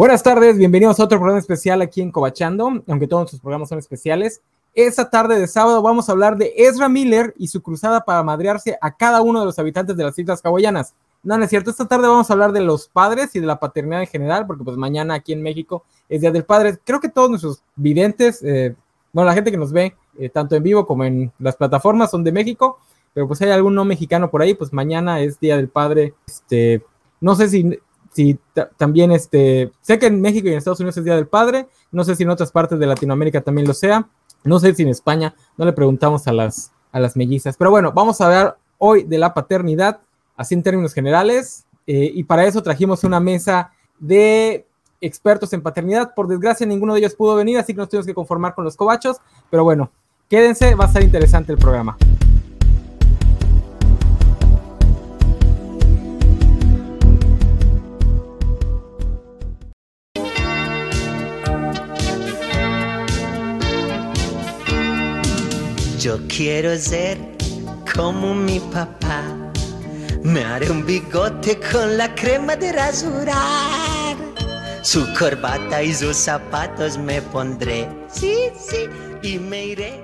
Buenas tardes, bienvenidos a otro programa especial aquí en Cobachando, aunque todos nuestros programas son especiales. Esta tarde de sábado vamos a hablar de Ezra Miller y su cruzada para madrearse a cada uno de los habitantes de las Islas Hawaianas. No, no es cierto, esta tarde vamos a hablar de los padres y de la paternidad en general, porque pues mañana aquí en México es Día del Padre. Creo que todos nuestros videntes, eh, bueno, la gente que nos ve, eh, tanto en vivo como en las plataformas, son de México, pero pues hay algún no mexicano por ahí, pues mañana es Día del Padre. Este, no sé si si también este, sé que en México y en Estados Unidos es Día del Padre, no sé si en otras partes de Latinoamérica también lo sea, no sé si en España, no le preguntamos a las, a las mellizas, pero bueno, vamos a hablar hoy de la paternidad, así en términos generales, eh, y para eso trajimos una mesa de expertos en paternidad, por desgracia ninguno de ellos pudo venir, así que nos tuvimos que conformar con los cobachos, pero bueno, quédense, va a estar interesante el programa. Yo quiero ser como mi papá. Me haré un bigote con la crema de rasurar. Su corbata y sus zapatos me pondré. Sí, sí, y me iré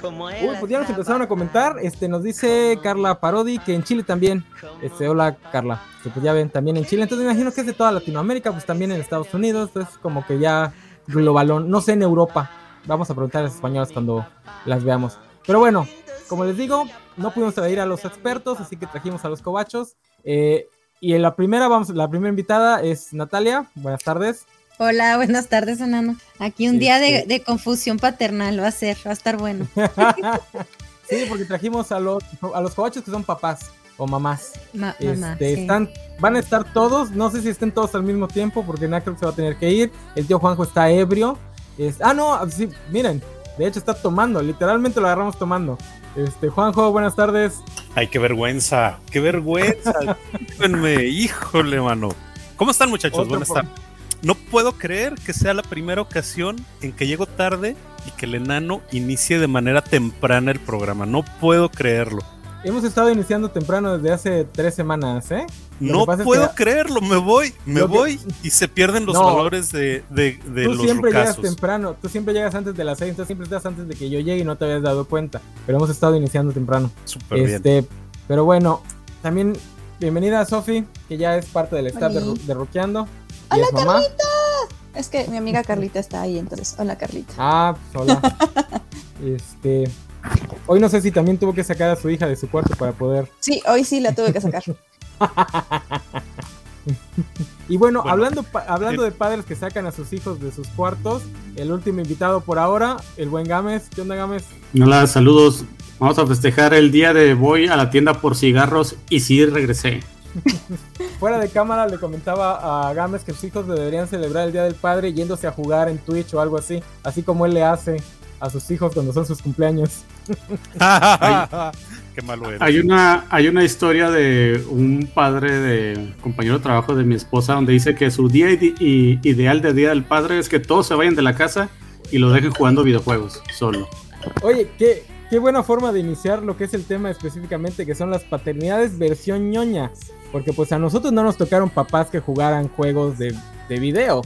como él. Uy, pues ya nos empezaron a comentar. Este nos dice Carla Parodi que en Chile también. Este, hola Carla. pues ya ven, también en Chile. Entonces me imagino que es de toda Latinoamérica, pues también en Estados Unidos. Es como que ya globalón. No sé en Europa. Vamos a preguntar a las españolas cuando las veamos. Pero bueno, como les digo, no pudimos traer a los expertos, así que trajimos a los cobachos. Eh, y en la primera, vamos, la primera invitada es Natalia. Buenas tardes. Hola, buenas tardes, Enano. Aquí un día de, confusión paternal va a ser, va a estar bueno. sí, porque trajimos a los, a los cobachos que son papás o mamás. Este, están, van a estar todos, no sé si estén todos al mismo tiempo, porque que se va a tener que ir. El tío Juanjo está ebrio. ah, no, sí, miren, de hecho, está tomando, literalmente lo agarramos tomando. Este, Juanjo, buenas tardes. Ay, qué vergüenza, qué vergüenza. híjole, mano. ¿Cómo están, muchachos? buenas tardes. No puedo creer que sea la primera ocasión en que llego tarde y que el enano inicie de manera temprana el programa. No puedo creerlo. Hemos estado iniciando temprano desde hace tres semanas, ¿eh? no puedo creerlo, me voy, me voy y se pierden los valores de, de, de tú siempre llegas temprano, tú siempre llegas antes de las seis, tú siempre estás antes de que yo llegue y no te habías dado cuenta. Pero hemos estado iniciando temprano. Súper este, bien. Pero bueno, también bienvenida a Sofi, que ya es parte del staff de, de Roqueando. ¡Hola, Carlita! Es que mi amiga Carlita está ahí, entonces, hola Carlita. Ah, pues hola. este, Hoy no sé si también tuvo que sacar a su hija de su cuarto para poder. Sí, hoy sí la tuve que sacar. y bueno, hablando, hablando de padres que sacan a sus hijos de sus cuartos, el último invitado por ahora, el buen Gámez. ¿Qué onda, Gámez? Hola, saludos. Vamos a festejar el día de voy a la tienda por cigarros y sí regresé. Fuera de cámara le comentaba a Gámez que sus hijos deberían celebrar el Día del Padre yéndose a jugar en Twitch o algo así, así como él le hace a sus hijos cuando son sus cumpleaños. Qué malo eres. Hay una, hay una historia de un padre de compañero de trabajo de mi esposa donde dice que su día ideal de Día del Padre es que todos se vayan de la casa y lo dejen jugando videojuegos solo. Oye, qué, qué buena forma de iniciar lo que es el tema específicamente, que son las paternidades versión ñoña. Porque pues a nosotros no nos tocaron papás que jugaran juegos de, de video.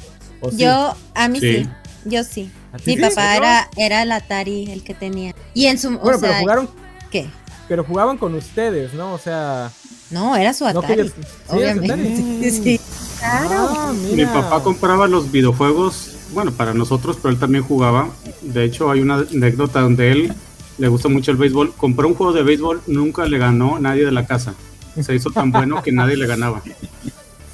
Yo, a mí sí. Yo sí. Mi papá era, era el Atari el que tenía. Y en su. Bueno, pero jugaron. ¿Qué? Pero jugaban con ustedes, ¿no? O sea. No, era su Atari. obviamente. Sí, Claro. Ah, Mi papá compraba los videojuegos, bueno, para nosotros, pero él también jugaba. De hecho, hay una anécdota donde él le gusta mucho el béisbol. Compró un juego de béisbol, nunca le ganó nadie de la casa. Se hizo tan bueno que nadie le ganaba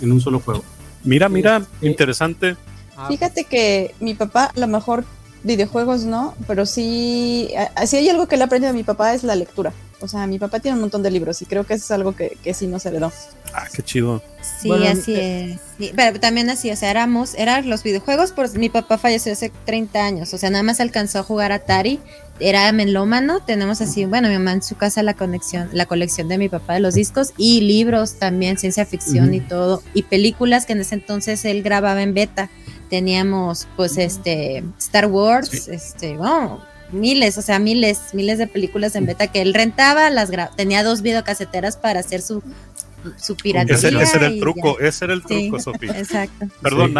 en un solo juego. Mira, mira, interesante. Ah, Fíjate que mi papá, a lo mejor videojuegos no, pero sí, si hay algo que le aprendido a mi papá es la lectura. O sea, mi papá tiene un montón de libros y creo que eso es algo que, que sí nos heredó. Ah, qué chido. Sí, así eh, es. pero también así, o sea, éramos, eran los videojuegos, pues mi papá falleció hace 30 años, o sea, nada más alcanzó a jugar Atari, era melómano, tenemos así, bueno, mi mamá en su casa la conexión, la colección de mi papá de los discos y libros también, ciencia ficción y todo, y películas que en ese entonces él grababa en beta teníamos pues este Star Wars, este, bueno, miles, o sea, miles, miles de películas en beta que él rentaba, las tenía dos videocaseteras para hacer su su piratería. Ese, era el truco, ese era el truco, Sofía. Exacto. Perdón,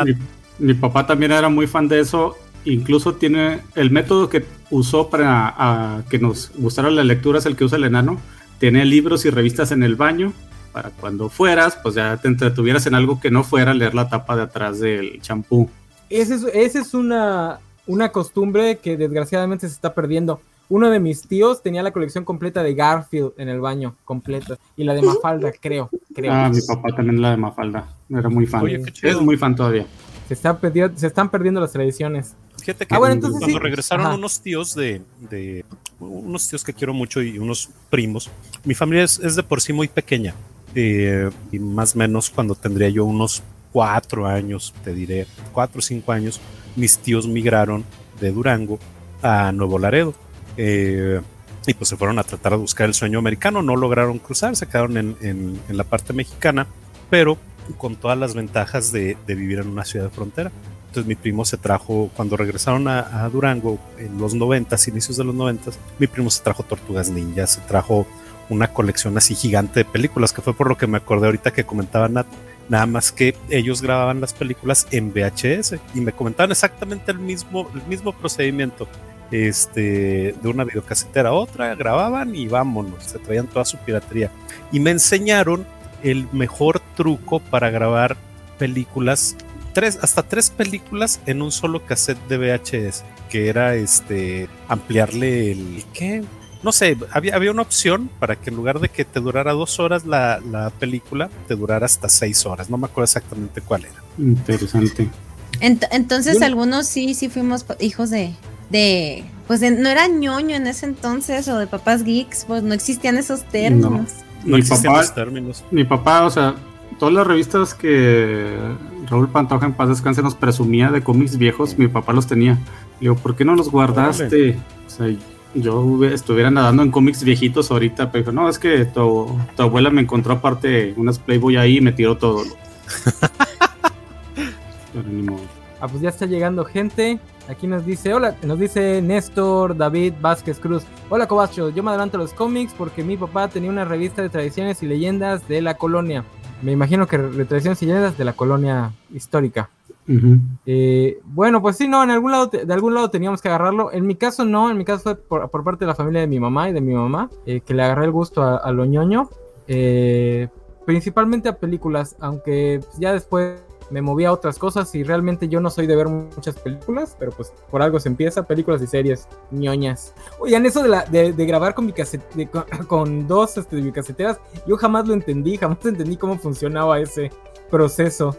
Mi papá también era muy fan de eso. Incluso tiene el método que usó para que nos gustara la lectura es el que usa el enano. Tiene libros y revistas en el baño para cuando fueras, pues ya te entretuvieras en algo que no fuera leer la tapa de atrás del champú. Esa es, es una, una costumbre que desgraciadamente se está perdiendo. Uno de mis tíos tenía la colección completa de Garfield en el baño, completa. Y la de Mafalda, creo. creo. Ah, mi papá también la de Mafalda. Era muy fan. es muy fan todavía. Se, está se están perdiendo las tradiciones. Fíjate que ah, cuando regresaron unos tíos de, de, unos tíos que quiero mucho y unos primos, mi familia es, de por sí muy pequeña. Eh, y más o menos cuando tendría yo unos cuatro años, te diré, cuatro o cinco años, mis tíos migraron de Durango a Nuevo Laredo. Eh, y pues se fueron a tratar de buscar el sueño americano, no lograron cruzar, se quedaron en, la parte mexicana, pero con todas las ventajas de, vivir en una ciudad de frontera. Entonces mi primo se trajo, cuando regresaron a, Durango en los noventas, inicios de los noventas, mi primo se trajo Tortugas Ninjas, se trajo una colección así gigante de películas, que fue por lo que me acordé ahorita que comentaba Nat, nada más que ellos grababan las películas en VHS y me comentaban exactamente el mismo, el mismo procedimiento este, de una videocasetera a otra, grababan y vámonos, se traían toda su piratería. Y me enseñaron el mejor truco para grabar películas, tres, hasta tres películas en un solo cassette de VHS, que era este ampliarle el ¿qué? No sé, había, había una opción para que en lugar de que te durara dos horas la, la película, te durara hasta seis horas. No me acuerdo exactamente cuál era. Interesante. entonces, algunos sí, sí fuimos hijos de, de, pues no era ñoño en ese entonces o de papás geeks, pues no existían esos términos. No, mi papá, términos. Mi papá, o sea, todas las revistas que Raúl Pantoja en paz descanse nos presumía de cómics viejos, mi papá los tenía. Digo, ¿por qué no los guardaste? O sea, yo estuviera nadando en cómics viejitos ahorita, pero no, es que tu, tu abuela me encontró aparte unas Playboy ahí y me tiró todo. pero ni modo. Ah, pues ya está llegando gente. Aquí nos dice, hola, nos dice Néstor David Vázquez Cruz. Hola Cobacho, yo me adelanto a los cómics porque mi papá tenía una revista de tradiciones y leyendas de la colonia. Me imagino que de tradiciones y leyendas de la colonia histórica. Eh, bueno, pues sí, no, en algún lado, de algún lado teníamos que agarrarlo. En mi caso no, en mi caso fue por, parte de la familia de mi mamá y de mi mamá, eh, que le agarré el gusto a, lo ñoño. Eh, principalmente a películas, aunque ya después me moví a otras cosas y realmente yo no soy de ver muchas películas, pero pues por algo se empieza, películas y series, ñoñas. Oigan, eso de, de, grabar con, mi con, dos este, caseteras yo jamás lo entendí, jamás entendí cómo funcionaba ese proceso.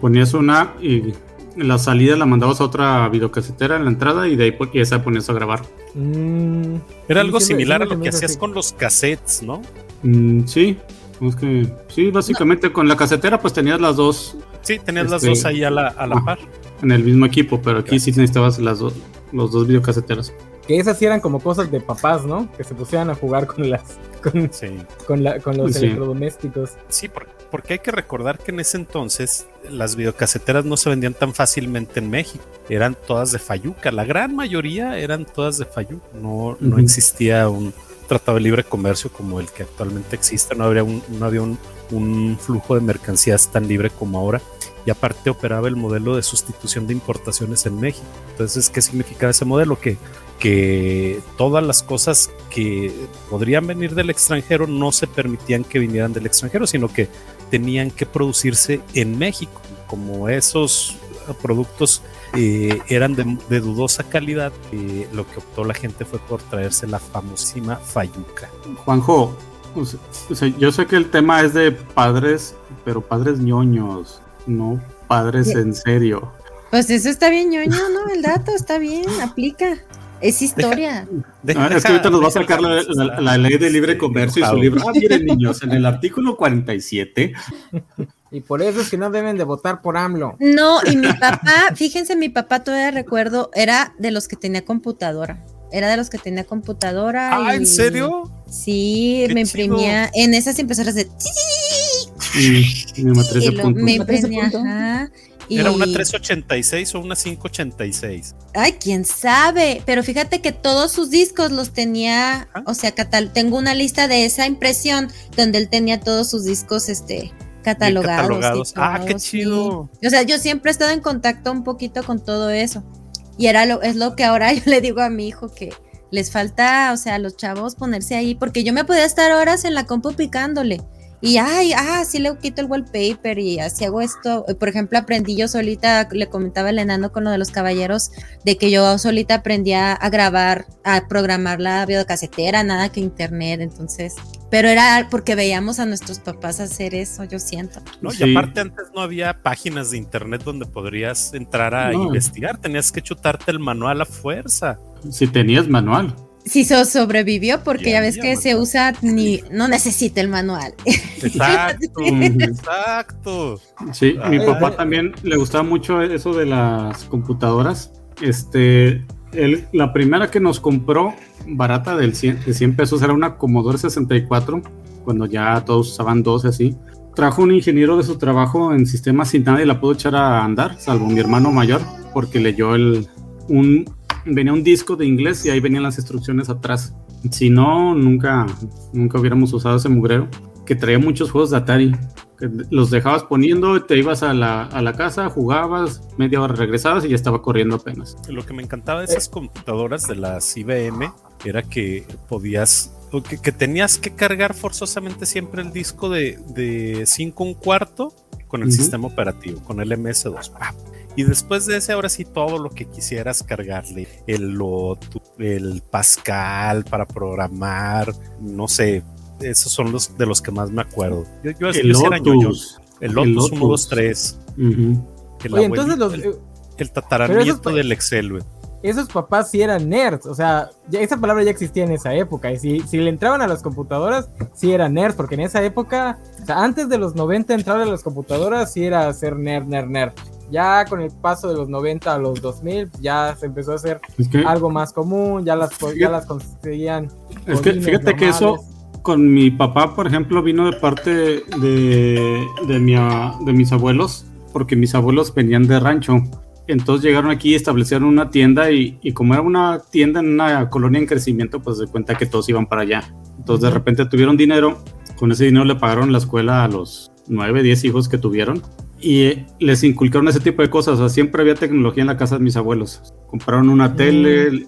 Ponías una y en la salida la mandabas a otra videocasetera en la entrada y de ahí y esa ponías a grabar. Mm, Era algo similar a lo que hacías con los cassettes, ¿no? Mm, sí, es que, sí, básicamente con la casetera pues tenías las dos. Sí, tenías las dos este, ahí a la, a la par. En el mismo equipo, pero aquí sí necesitabas las dos, los dos videocaseteras. Que esas sí eran como cosas de papás, ¿no? Que se pusieran a jugar con las con, con, la, con los electrodomésticos. Sí, porque hay que recordar que en ese entonces las videocaseteras no se vendían tan fácilmente en México. Eran todas de Fayuca. La gran mayoría eran todas de Fayuca. No, no existía un, tratado de libre comercio como el que actualmente existe, no, habría un, no había un, flujo de mercancías tan libre como ahora y aparte operaba el modelo de sustitución de importaciones en México. Entonces, ¿qué significaba ese modelo? Que, que todas las cosas que podrían venir del extranjero no se permitían que vinieran del extranjero, sino que tenían que producirse en México, como esos productos eh, eran de, dudosa calidad. Eh, lo que optó la gente fue por traerse la famosísima Fayuca. Juanjo, yo sé que el tema es de padres, pero padres ñoños, no padres en serio. Pues eso está bien ñoño, ¿no? El dato está bien, aplica. Es historia. Ah, es que ahorita nos va a sacar la, ley de libre comercio y su libro. Ah, miren, niños, en el artículo 47 y por eso es que no deben de votar por AMLO. No, y mi papá, fíjense, mi papá todavía recuerdo, era de los que tenía computadora. Era de los que tenía computadora. Ah, ¿en serio? Sí, me imprimía. En esas impresoras de. Sí, me imprimía. ¿Era una 386 o una 586? Ay, quién sabe. Pero fíjate que todos sus discos los tenía. O sea, tengo una lista de esa impresión donde él tenía todos sus discos, este, catalogados. ah, qué chido. O sea, yo siempre he estado en contacto un poquito con todo eso. Y era lo, es lo que ahora yo le digo a mi hijo que les falta, o sea, a los chavos ponerse ahí, porque yo me podía estar horas en la compu picándole y ay, ah, sí le quito el wallpaper y así hago esto. Por ejemplo, aprendí yo solita, le comentaba el enano con lo de los caballeros, de que yo solita aprendía a grabar, a programar la videocasetera, nada que internet, entonces. Pero era porque veíamos a nuestros papás hacer eso, yo siento. No, y aparte antes no había páginas de internet donde podrías entrar a investigar, tenías que chutarte el manual a fuerza. Si tenías manual. Sí, sobrevivió porque ya, ves que se usa ni no necesita el manual. Exacto, exacto. Sí, mi papá también le gustaba mucho eso de las computadoras. Este, él, la primera que nos compró barata del 100, de 100 pesos era una Commodore 64, cuando ya todos usaban dos así. Trajo un ingeniero de su trabajo en sistemas y nadie la pudo echar a andar, salvo mi hermano mayor, porque leyó el, un, venía un disco de inglés y ahí venían las instrucciones atrás. Si no, nunca, nunca hubiéramos usado ese mugrero, que traía muchos juegos de Atari. Que los dejabas poniendo, te ibas a la, a la casa, jugabas, media hora regresabas y ya estaba corriendo apenas. Lo que me encantaba de esas computadoras de las IBM era que podías que, que, tenías que cargar forzosamente siempre el disco de 5 un cuarto con el sistema operativo, con el MS2. Y después de ese, ahora sí, todo lo que quisieras cargarle, el el Pascal para programar, no sé, esos son los de los que más me acuerdo. Yo, yo, el, Lotus. el Lotus. 1, 2, 3. Oye, entonces los, el, el tataranieta del Excel, güey esos papás sí eran nerds, o sea, esa palabra ya existía en esa época, y si, si le entraban a las computadoras, sí eran nerds, porque en esa época, o sea, antes de los 90 entrar a las computadoras, sí era ser nerd, nerd, nerd. Ya con el paso de los 90 a los 2000, ya se empezó a hacer algo más común, ya las, ya las conseguían. Es que fíjate que eso con mi papá, por ejemplo, vino de parte de, de, mi, de mis abuelos, porque mis abuelos venían de rancho. Entonces llegaron aquí y establecieron una tienda y, y, como era una tienda en una colonia en crecimiento, pues se cuenta que todos iban para allá. Entonces de repente tuvieron dinero, con ese dinero le pagaron la escuela a los 9, 10 hijos que tuvieron y les inculcaron ese tipo de cosas. O sea, siempre había tecnología en la casa de mis abuelos. Compraron una tele,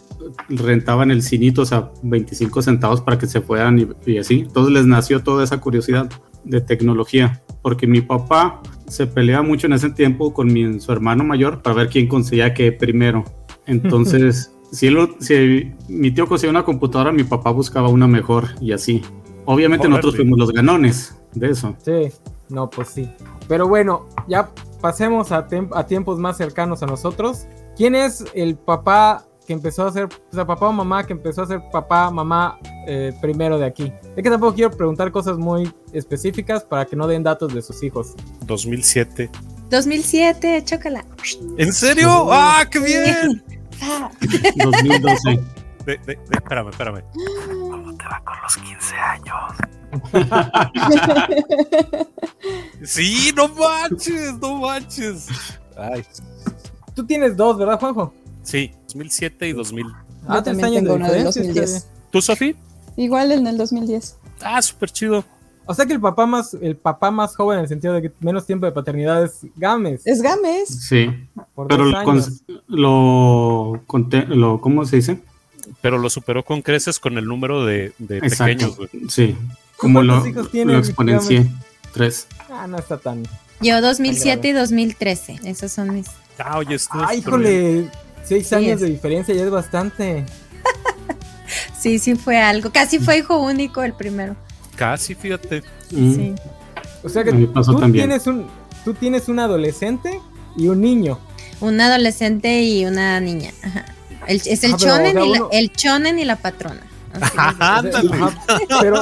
rentaban el cinito, o sea, 25 centavos para que se fueran y, y así. Entonces les nació toda esa curiosidad de tecnología. Porque mi papá se peleaba mucho en ese tiempo con mi, su hermano mayor para ver quién conseguía qué primero. Entonces, si, si mi tío conseguía una computadora, mi papá buscaba una mejor y así. Obviamente nosotros fuimos los ganones de eso. Sí, no, pues sí. Pero bueno, ya pasemos a, a tiempos más cercanos a nosotros. ¿Quién es el papá que empezó a ser, o sea, papá o mamá que empezó a ser papá, mamá eh, primero de aquí. Es que tampoco quiero preguntar cosas muy específicas para que no den datos de sus hijos. 2007. 2007, chócala. ¿En serio? ¡Ah, qué bien! 2012. De, de, espérame, espérame. ¿Cómo te va con los 15 años? sí, no manches, no manches. Ay. Tú tienes dos, ¿verdad, Juanjo? Sí, 2007 y 2000. Ah, Yo también tengo una del 2010. ¿Tú, Sofi? Igual en el 2010. Ah, súper chido. O sea que el papá más, el papá más joven en el sentido de que menos tiempo de paternidad es Games. Es Games. Sí. pero lo, lo, ¿cómo se dice? Pero lo superó con creces con el número de, de pequeños. Sí. Como lo, lo exponencié. Tres. Ah, no está tan. Yo 2007 y 2013. Esos son mis. Ah, oye, Ah, híjole. Seis años de diferencia ya es bastante. sí, sí fue algo. Casi fue hijo único el primero. Casi, fíjate. Sí. O sea que tú tienes, un, tú tienes un adolescente y un niño. Un adolescente y una niña. Es el, ah, chonen y la, el chonen y la patrona. pero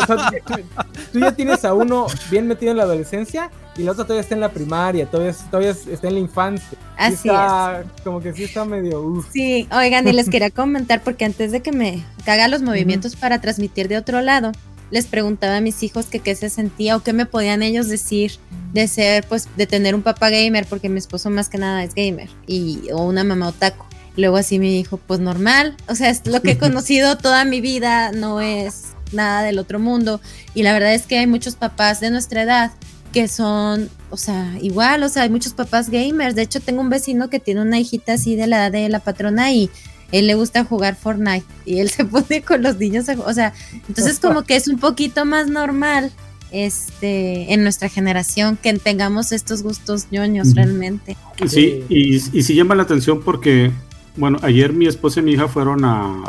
tú, ya tienes a uno bien metido en la adolescencia y la otra todavía está en la primaria, todavía, todavía está en la infancia. Así es. Como que sí está medio... Sí, oigan, y les quería comentar porque antes de que me haga los movimientos para transmitir de otro lado, les preguntaba a mis hijos que qué se sentía o qué me podían ellos decir de ser, pues, de tener un papá gamer, porque mi esposo más que nada es gamer, y, o una mamá otaku. Luego así me dijo, pues normal, o sea, es lo que he conocido toda mi vida, no es nada del otro mundo. Y la verdad es que hay muchos papás de nuestra edad que son, o sea, igual, o sea, hay muchos papás gamers. De hecho, tengo un vecino que tiene una hijita así de la edad de la patrona y él le gusta jugar Fortnite y él se pone con los niños, o sea, entonces como que es un poquito más normal este en nuestra generación que tengamos estos gustos ñoños realmente. Sí, y, y sí llama la atención porque, bueno, ayer mi esposa y mi hija fueron a,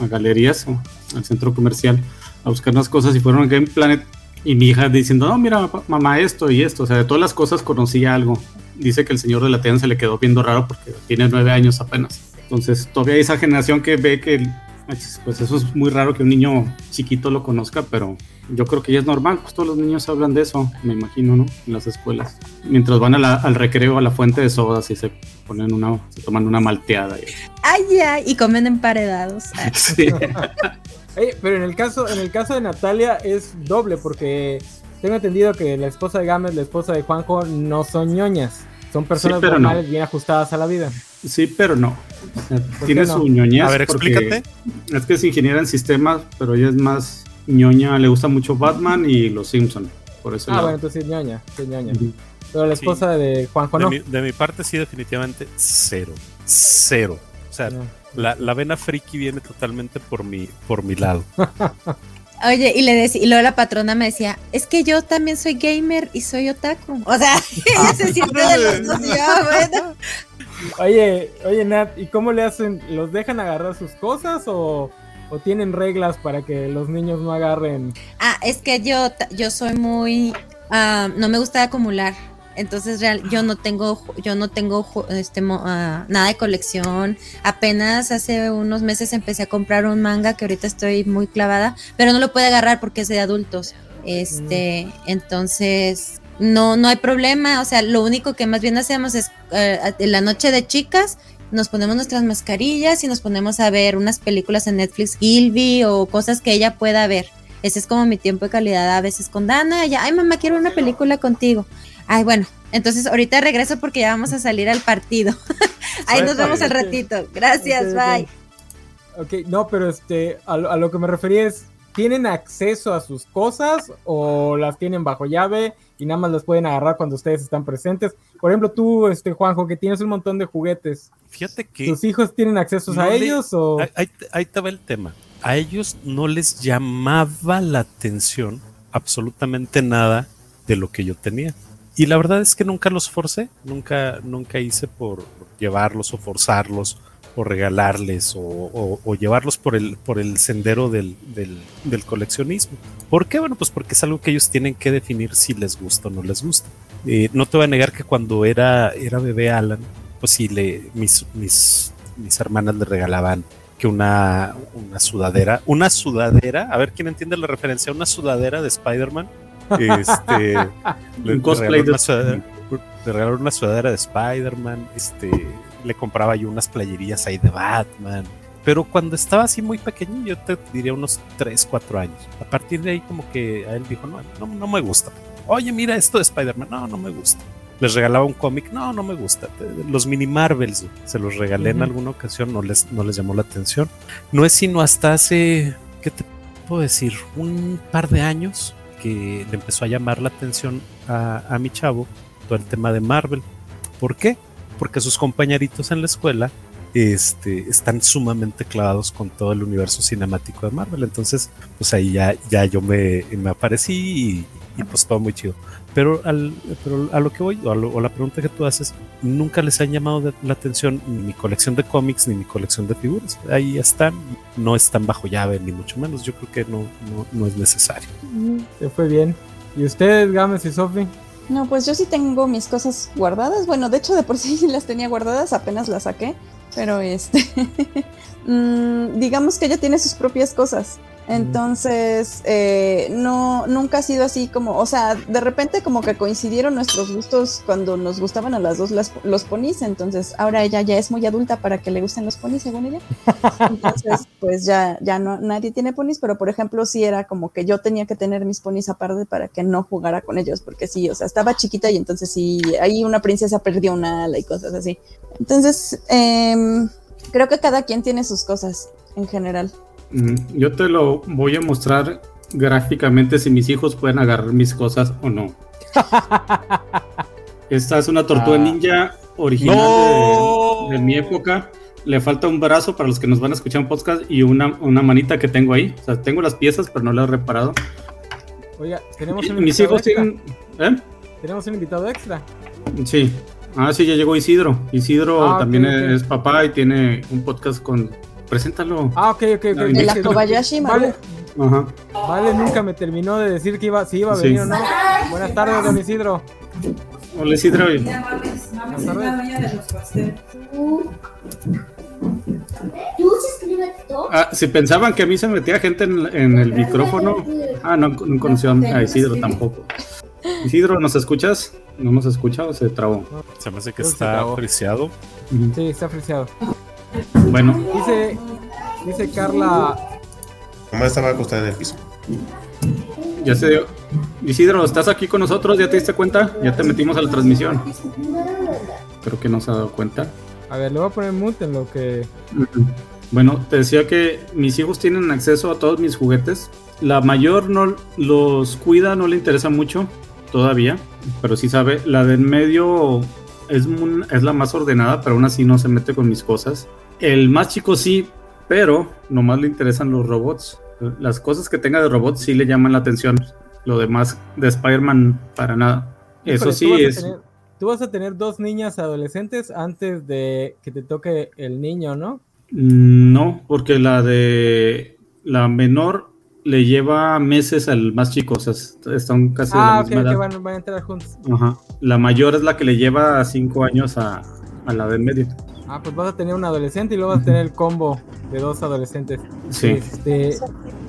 a galerías, al centro comercial, a buscar unas cosas y fueron a Game Planet y mi hija diciendo, no, mira, mamá, esto y esto. O sea, de todas las cosas conocía algo. Dice que el señor de la tienda se le quedó viendo raro porque tiene nueve años apenas. Entonces, todavía hay esa generación que ve que, pues eso es muy raro que un niño chiquito lo conozca, pero yo creo que ya es normal. Pues todos los niños hablan de eso, me imagino, ¿no? En las escuelas. Mientras van al recreo, a la fuente de sodas y se ponen una, se toman una malteada. Y... Ay, ay, y comen emparedados. sí. pero en el caso, en el caso de Natalia es doble, porque tengo entendido que la esposa de Gámez, la esposa de Juanjo, no son ñoñas. Son personas normales, bien ajustadas a la vida. Sí, pero no. Tiene su ñoñez. A ver, explícate. Es que es ingeniera en sistemas, pero ella es más ñoña. Le gusta mucho Batman y los Simpsons. Por eso ah, bueno, entonces sí, ñoña. Sí, ñoña. Pero la esposa de Juanjo no. de mi parte, sí, definitivamente cero. Cero. O sea, la, la, vena friki viene totalmente por mi, por mi lado. Oye, y le decía, y luego la patrona me decía, es que yo también soy gamer y soy otaku. O sea, ella se siente de los dos. bueno. Oye, oye, Nat, ¿y cómo le hacen? ¿Los dejan agarrar sus cosas o, o tienen reglas para que los niños no agarren? Ah, es que yo, yo soy muy, ah, no me gusta acumular. Entonces real, yo no tengo, yo no tengo este, ah, nada de colección. Apenas hace unos meses empecé a comprar un manga que ahorita estoy muy clavada, pero no lo puedo agarrar porque es de adultos. Este, entonces no, no hay problema. O sea, lo único que más bien hacemos es eh, en la noche de chicas nos ponemos nuestras mascarillas y nos ponemos a ver unas películas en Netflix, Gilby o cosas que ella pueda ver. Ese es como mi tiempo de calidad a veces con Dana. Ella, ay mamá, quiero una película contigo. Ay, bueno, entonces ahorita regreso porque ya vamos a salir al partido. Ahí nos vemos al ratito. Gracias, bye. Ok, no, pero este, a lo, que me refería es, ¿tienen acceso a sus cosas o las tienen bajo llave y nada más las pueden agarrar cuando ustedes están presentes? Por ejemplo, tú, este, Juanjo, que tienes un montón de juguetes. Fíjate que... ¿Tus hijos tienen acceso a ellos o...? Ahí, ahí estaba el tema. A ellos no les llamaba la atención absolutamente nada de lo que yo tenía. Y la verdad es que nunca los forcé, nunca, nunca hice por llevarlos o forzarlos o regalarles o, llevarlos por el, por el sendero del, del, coleccionismo. ¿Por qué? Bueno, pues porque es algo que ellos tienen que definir si les gusta o no les gusta. Eh, no te voy a negar que cuando era, era bebé Alan, pues sí, le, mis, mis, mis hermanas le regalaban que una, una sudadera, una sudadera, a ver quién entiende la referencia, una sudadera de Spider-Man este, le, cosplay una sudadera, le regalaron una sudadera de Spider-Man. Este, le compraba yo unas playerías ahí de Batman. Pero cuando estaba así muy pequeño, yo te diría unos 3, 4 años. A partir de ahí, como que a él dijo: No, no, no me gusta. Oye, mira esto de Spider-Man. No, no me gusta. Les regalaba un cómic. No, no me gusta. Los mini Marvels se los regalé en alguna ocasión. No les, no les llamó la atención. No es sino hasta hace, ¿qué te puedo decir? Un par de años que le empezó a llamar la atención a, mi chavo todo el tema de Marvel. ¿Por qué? Porque sus compañeritos en la escuela este, están sumamente clavados con todo el universo cinemático de Marvel. Entonces, pues ahí ya, ya yo me, me aparecí y, pues todo muy chido. Pero, al, pero a lo que voy, o, a la pregunta que tú haces, nunca les han llamado la atención ni mi colección de cómics ni mi colección de figuras. Ahí están, no están bajo llave, ni mucho menos. Yo creo que no, no, es necesario. Se fue bien. ¿Y ustedes, Gámez y Sofi? No, pues yo sí tengo mis cosas guardadas. Bueno, de hecho, de por sí las tenía guardadas, apenas las saqué. Pero este. Mm, digamos que ella tiene sus propias cosas. Entonces, eh, no, nunca ha sido así como, o sea, de repente como que coincidieron nuestros gustos cuando nos gustaban a las dos los ponis, entonces ahora ella ya es muy adulta para que le gusten los ponis, según ella. Entonces, pues ya, ya no, nadie tiene ponis, pero por ejemplo, sí era como que yo tenía que tener mis ponis aparte para que no jugara con ellos, porque sí, o sea, estaba chiquita y entonces sí, ahí una princesa perdió una ala y cosas así. Entonces, eh, creo que cada quien tiene sus cosas en general. Mm, yo te lo voy a mostrar gráficamente si mis hijos pueden agarrar mis cosas o no. Esta es una tortuga Ah. ninja original No. de, de mi época. Le falta un brazo para los que nos van a escuchar en podcast y una, una manita que tengo ahí. O sea, tengo las piezas, pero no las he reparado. Oiga, tenemos un mis invitado hijos extra. tienen. ¿Eh? Tenemos un invitado extra. Sí. Ah, sí, ya llegó Isidro. Isidro Ah, también es papá y tiene un podcast con. Preséntalo. Ah, ok, ok, ok. De la Kobayashi Maru. Vale, Ajá. vale, nunca me terminó de decir que iba, si iba a Sí. venir o no. Buenas tardes, don Isidro. Hola Isidro. Buenas. Ah, si pensaban que a mí se metía gente en, en el micrófono. Ah, no, no conoció a Isidro tampoco. Isidro, ¿nos escuchas? ¿No nos escucha o se trabó? Se me hace que está. Ujú. Sí, está friseado. Bueno, Dice, dice Carla. Nomás estaba acostada en el piso. ya se dio. Isidro, ¿estás aquí con nosotros? ¿Ya te diste cuenta? Ya te metimos a la transmisión. Creo que no se ha dado cuenta. A ver, le voy a poner mute en lo que. Bueno, te decía que mis hijos tienen acceso a todos mis juguetes. La mayor no los cuida, no le interesa mucho todavía, pero sí sabe. La de en medio es, mun- es la más ordenada, pero aún así no se mete con mis cosas. El más chico sí, pero nomás le interesan los robots. Las cosas que tenga de robots sí le llaman la atención. Lo demás de Spider-Man para nada. Eso sí es. tener- tú vas a tener dos niñas adolescentes antes de que te toque el niño, ¿no? Mm, No, porque la de la menor le lleva meses al más chico, o sea, est- están casi de la Ah, misma edad. van, van a entrar juntos. Ajá. La mayor es la que le lleva cinco años a, a la de en medio. Ah, pues vas a tener un adolescente y luego vas a tener el combo de dos adolescentes. Sí, Este,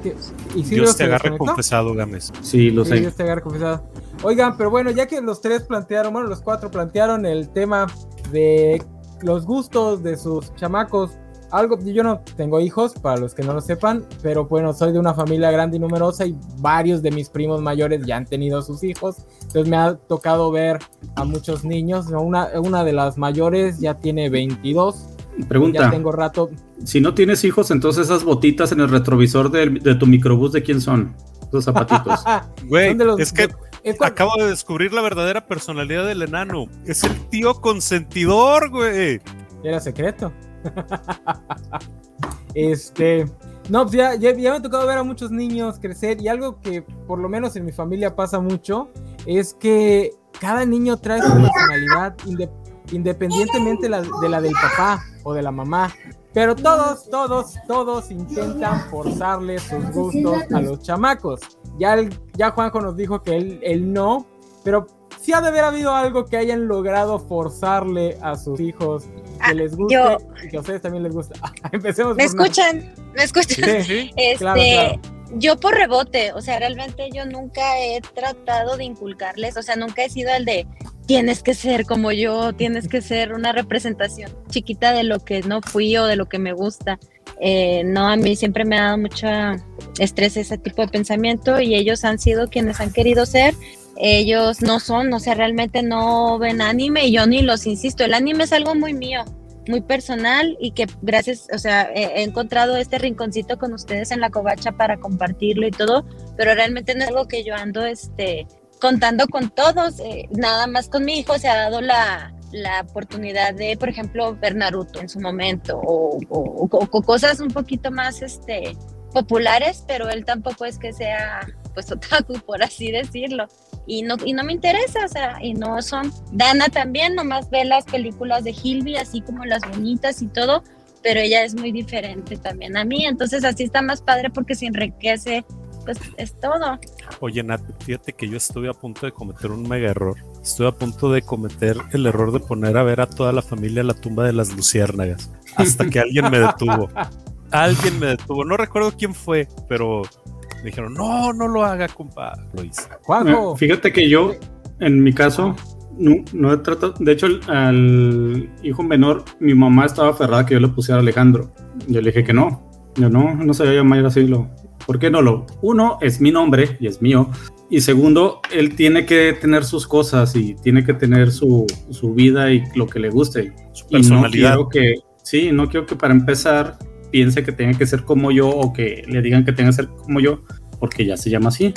¿qué- Isidro Dios te agarre confesado, Gámez. sí, lo Sí, sé. Dios te agarre confesado. Oigan, pero bueno, ya que los tres plantearon, bueno, los cuatro plantearon el tema de los gustos de sus chamacos. Algo, yo no tengo hijos, para los que no lo sepan, pero bueno, soy de una familia grande y numerosa y varios de mis primos mayores ya han tenido sus hijos. Entonces me ha tocado ver a muchos niños. Una, una de las mayores ya tiene 22. Ya Pregunta, tengo rato. si no tienes hijos, entonces esas botitas en el retrovisor del- de, tu microbús, ¿de quién son? Esos zapatitos. Güey, de los- es que Es cual- acabo de descubrir la verdadera personalidad del enano. Es el tío consentidor, güey. Era secreto. este. No, pues ya, me ha tocado ver a muchos niños crecer y algo que por lo menos en mi familia pasa mucho es que cada niño trae su personalidad inde- independientemente de la del papá o de la mamá. Pero todos, todos, todos intentan forzarle sus gustos a los chamacos. Ya, ya Juanjo nos dijo que él, él no, pero sí ha de haber habido algo que hayan logrado forzarle a sus hijos que Ah, les guste yo- y que a ustedes también les gusta. Empecemos ¿Me por escuchan? ¿Me escuchan? Sí, Este, claro, claro. yo por rebote, o sea, realmente yo nunca he tratado de inculcarles, o sea, nunca he sido el de tienes que ser como yo, tienes que ser una representación chiquita de lo que no fui o de lo que me gusta. Eh, no, a mí siempre me ha dado mucho estrés ese tipo de pensamiento y ellos han sido quienes han querido ser. Ellos no son, o sea, realmente no ven anime y yo ni los insisto. El anime es algo muy mío, muy personal y que gracias, o sea, he, encontrado este rinconcito con ustedes en la covacha para compartirlo y todo, pero realmente no es algo que yo ando, este, contando con todos, eh, nada más con mi hijo se ha dado la, la oportunidad de, por ejemplo, ver Naruto en su momento o, o- o- o cosas un poquito más, este, populares, pero él tampoco es que sea, pues, otaku, por así decirlo. Y no, y no me interesa, o sea, y no son. Dana también nomás ve las películas de Hilby, así como las bonitas y todo, pero ella es muy diferente también a mí, entonces así está más padre porque se enriquece, pues es todo. Oye, Nat, fíjate que yo estuve a punto de cometer un mega error. Estuve a punto de cometer el error de poner a ver a toda la familia la tumba de las luciérnagas. Hasta que alguien me detuvo. Alguien me detuvo. No recuerdo quién fue, pero me dijeron, no, no lo haga, compa. Lo hice. Juanjo. Eh, Fíjate que yo, en mi caso, no, no he tratado. De hecho, al hijo menor, mi mamá estaba aferrada que yo le pusiera Alejandro. Yo le dije que no. Yo no, no se llamar así. Lo, ¿Por qué no lo? Uno, es mi nombre y es mío. Y segundo, él tiene que tener sus cosas y tiene que tener su, su vida y lo que le guste. Su Y no personalidad. quiero que, sí, no quiero que para empezar piense que tenga que ser como yo o que le digan que tenga que ser como yo, porque ya se llama así.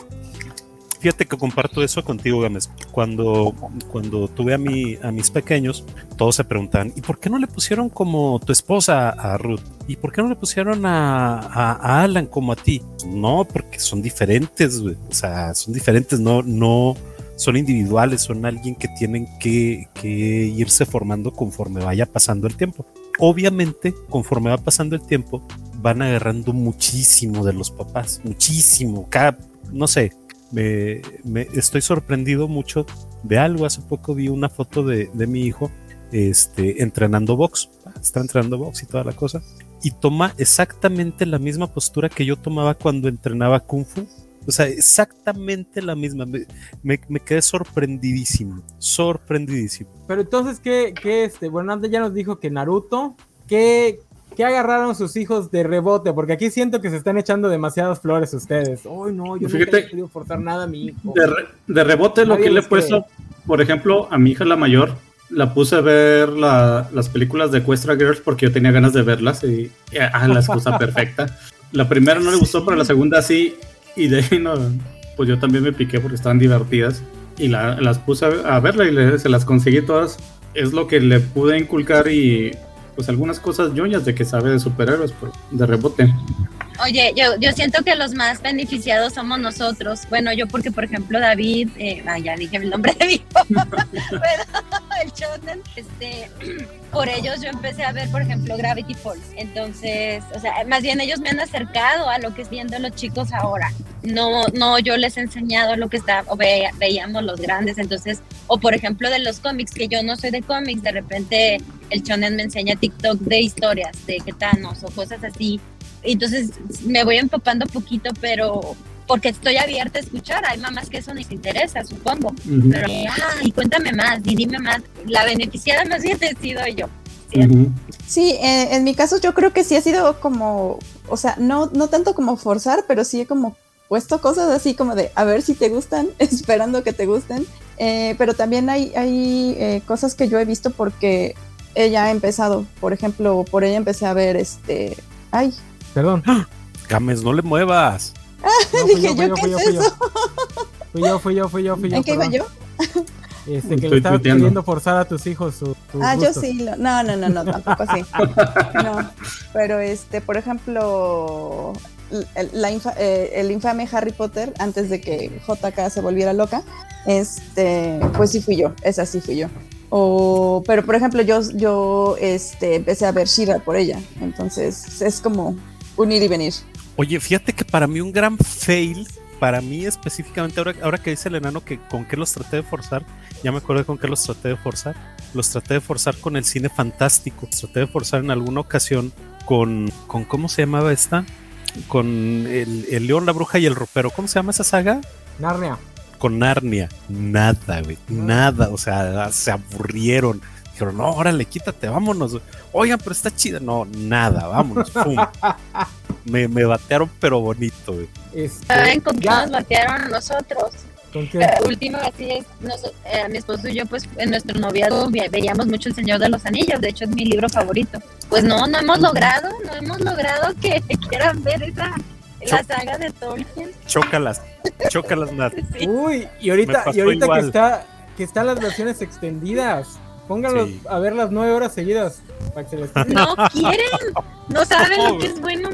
Fíjate que comparto eso contigo, Gámez. Cuando, cuando tuve a, mi, a mis pequeños, todos se preguntan, ¿y por qué no le pusieron como tu esposa a Ruth? ¿Y por qué no le pusieron a, a- a Alan como a ti? No, porque son diferentes, güey. O sea, son diferentes, no, no son individuales, son alguien que tienen que, que irse formando conforme vaya pasando el tiempo. Obviamente, conforme va pasando el tiempo, van agarrando muchísimo de los papás, muchísimo. Cada, no sé, me, estoy sorprendido mucho de algo. Hace poco vi una foto de, de mi hijo este, entrenando box. Está entrenando box y toda la cosa. Y toma exactamente la misma postura que yo tomaba cuando entrenaba Kung Fu. O sea, exactamente la misma. Me, me- me quedé sorprendidísimo. Sorprendidísimo. Pero entonces, ¿qué, qué este? Bueno, antes ya nos dijo que Naruto, ¿qué, qué agarraron sus hijos de rebote? Porque aquí siento que se están echando demasiadas flores ustedes. Ay, no, yo nunca Fíjate- le he podido forzar nada a mi hijo. De, re- de rebote, lo que le he puesto, por ejemplo, a mi hija la mayor, la puse a ver la- las películas de Equestria Girls porque yo tenía ganas de verlas y y, ah, la excusa perfecta. La primera no le gustó, pero la segunda sí, y de ahí no, pues yo también me piqué porque estaban divertidas y la- las puse a, verla y se las conseguí todas. Es lo que le pude inculcar y pues algunas cosas ñoñas de que sabe de superhéroes de rebote. Oye, yo, yo siento que los más beneficiados somos nosotros. Bueno, yo porque, por ejemplo, David, eh, ah, ya dije el nombre de mi hijo, pero el shonen, este, por ellos yo empecé a ver, por ejemplo, Gravity Falls. Entonces, o sea, más bien ellos me han acercado a lo que es viendo los chicos ahora. No, no, yo les he enseñado lo que está, o ve- veíamos los grandes. Entonces, o por ejemplo, de los cómics, que yo no soy de cómics, de repente el shonen me enseña TikTok de historias, de Getanos o cosas así. Entonces me voy empapando poquito, pero porque estoy abierta a escuchar. Hay mamás que eso les interesa, supongo. Ujú. Pero, ay, cuéntame más, y dime más. La beneficiada más bien he sido yo. Sí, eh, en mi caso yo creo que sí ha sido como, o sea, no, no tanto como forzar, pero sí he como puesto cosas así como de a ver si te gustan, esperando que te gusten. Eh, pero también hay, hay eh, cosas que yo he visto porque ella ha empezado. Por ejemplo, por ella empecé a ver este. Ay, Perdón. Gámez, no le muevas. No, fui dije yo, ¿qué es eso? Fui yo, fui yo, fui yo, fui yo. ¿En qué iba yo? Este, que Estoy le estabas queriendo forzar a tus hijos su, tus Ah, yo sí. lo- no, no, no, no, tampoco así. No, pero este, por ejemplo, el, la infa- eh, el infame Harry Potter, antes de que JK se volviera loca, este, pues sí fui yo, esa sí fui yo. O, pero por ejemplo, yo, yo este, empecé a ver Shira por ella, entonces es como unir y venir. Oye, fíjate que para mí un gran fail, para mí específicamente, ahora, ahora que dice el enano que con qué los traté de forzar, ya me acuerdo con qué los traté de forzar. Los traté de forzar con el cine fantástico. Los traté de forzar en alguna ocasión con, con ¿cómo se llamaba esta? Con el, el León, la Bruja y el Ropero. ¿Cómo se llama esa saga? Narnia. Con Narnia. Nada, güey. Nada. O sea, se aburrieron. Dijeron, no, órale, quítate, vámonos. Oigan, pero está chida. No, nada, vámonos. Pum. me, me batearon, pero bonito, güey. Este, ¿Saben con qué ya, nos batearon a nosotros? ¿con qué? Eh, última así es, nos- eh, mi esposo y yo pues en nuestro noviazgo ve- veíamos mucho El Señor de los Anillos, de hecho es mi libro favorito. Pues no, no hemos logrado, no hemos logrado que quieran ver esa la saga de Tolkien. Chócalas, chócalas, Nat. Sí. Uy, y ahorita, y ahorita que está que están las versiones extendidas. Pónganlos Sí. a ver las nueve horas seguidas para que se les. No quieren, no saben lo que es bueno.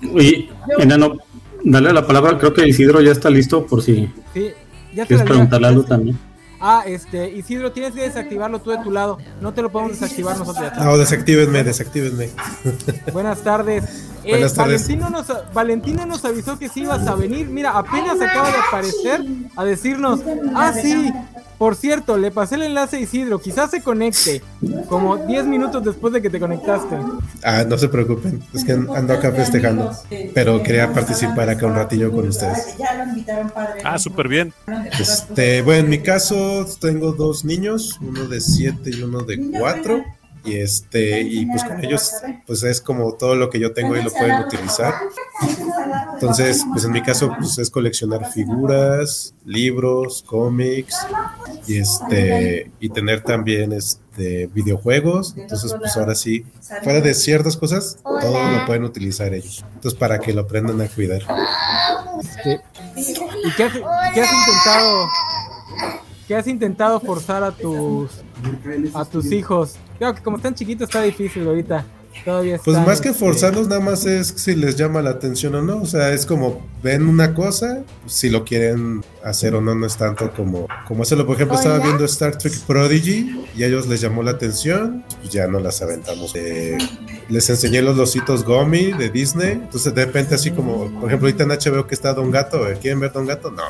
Y, enano, dale la palabra, creo que Isidro ya está listo por si Sí, ya te quieres preguntarle algo también. Ah, este, Isidro, tienes que desactivarlo tú de tu lado. No te lo podemos desactivar nosotros. ya. No, desactívenme, desactívenme. Buenas tardes. Eh. Valentino, nos, Valentino nos avisó que sí ibas a venir. Mira, apenas acaba de aparecer a decirnos, ah, sí, por cierto, le pasé el enlace a Isidro, quizás se conecte, como 10 minutos después de que te conectaste. Ah, no se preocupen, es que ando acá festejando, pero quería participar acá un ratillo con ustedes. Ah, súper bien. Este, bueno, en mi caso tengo dos niños, uno de 7 y uno de 4. Y este, y pues con ellos, pues es como todo lo que yo tengo y lo pueden utilizar. Entonces, pues en mi caso, pues es coleccionar figuras, libros, cómics, y este, y tener también este videojuegos. Entonces, pues ahora sí, fuera de ciertas cosas, todo lo pueden utilizar ellos. Entonces, para que lo aprendan a cuidar. Este, ¿Y qué has, qué has intentado? ¿Qué has intentado forzar a tus a tus hijos? Creo que como están chiquitos está difícil ahorita. Todavía Pues más que este, forzarlos, nada más es si les llama la atención o no. O sea, es como ven una cosa, si lo quieren hacer o no, no es tanto como, como hacerlo. Por ejemplo, estaba viendo Star Trek Prodigy y a ellos les llamó la atención, pues ya no las aventamos. Eh, les enseñé los lositos Gummy de Disney. Entonces, de repente, así como, por ejemplo, ahorita en HBO que está Don Gato, ¿eh? ¿quieren ver Don Gato? No.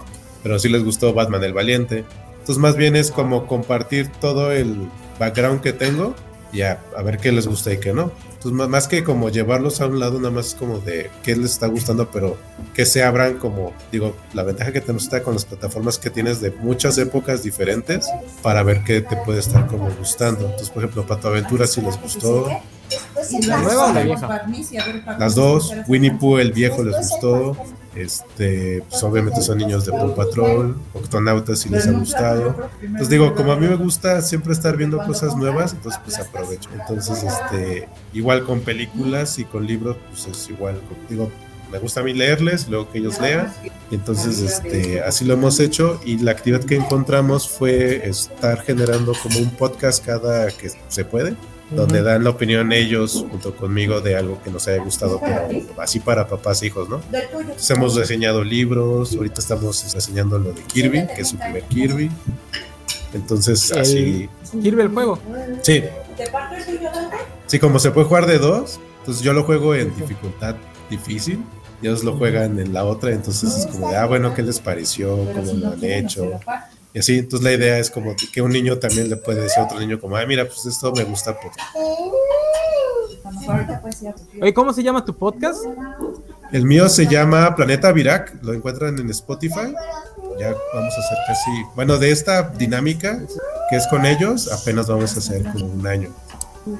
Pero sí les gustó Batman el Valiente. Entonces, más bien es como compartir todo el background que tengo y a, a ver qué les gusta y qué no. Entonces, más, más que como llevarlos a un lado, nada más como de qué les está gustando, pero que se abran como, digo, la ventaja que tenemos está con las plataformas que tienes de muchas épocas diferentes para ver qué te puede estar como gustando. Entonces, por ejemplo, Pato Aventura si les gustó, ¿La nueva o la vieja? las dos, Winnie Pooh el viejo les gustó, este, pues obviamente son niños de Paw Patrol, Octonautas si les ha gustado. Entonces digo, como a mí me gusta siempre estar viendo cosas nuevas, entonces pues aprovecho. Entonces, este, igual con películas y con libros, pues es igual, digo, me gusta a mí leerles, luego que ellos lean. Entonces, este, así lo hemos hecho y la actividad que encontramos fue estar generando como un podcast cada que se puede donde dan la opinión ellos junto conmigo de algo que nos haya gustado, pero así para papás e hijos, ¿no? Entonces hemos reseñado libros, ahorita estamos reseñando lo de Kirby, que es su primer Kirby. Entonces, El- así, Kirby el juego. sí, sí, como se puede jugar de dos, entonces yo lo juego en dificultad difícil, y ellos lo juegan en la otra, entonces es como de, ah, bueno, ¿qué les pareció? ¿Cómo lo han hecho? Y así, entonces la idea es como que un niño también le puede decir a otro niño como, ay, mira, pues esto me gusta por... Oye, ¿cómo se llama tu podcast? El mío se llama Planeta Virac, lo encuentran en Spotify. Ya vamos a hacer casi, bueno, de esta dinámica que es con ellos, apenas vamos a hacer como un año.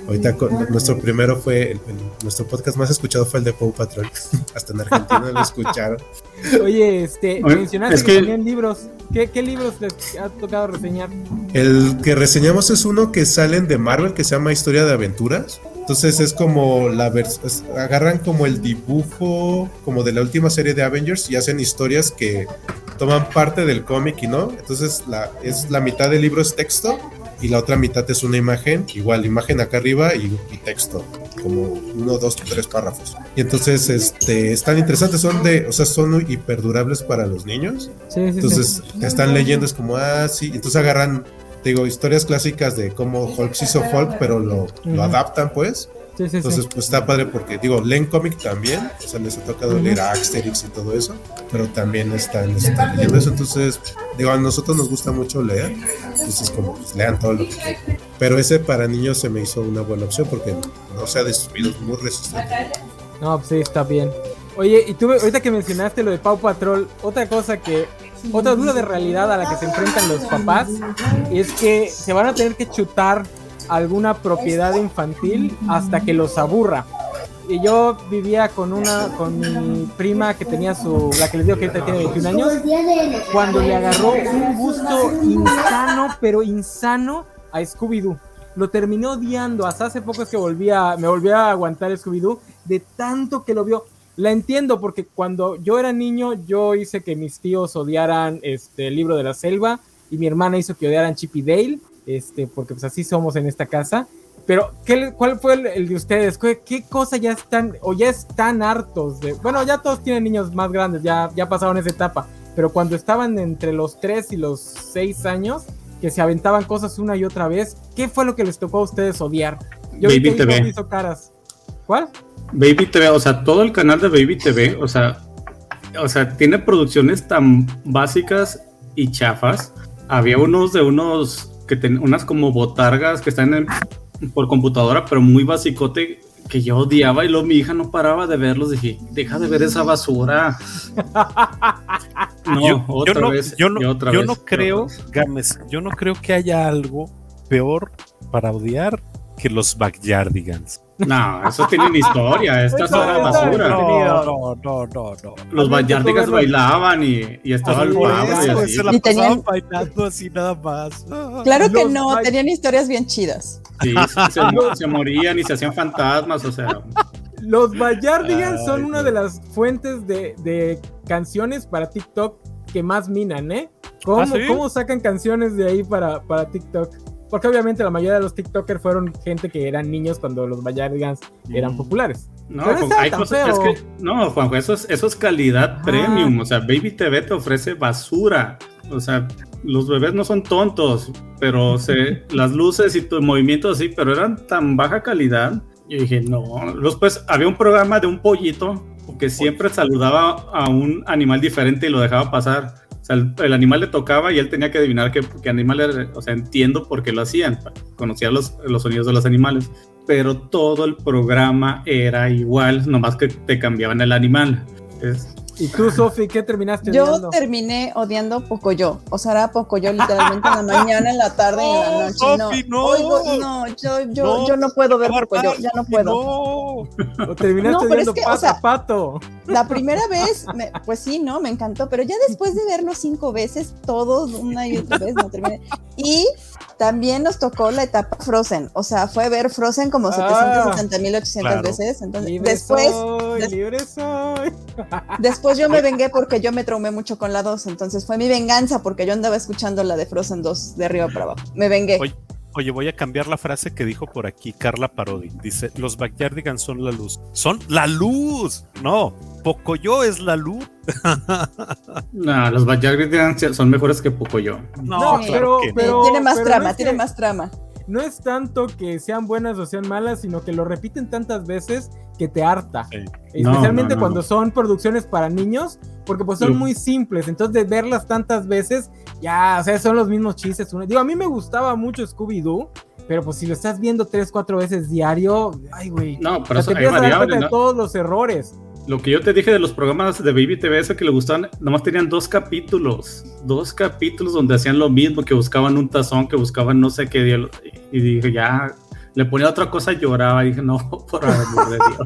Ahorita con- nuestro primero fue, el- el- nuestro podcast más escuchado fue el de Paw Patrol. Hasta en Argentina lo escucharon. Oye, este, Oye, mencionaste es que, que- tenían libros. ¿Qué, qué libros les ha tocado reseñar? El que reseñamos es uno que salen de Marvel que se llama Historia de Aventuras. Entonces es como la es- agarran como el dibujo como de la última serie de Avengers y hacen historias que toman parte del cómic y no. Entonces la, es la mitad del libro es texto y la otra mitad es una imagen, igual imagen acá arriba y, y texto, como uno, dos, tres párrafos. Y entonces este están interesantes, son de, o sea, son hiperdurables para los niños. Sí, sí, Entonces te están leyendo, es como, ah, sí. Entonces agarran, te digo, historias clásicas de cómo Hulk se hizo Hulk, pero lo, lo adaptan, pues. Sí, sí, sí. Entonces, pues está padre porque, digo, leen cómic también, o sea, les ha tocado leer a Asterix y todo eso, pero también están, están leyendo eso. Entonces, digo, a nosotros nos gusta mucho leer, entonces, como, pues lean todo lo que quieran. Pero ese para niños se me hizo una buena opción porque no se ha destruido, es muy resistente. No, pues sí, está bien. Oye, y tú, ahorita que mencionaste lo de Pau Patrol, otra cosa que, otra duda de realidad a la que se enfrentan los papás es que se van a tener que chutar alguna propiedad infantil hasta que los aburra. Y yo vivía con una, con mi prima que tenía su, la que les digo que ahorita tiene 21 años, cuando le agarró un gusto insano, pero insano a Scooby-Doo. Lo terminó odiando. Hasta hace poco es que volvía, me volví a aguantar Scooby-Doo de tanto que lo vio. La entiendo porque cuando yo era niño, yo hice que mis tíos odiaran este el libro de la selva y mi hermana hizo que odiaran Chip Dale, este, porque pues así somos en esta casa. Pero, ¿qué, ¿cuál fue el, el de ustedes? ¿Qué, qué cosa ya están, o ya están hartos de? Bueno, ya todos tienen niños más grandes, ya, ya pasaron esa etapa. Pero cuando estaban entre los 3 y los 6 años, que se aventaban cosas una y otra vez, ¿qué fue lo que les tocó a ustedes odiar? Yo Baby TV. hizo caras. ¿Cuál? Baby TV, o sea, todo el canal de Baby TV, o sea, o sea, tiene producciones tan básicas y chafas. Había unos de unos que ten, unas como botargas que están en- por computadora, pero muy basicote que yo odiaba y luego mi hija no paraba de verlos. Dije, deja de ver esa basura. No, yo, otra yo no, vez. yo no, y otra yo vez, no creo. Gámez, yo no creo que haya algo peor para odiar que los backyardigans. No, eso tienen historia. Estas era eso- basura. No, no, no, no, no. Los Bayardigas bailaban y, y estaba el Por pavo y eso, así. se la Y tenían- bailando así nada más. Claro que Los no, bay- tenían historias bien chidas. Sí, se, mo- se morían y se hacían fantasmas, o sea. Los Bayardigans son una de las fuentes de, de canciones para TikTok que más minan, ¿eh? ¿Cómo, ¿Ah, sí? cómo sacan canciones de ahí para, para TikTok? Porque obviamente la mayoría de los TikTokers fueron gente que eran niños cuando los Bayardigans eran Mm. populares. No, Juan- hay cosas- es que, no, Juanjo, eso es, eso es calidad Ah. premium. O sea, Baby TV te ofrece basura. O sea, los bebés no son tontos, pero se, las luces y tu movimiento así, pero eran tan baja calidad. Y dije, no. Después había un programa de un pollito que siempre saludaba a un animal diferente y lo dejaba pasar. Sea, el, animal le tocaba y él tenía que adivinar qué, animal era. O sea, entiendo por qué lo hacían. Conocía los, los sonidos de los animales. Pero todo el programa era igual, nomás que te cambiaban el animal. ¿Y tú, Sofi, qué terminaste Yo odiando? terminé odiando Pocoyo. O sea, era Pocoyo literalmente en la mañana, en la tarde y en la No, noche. Sofi, no. Oigo- no, yo, yo, No, yo no puedo ver Pocoyo, ya no puedo. no. ¿O terminaste No, pero odiando es que, o pato sea- a pato? La primera vez, me- pues sí, ¿no? Me encantó, pero ya después de verlo cinco veces, todos una y otra vez, no terminé. Y también nos tocó la etapa Frozen, o sea, fue ver Frozen como Ah, 770.800 claro. veces. Entonces, Libre después, soy, des- libre soy. después yo me vengué porque yo me traumé mucho con la 2, entonces fue mi venganza porque yo andaba escuchando la de Frozen 2 de arriba para abajo. Me vengué. Oye, Oye, voy a cambiar la frase que dijo por aquí Carla Parodi. Dice, los Backyardigans son la luz. Son la luz. No, Pocoyo es la luz. no, los Backyardigans son mejores que Pocoyo. No, claro pero- que no. pero- tiene más trama, es tiene que- más trama. No es tanto que sean buenas o sean malas, sino que lo repiten tantas veces que te harta. Sí. Especialmente No, no, no. cuando son producciones para niños, porque pues son Sí. muy simples. Entonces, de verlas tantas veces, ya, o sea, son los mismos chistes. Digo, a mí me gustaba mucho Scooby-Doo, pero pues si lo estás viendo tres, cuatro veces diario, ay, güey. No, O pero sea, eso te empiezas a dar variable, cuenta ¿no? de todos los errores. Lo que yo te dije de los programas de Baby TV, eso que le gustaban, nomás tenían dos capítulos, dos capítulos donde hacían lo mismo, que buscaban un tazón, que buscaban no sé qué, y dije, ya, le ponía otra cosa, lloraba, y dije, no, por amor de Dios.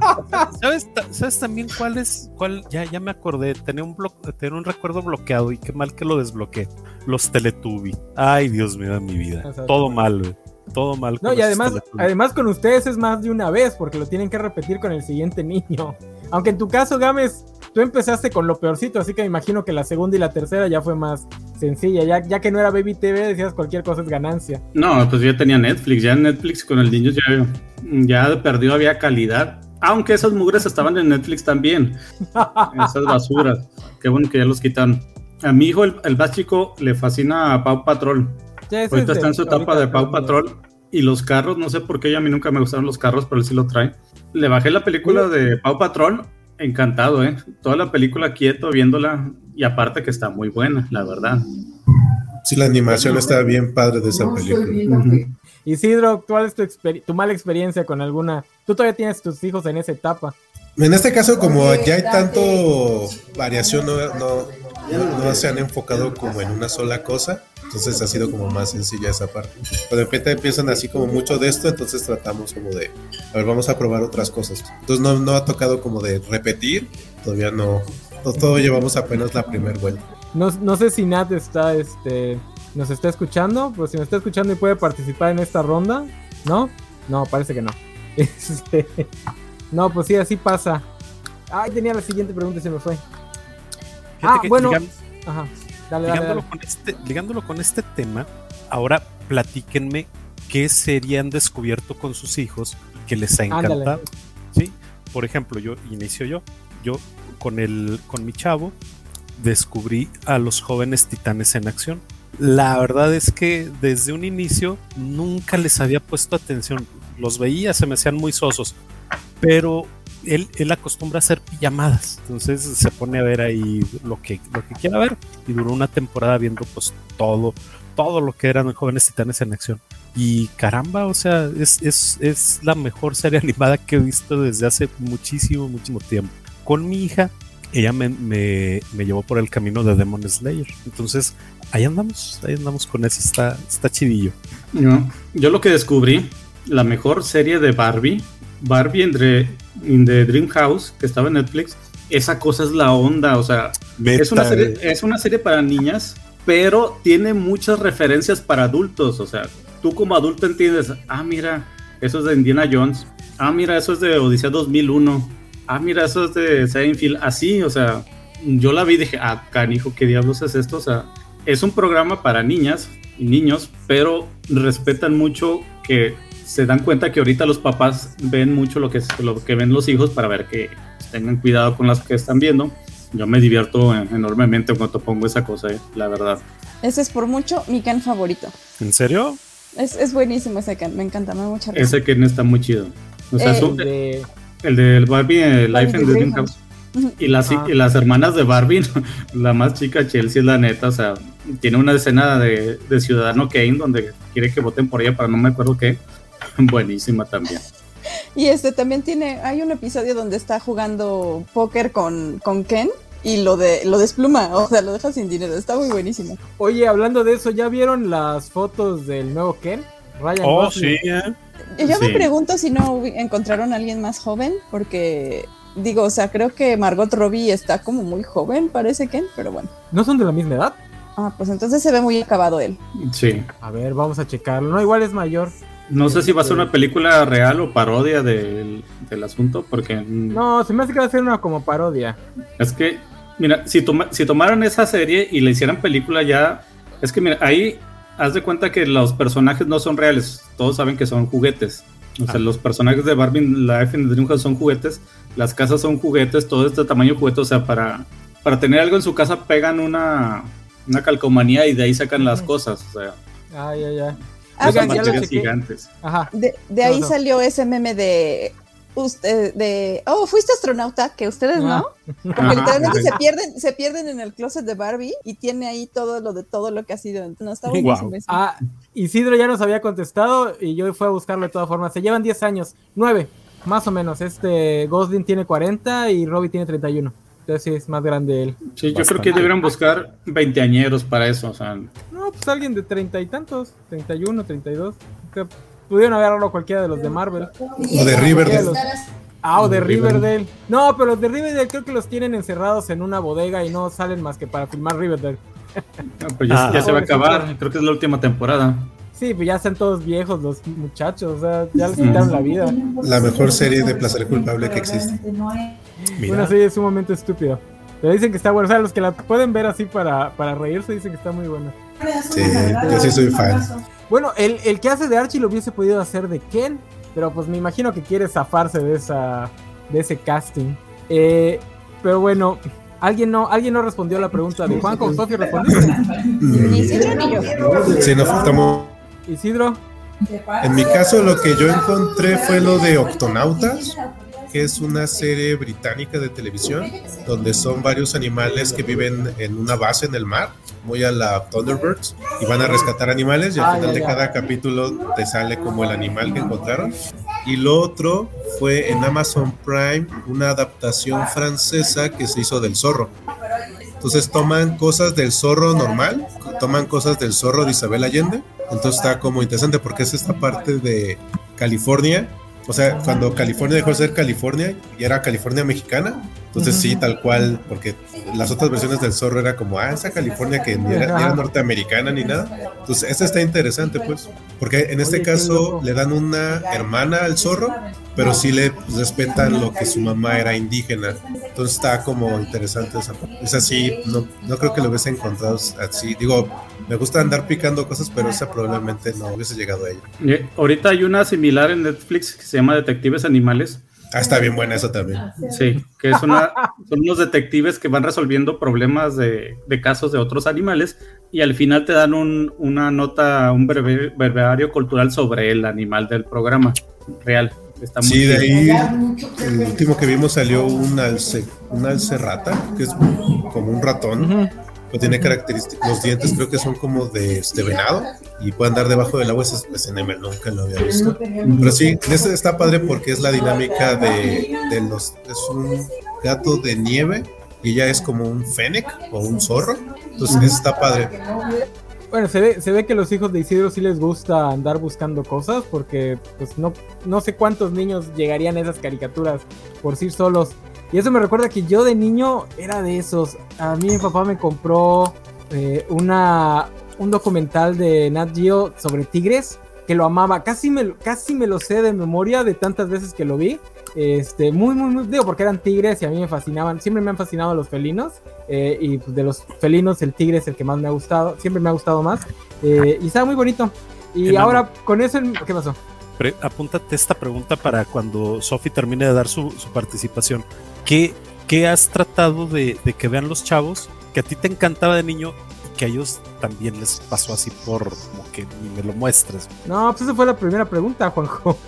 ¿Sabes, ta- ¿Sabes también cuál es? Cuál, ya, ya me acordé. Tenía un, blo- tenía un recuerdo bloqueado y qué mal que lo desbloqueé. Los Teletubby. Ay, Dios mío de mi vida. Todo mal, güey. Todo mal. No, con y además, además con ustedes es más de una vez, porque lo tienen que repetir con el siguiente niño. Aunque en tu caso, Gámez, tú empezaste con lo peorcito, así que me imagino que la segunda y la tercera ya fue más sencilla. Ya, ya que no era Baby TV, decías cualquier cosa es ganancia. No, pues ya tenía Netflix, ya Netflix con el niño ya, ya de perdido había calidad, aunque esas mugres estaban en Netflix también, esas basuras, qué bueno que ya los quitaron. A mi hijo, el, el más chico, le fascina a Pau Patrol. Ya Ahorita es está en su etapa de Pau. Patrol y los carros, no sé por qué a mí nunca me gustaron los carros, pero él sí lo trae. Le bajé la película de Pau Patrol, encantado, ¿eh? Toda la película quieto viéndola y aparte que está muy buena, la verdad. Sí, la animación está bien padre de esa película. Ujú. Isidro, ¿cuál es tu, tu mala experiencia con alguna? Tú todavía tienes tus hijos en esa etapa. En este caso, como ya hay tanto variación, no, no, no se han enfocado como en una sola cosa, entonces ha sido como más sencilla esa parte. Pero de repente empiezan así como mucho de esto, entonces tratamos como de, a ver, vamos a probar otras cosas. Entonces no, no ha tocado como de repetir, todavía no, no todo llevamos apenas la primera vuelta. No, no sé si Nat está, este, nos está escuchando, pues si nos está escuchando y puede participar en esta ronda, ¿no? No, parece que no. Este, no, pues sí, así pasa. Ay, tenía la siguiente pregunta y se me fue. Fíjate Ah, que bueno. Ajá, dale, dale, ligándolo, dale. Con este, ligándolo con este tema, ahora platíquenme qué serie han descubierto con sus hijos que les ha encantado. ¿sí? Por ejemplo, yo inicio yo. Yo con el con mi chavo descubrí a los jóvenes titanes en acción. La verdad es que desde un inicio nunca les había puesto atención. Los veía, se me hacían muy sosos. Pero él, él acostumbra a hacer pijamadas. Entonces se pone a ver ahí lo que, lo que quiera ver. Y duró una temporada viendo pues todo, todo lo que eran jóvenes titanes en acción. Y caramba, o sea, es, es, es la mejor serie animada que he visto desde hace muchísimo, muchísimo tiempo. Con mi hija, ella me, me, me llevó por el camino de Demon Slayer. Entonces, ahí andamos, ahí andamos con eso, está, está chidillo. Yo, yo lo que descubrí, la mejor serie de Barbie, Barbie in the Dream House, que estaba en Netflix, esa cosa es la onda, o sea, es una, serie, es una serie para niñas, pero tiene muchas referencias para adultos, o sea, tú como adulto entiendes, ah, mira, eso es de Indiana Jones, ah, mira, eso es de Odisea 2001, ah, mira, eso es de Seinfeld, así, o sea, yo la vi y dije, ah, canijo, ¿qué diablos es esto? O sea, es un programa para niñas y niños, pero respetan mucho que se dan cuenta que ahorita los papás ven mucho lo que, lo que ven los hijos para ver que tengan cuidado con las que están viendo. Yo me divierto enormemente cuando pongo esa cosa, eh, la verdad. Ese es por mucho mi Ken favorito. ¿En serio? Es, es buenísimo ese Ken, me encanta, me da mucha risa. Ese Ken está muy chido. O sea, Eh, es un- De- el del Barbie, el Barbie Life the Dream House. Y las, Ah. y las hermanas de Barbie, la más chica, Chelsea, es la neta, o sea, tiene una escena de, de Ciudadano Kane donde quiere que voten por ella para no me acuerdo qué. Buenísima también. Y este también tiene, hay un episodio donde está jugando póker con, con Ken y lo de lo despluma, o sea, lo deja sin dinero, está muy buenísimo. Oye, hablando de eso, ¿ya vieron las fotos del nuevo Ken? Ryan Oh, Gosling. sí, ¿eh? Yo Sí. me pregunto si no encontraron a alguien más joven, porque digo, o sea, creo que Margot Robbie está como muy joven, parece Ken, pero bueno. ¿No son de la misma edad? Ah, pues entonces se ve muy acabado él. Sí. A ver, vamos a checarlo. No, igual es mayor. No sé si va a ser una película real o parodia del, del asunto, porque No, se me hace que va a ser una como parodia. es que, mira, si, toma- si tomaran esa serie y le hicieran película ya, es que mira, ahí haz de cuenta que los personajes no son reales, todos saben que son juguetes. O sea, Ah. los personajes de Barbie en la F en the Dream House son juguetes, las casas son juguetes, todo este tamaño juguete, o sea, para, para tener algo en su casa pegan una, una calcomanía y de ahí sacan las cosas, o sea, Ay, ay, ay. Ah, pues, ya gigantes. Ajá. De, de ahí No, no. salió ese meme de usted de oh fuiste astronauta que ustedes Ah. no porque Ajá. literalmente se pierden se pierden en el closet de Barbie y tiene ahí todo lo de todo lo que ha sido no está eso. Ah, Isidro ya nos había contestado y yo fui a buscarlo de todas formas. Se llevan 10 años, 9, más o menos. Este Gosling tiene 40 y Robbie tiene 31. Entonces sí, es más grande él. Sí, yo creo que deberían buscar veinteañeros para eso, o sea, No, pues alguien de 30 y tantos, 31, 32. Que pudieron agarrarlo cualquiera de los de Marvel. O de Riverdale. Ah, o de Riverdale. No, pero los de Riverdale creo que los tienen encerrados en una bodega y no salen más que para filmar Riverdale. no, pues ya, Ah. ya se va a acabar, creo que es la última temporada. Sí, pues ya están todos viejos los muchachos, o sea, ya les quitaron la vida. La mejor serie de placer culpable que existe. Mira. Una serie sumamente estúpida. Pero dicen que está buena. O sea, los que la pueden ver así para, para reírse dicen que está muy buena. Sí, yo sí soy fan. Bueno, el, el que hace de Archie lo hubiese podido hacer de Ken. Pero pues me imagino que quiere zafarse de esa de ese casting. Eh, pero bueno, alguien no, alguien no respondió a la pregunta de Juan con Sofía respondiste. ni Isidro ni yo Sí, nos faltamos. Isidro, En mi caso, lo que yo encontré fue lo de Octonautas, que es una serie británica de televisión, donde son varios animales que viven en una base en el mar, muy a la Thunderbirds, y van a rescatar animales, y al Ah, final de cada capítulo te sale como el animal que encontraron. Y lo otro fue en Amazon Prime, una adaptación francesa que se hizo del zorro. Entonces toman cosas del zorro normal, toman cosas del zorro de Isabel Allende. Entonces está como interesante porque es esta parte de California. O sea, cuando California dejó de ser California y era California mexicana. Entonces sí, tal cual, porque las otras versiones del zorro era como, ah, esa California que ni era, ni era norteamericana ni nada. Entonces, esta está interesante, pues, porque en este caso le dan una hermana al zorro, pero sí le respetan lo que su mamá era indígena. Entonces está como interesante esa parte. Es así, no, no creo que lo hubiese encontrado así. Digo, me gusta andar picando cosas, pero esa probablemente no hubiese llegado a ella. Ahorita hay una similar en Netflix que se llama Detectives Animales. Ah, está bien buena esa también. Sí, que es una, son unos detectives que van resolviendo problemas de, de casos de otros animales y al final te dan un- una nota, un breviario cultural sobre el animal del programa real. Está muy Sí, de ahí el último que vimos salió un alce, un alce rata, que es como un ratón. Pues tiene características, los dientes creo que son como de este venado y puede andar debajo del agua, ese es SNM, nunca lo había visto. Pero sí, en este está padre porque es la dinámica de, los, es un gato de nieve y ella es como un fennec o un zorro, entonces está padre. Bueno, se ve, se ve que los hijos de Isidro sí les gusta andar buscando cosas porque pues no, no sé cuántos niños llegarían a esas caricaturas por sí solos. Y eso me recuerda que yo de niño era de esos. A mí mi papá me compró eh, una, un documental de Nat Geo sobre tigres que lo amaba. Casi me, casi me lo sé de memoria de tantas veces que lo vi. Este, muy, muy, muy, digo, porque eran tigres y a mí me fascinaban. Siempre me han fascinado los felinos. eh, y pues, de los felinos, el tigre es el que más me ha gustado. Siempre me ha gustado más. eh, y estaba muy bonito. Y ahora con eso, ¿qué pasó? Pre- apúntate esta pregunta para cuando Sofi termine de dar su, su participación. ¿Qué, qué has tratado de, de que vean los chavos que a ti te encantaba de niño y que a ellos también les pasó así por como que ni me lo muestres? No, pues esa fue la primera pregunta, Juanjo.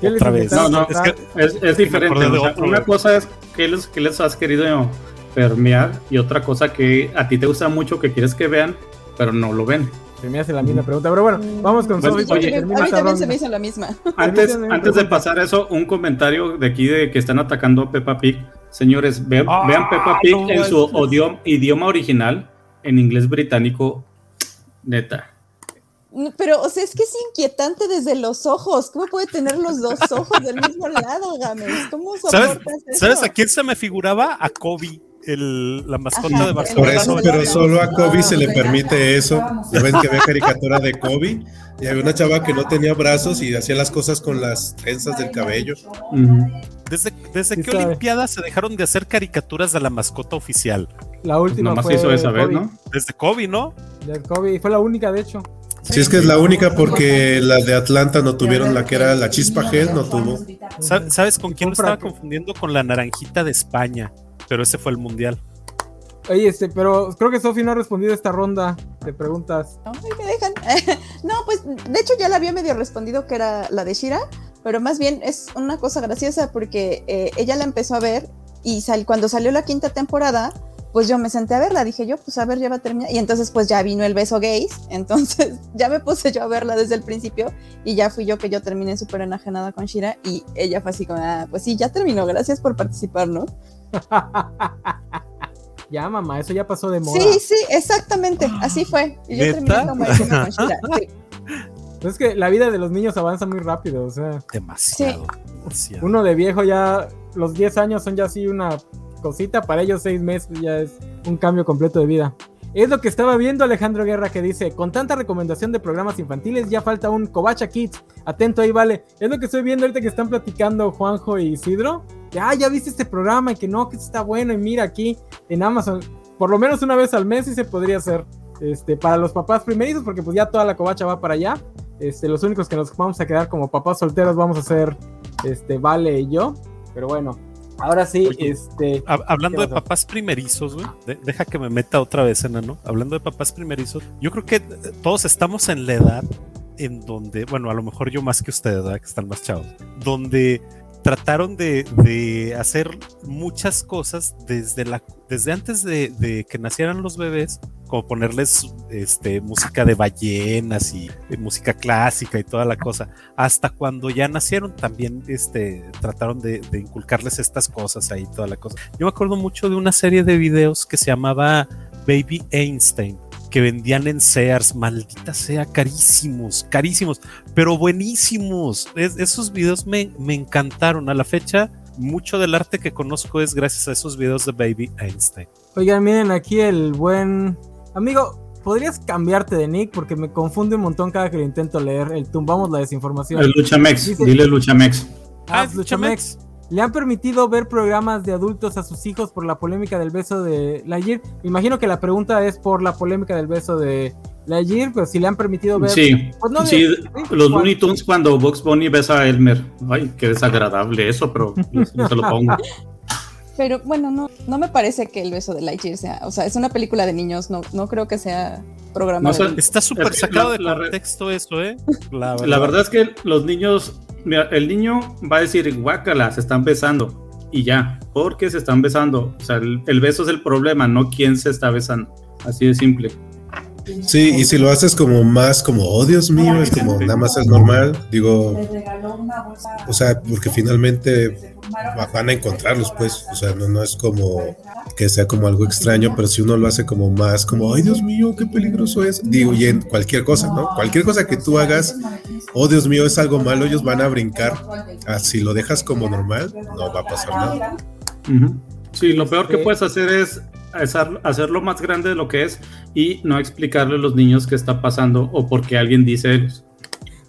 ¿Qué les Otra vez. No, no, es, es diferente. o sea, una cosa es que les, que les has querido permear y otra cosa que a ti te gusta mucho que quieres que vean, pero no lo ven. Se me hace la misma pregunta, pero bueno, vamos con Pues, que oye, a mí también se me hizo la misma. Antes, antes de pasar eso, un comentario de aquí de que están atacando a Peppa Pig. Señores, vean, Ah, vean Peppa Pig no en su idioma, idioma original, en inglés británico, neta. Pero, o sea, es que es inquietante desde los ojos. ¿Cómo puede tener los dos ojos del mismo lado, Games? ¿Cómo ¿Sabes, soportas eso? ¿Sabes a quién se me figuraba? A Kobe, el, la mascota Ajá, de el Barcelona. Por eso, pero solo a Kobe se le permite eso. Ya ven que había caricatura de Kobe y había una chava que no tenía brazos y hacía las cosas con las trenzas del cabello. Ujú. ¿Desde, desde Sí qué sabe. Olimpiadas se dejaron de hacer caricaturas de la mascota oficial? La última Nomás fue hizo esa vez, Kobe, ¿no? Desde Kobe, ¿no? de Kobe, y fue la única, de hecho. Si es que es la única porque la de Atlanta no tuvieron la que era la chispa gel, no tuvo. Sa- ¿Sabes con quién lo estaba confundiendo? Con la naranjita de España. Pero ese fue el mundial. Oye, este, pero creo que Sofi no ha respondido a esta ronda de preguntas. Ay, me dejan. no, pues de hecho ya la había medio respondido que era la de Shira, pero más bien es una cosa graciosa porque eh, ella la empezó a ver y sal- cuando salió la quinta temporada, pues yo me senté a verla, dije yo, pues a ver, ya va a terminar. Y entonces pues ya vino el beso gays, entonces ya me puse yo a verla desde el principio y ya fui yo que yo terminé súper enajenada con Shira y ella fue así como, ah, pues sí, ya terminó, gracias por participar, ¿no? Ya, mamá, eso ya pasó de moda. Sí, sí, exactamente, así fue. Y yo terminé como con Shira. sí. Es que la vida de los niños avanza muy rápido, o sea, Demasiado. demasiado. uno de viejo ya, los 10 años son ya así una cosita, para ellos 6 meses ya es un cambio completo de vida. Es lo que estaba viendo Alejandro Guerra que dice, con tanta recomendación de programas infantiles ya falta un Covacha Kids. Atento ahí, vale. Es lo que estoy viendo ahorita que están platicando Juanjo y Isidro. Ya, ya viste este programa y que no, que está bueno y mira aquí en Amazon. Por lo menos una vez al mes sí se podría hacer. Este, para los papás primerizos, porque pues ya toda la covacha va para allá. Este, los únicos que nos vamos a quedar como papás solteros vamos a ser este, Vale y yo. Pero bueno, ahora sí, Oye, este. Hab- Hablando ¿Qué de papás primerizos, güey, de- deja que me meta otra vez, enano. Hablando de papás primerizos, yo creo que eh, todos estamos en la edad en donde, bueno, a lo mejor yo más que ustedes, ¿verdad? que están más chavos, donde trataron de, de hacer muchas cosas desde, la, desde antes de, de que nacieran los bebés, como ponerles este, música de ballenas y música clásica y toda la cosa hasta cuando ya nacieron también este, trataron de, inculcarles estas cosas ahí, toda la cosa. Yo me acuerdo mucho de una serie de videos que se llamaba Baby Einstein, que vendían en Sears, maldita sea, carísimos, carísimos, pero buenísimos. Es- esos videos me, me encantaron. A la fecha, mucho del arte que conozco es gracias a esos videos de Baby Einstein. Oigan, miren aquí el buen. Amigo, ¿podrías cambiarte de nick? Porque me confunde un montón cada que lo intento leer. El tumbamos la desinformación. El Luchamex, Dice- dile Luchamex. Ah, Ah, es Luchamex. Le han permitido ver programas de adultos a sus hijos por la polémica del beso de Lightyear. Me imagino que la pregunta es por la polémica del beso de Lightyear, pero si le han permitido ver. Sí, Pues no, sí, los. Looney Tunes cuando Bugs Bunny besa a Elmer. Ay, qué desagradable eso, pero yo se lo pongo. Pero bueno, no, no me parece que el beso de Lightyear sea, o sea, es una película de niños, no, no creo que sea programa No de sé, niños. Está súper sacado la- de la contexto eso, ¿eh? La La verdad es que los niños, mira, el niño va a decir, guácala, se están besando. Y ya, porque se están besando. O sea, el, el beso es el problema, no quién se está besando. Así de simple. Sí, y si lo haces como más como, oh Dios mío, es como nada más es normal, digo, o sea, porque finalmente va- van a encontrarlos, pues, o sea, no, no es como que sea como algo extraño, pero si uno lo hace como más, como, ay Dios mío, qué peligroso es, digo, y en cualquier cosa, ¿no? Cualquier cosa que tú hagas, oh Dios mío, es algo malo, ellos van a brincar, ah, si lo dejas como normal, no va a pasar nada. Sí, lo peor que puedes hacer es hacerlo más grande de lo que es y no explicarle a los niños qué está pasando o por qué alguien dice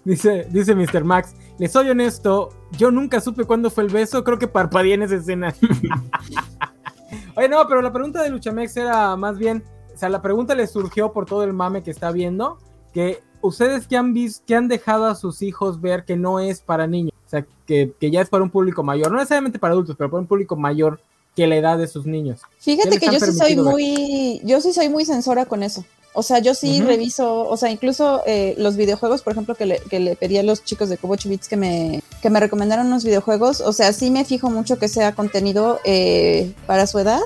Dice, dice Mr. Max, le soy honesto, yo nunca supe cuándo fue el beso, creo que parpadeé en esa escena. Oye, no, pero la pregunta de Luchamex era más bien, o sea, la pregunta le surgió por todo el mame que está viendo, que ustedes que han visto, que han dejado a sus hijos ver que no es para niños, o sea, que, que ya es para un público mayor, no necesariamente para adultos, pero para un público mayor que la edad de sus niños. ¿Qué Fíjate que yo sí soy permitido ver? muy, yo sí soy muy censora con eso. O sea, yo sí Ujú. reviso, o sea, incluso eh, los videojuegos, por ejemplo, que le, que le pedí a los chicos de Kobo Bits que me, que me recomendaron unos videojuegos, o sea, sí me fijo mucho que sea contenido eh, para su edad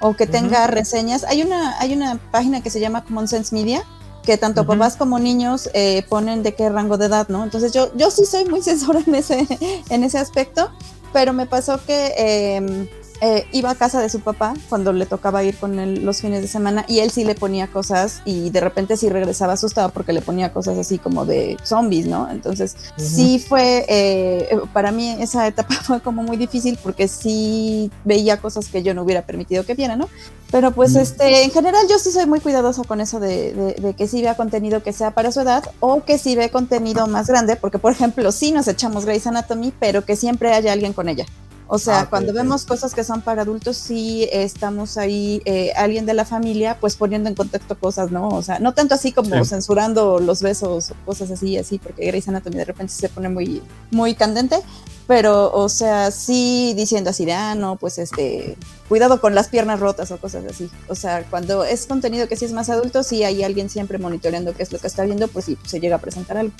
o que tenga reseñas. Hay una, hay una página que se llama Common Sense Media, que tanto Ujú. papás como niños eh, ponen de qué rango de edad, ¿no? Entonces yo, yo sí soy muy censora en ese, en ese aspecto, pero me pasó que eh, eh, iba a casa de su papá cuando le tocaba ir con él los fines de semana y él sí le ponía cosas y de repente sí regresaba asustado porque le ponía cosas así como de zombies, ¿no? Entonces sí fue, eh, para mí esa etapa fue como muy difícil porque sí veía cosas que yo no hubiera permitido que viera, ¿no? Pero pues este, en general yo sí soy muy cuidadosa con eso de, de- de que sí vea contenido que sea para su edad o que sí ve contenido más grande, porque por ejemplo sí nos echamos Grey's Anatomy, pero que siempre haya alguien con ella. O sea, Ah, cuando ok. vemos cosas que son para adultos, sí estamos ahí, eh, alguien de la familia, pues poniendo en contexto cosas, ¿no? O sea, no tanto así como Sí. censurando los besos o cosas así, así, porque Grey's Anatomy de repente se pone muy, muy candente, pero, o sea, sí diciendo así de, ah, no, pues este, cuidado con las piernas rotas o cosas así. O sea, cuando es contenido que sí es más adulto, sí hay alguien siempre monitoreando qué es lo que está viendo, pues sí, se llega a presentar algo.